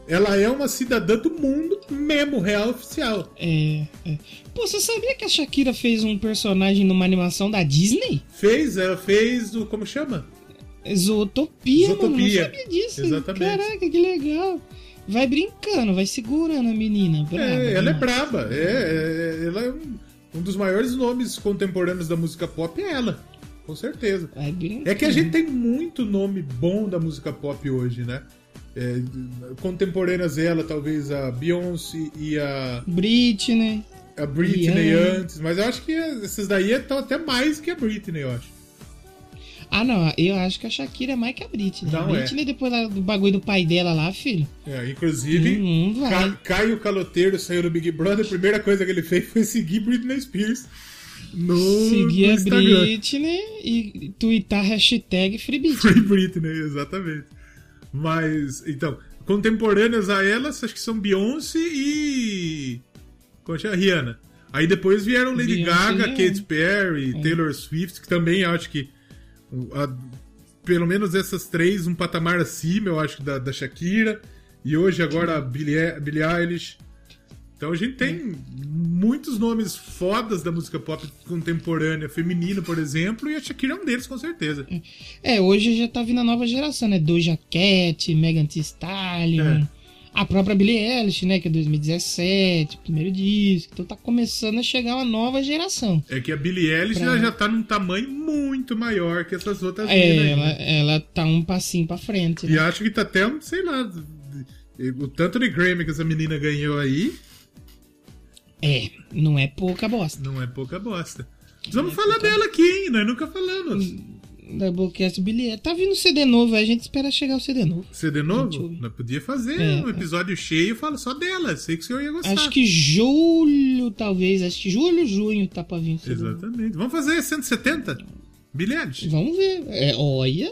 ela é uma cidadã do mundo mesmo, real oficial. É, é. Pô, você sabia que a Shakira fez um personagem numa animação da Disney? Fez, ela fez o. Como chama? Zootopia, mano. Zootopia. Não sabia disso. Exatamente. Caraca, que legal. Vai brincando, vai segurando a menina. Braba, É, ela é braba. É, é- ela é um, um dos maiores nomes contemporâneos da música pop, é ela. Com certeza. Vai brincando. É que a gente tem muito nome bom da música pop hoje, né? É, contemporâneas ela, talvez a Beyoncé e a, Britney. a Britney Rihanna. antes, mas eu acho que esses daí estão até mais que a Britney, eu acho. Ah, não. Eu acho que a Shakira é mais que a Britney. Não a é. Britney, depois lá do bagulho do pai dela lá, filho. É, inclusive, Hum. Ca- Caio Caloteiro saiu do Big Brother, a primeira coisa que ele fez foi seguir Britney Spears no, Seguir no a Instagram. Britney e twittar hashtag FreeBit. Free Britney, exatamente. Mas, então, contemporâneas a elas, acho que são Beyoncé e. Como chama? Rihanna. Aí depois vieram Lady Beyoncé Gaga. Katy Perry, Taylor Swift, que também acho que. A- pelo menos essas três, um patamar acima, eu acho, da, da Shakira. E hoje, agora, a Billie, Billie Eilish. Então a gente tem muitos nomes fodas da música pop contemporânea, feminina, por exemplo, e a Shakira é um deles, com certeza. É, hoje já tá vindo a nova geração, né? Doja Cat, Megan Thee Stallion, É. a própria Billie Eilish, né? Que é 2017, primeiro disco. Então tá começando a chegar uma nova geração. É que a Billie Eilish Pra- ela já tá num tamanho muito maior que essas outras É, ela, né? ela tá um passinho pra frente, E né? acho que tá até, sei lá, o tanto de Grammy que essa menina ganhou aí, É, não é pouca bosta. não é pouca bosta. Vamos falar dela aqui, hein? Nós nunca falamos. Doublecast Billie Eilish. Tá vindo CD novo, a gente espera chegar o CD novo. CD novo? Nós podia fazer É, um episódio cheio e falar só dela. Sei que o senhor ia gostar. Acho que julho, talvez. Acho que julho, junho tá pra vir o CD novo. Exatamente. Vamos fazer 170? Billie Eilish. Vamos ver. É, olha,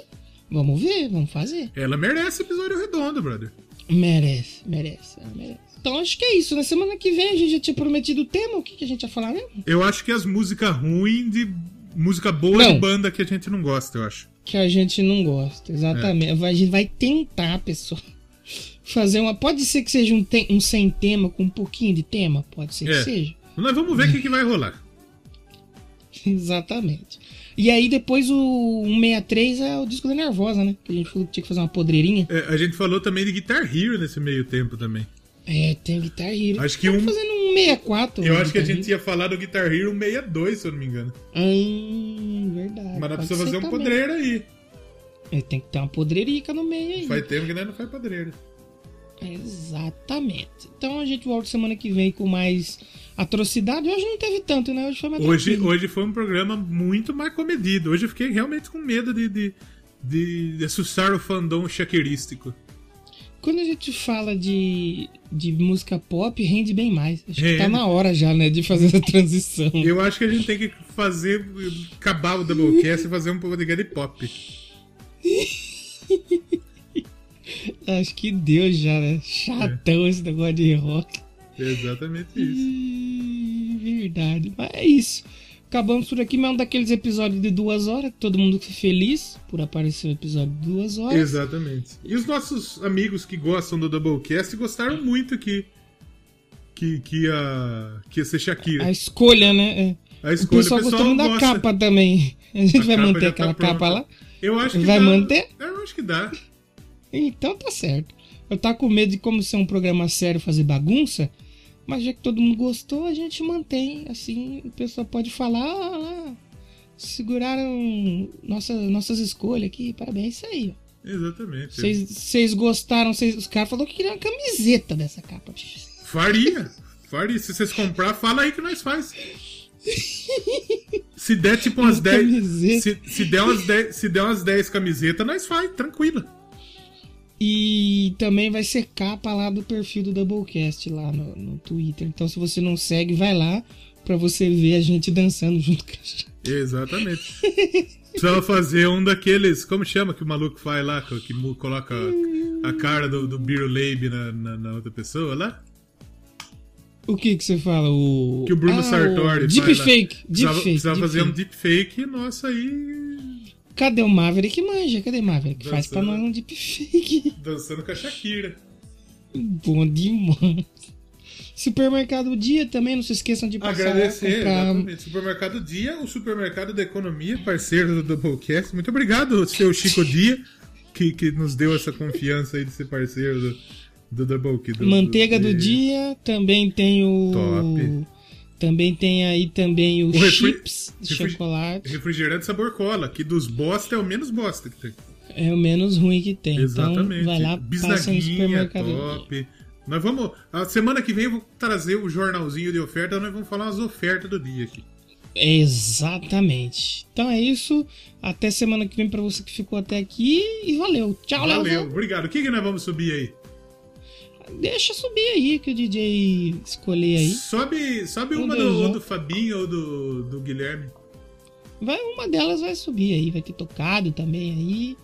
vamos ver, vamos fazer. Ela merece episódio redondo, brother. Merece, merece, ela merece. Então acho que é isso. Na semana que vem a gente já tinha prometido o tema. O que, que a gente ia falar mesmo? Eu acho que as músicas ruins de música boa Não. de banda que a gente não gosta, eu acho. Que a gente não gosta, exatamente. A gente vai tentar, pessoal, fazer uma. Pode ser que seja um, te- um sem tema com um pouquinho de tema? Pode ser É. que seja. Nós vamos ver o que, que vai rolar. Exatamente. E aí depois o 163 é o disco da Nervosa, né? Que a gente falou que tinha que fazer uma podreirinha. É, a gente falou também de Guitar Hero nesse meio tempo também. É, tem o Guitar Hero. Acho que Tava um- fazendo um 64. Eu acho que a gente ia falar do Guitar Hero 62, se eu não me engano. Hum, verdade. Mas nós pode precisamos fazer um também. podreiro aí. É, tem que ter uma podreirica no meio aí. Faz tempo que nós não faz podreiro. Exatamente. Então a gente volta semana que vem com mais atrocidade. Hoje não teve tanto, né? Hoje foi mais Hoje, tranquilo. hoje foi um programa muito mais comedido. Hoje eu fiquei realmente com medo de, de, de, de assustar o fandom shakirístico. Quando a gente fala de, de música pop, rende bem mais. Acho que Rende. tá na hora já, né? De fazer essa transição. Eu acho que a gente tem que fazer, acabar o Doublecast e fazer um podcast de pop. Acho que deu já, né? Chatão esse negócio de rock. Exatamente isso. Verdade. Mas é isso. Acabamos por aqui, mas é um daqueles episódios de duas horas, que todo mundo fica feliz por aparecer um episódio de duas horas. Exatamente. E os nossos amigos que gostam do Doublecast gostaram muito que que, que, ia, que ia ser Shakira. A escolha, né? É. A O escolha pessoal o gostou pessoal muito da capa também. A gente A vai manter tá aquela pronta. capa lá. Eu acho que Vai dá. manter? Eu acho que dá. Então tá certo. Eu tava com medo de como ser um programa sério fazer bagunça, mas já que todo mundo gostou, a gente mantém. Assim, o pessoal pode falar, ah, seguraram nossa, nossas escolhas aqui, parabéns, isso aí. ó. Exatamente. Vocês gostaram, vocês- os caras falaram que queriam uma camiseta dessa capa. Faria. Faria. Se vocês comprar, fala aí que nós faz. Se der tipo umas Uma 10. camiseta. Se, se der umas 10, se der umas 10 camisetas, nós faz, tranquilo. E também vai ser capa lá do perfil do Doublecast lá no, no Twitter. Então se você não segue, vai lá pra você ver a gente dançando junto com a gente. Exatamente. Precisava fazer um daqueles. Como chama que o maluco faz lá? Que, coloca a, a cara do, do Beer Lab na, na, na outra pessoa lá? O que que você fala? O... Que o Bruno Ah, Sartori faz lá. Deepfake. Precisava, Deepfake. precisava fazer um deepfake. deepfake, nossa, aí. Cadê o Maverick manja? Cadê o Maverick? Faz pra Dançando. nós um deepfake. dançando com a Shakira. Bom demais. Supermercado Dia também, não se esqueçam de passar Agradecer, comprar... exatamente. Supermercado Dia, o supermercado da economia, parceiro do Doublecast. Muito obrigado, seu Chico Dia, que, que nos deu essa confiança aí de ser parceiro do, do Doublecast. do- Manteiga do e- dia, também tem o... Top. Também tem aí também o, O chips de chocolate. Refrigerante sabor cola, que dos bosta é o menos bosta que tem. É o menos ruim que tem. Exatamente. Então vai lá, passa no supermercado top. Nós vamos. A semana que vem eu vou trazer o jornalzinho de oferta, nós vamos falar as ofertas do dia aqui. Exatamente. Então é isso. Até semana que vem pra você que ficou até aqui. E valeu. Tchau, Valeu, Leozão. obrigado. O que, que nós vamos subir aí? Deixa subir aí que o DJ escolher aí. Sobe, sobe Um uma do, ou do Fabinho ou do, do Guilherme. Vai, uma delas vai subir aí, vai ter tocado também aí.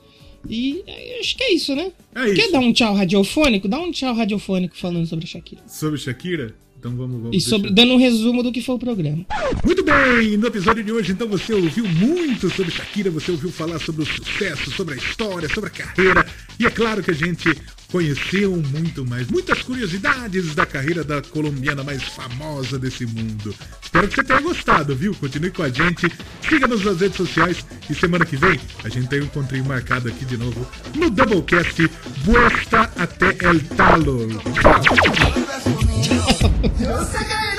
E acho que é isso, né? É isso. Quer dar um tchau radiofônico? Dá um tchau radiofônico falando sobre a Shakira. Sobre Shakira? Então vamos, vamos E sobre, deixar- dando um resumo do que foi o programa. Muito bem, no episódio de hoje, então, você ouviu muito sobre Shakira, você ouviu falar sobre o sucesso, sobre a história, sobre a carreira. E é claro que a gente conheceu muito mais, muitas curiosidades da carreira da colombiana mais famosa desse mundo. Espero que você tenha gostado, viu? Continue com a gente, siga-nos nas redes sociais e semana que vem a gente tem um encontrinho marcado aqui de novo no Doublecast Buesta até el Talo. Tchau! よ。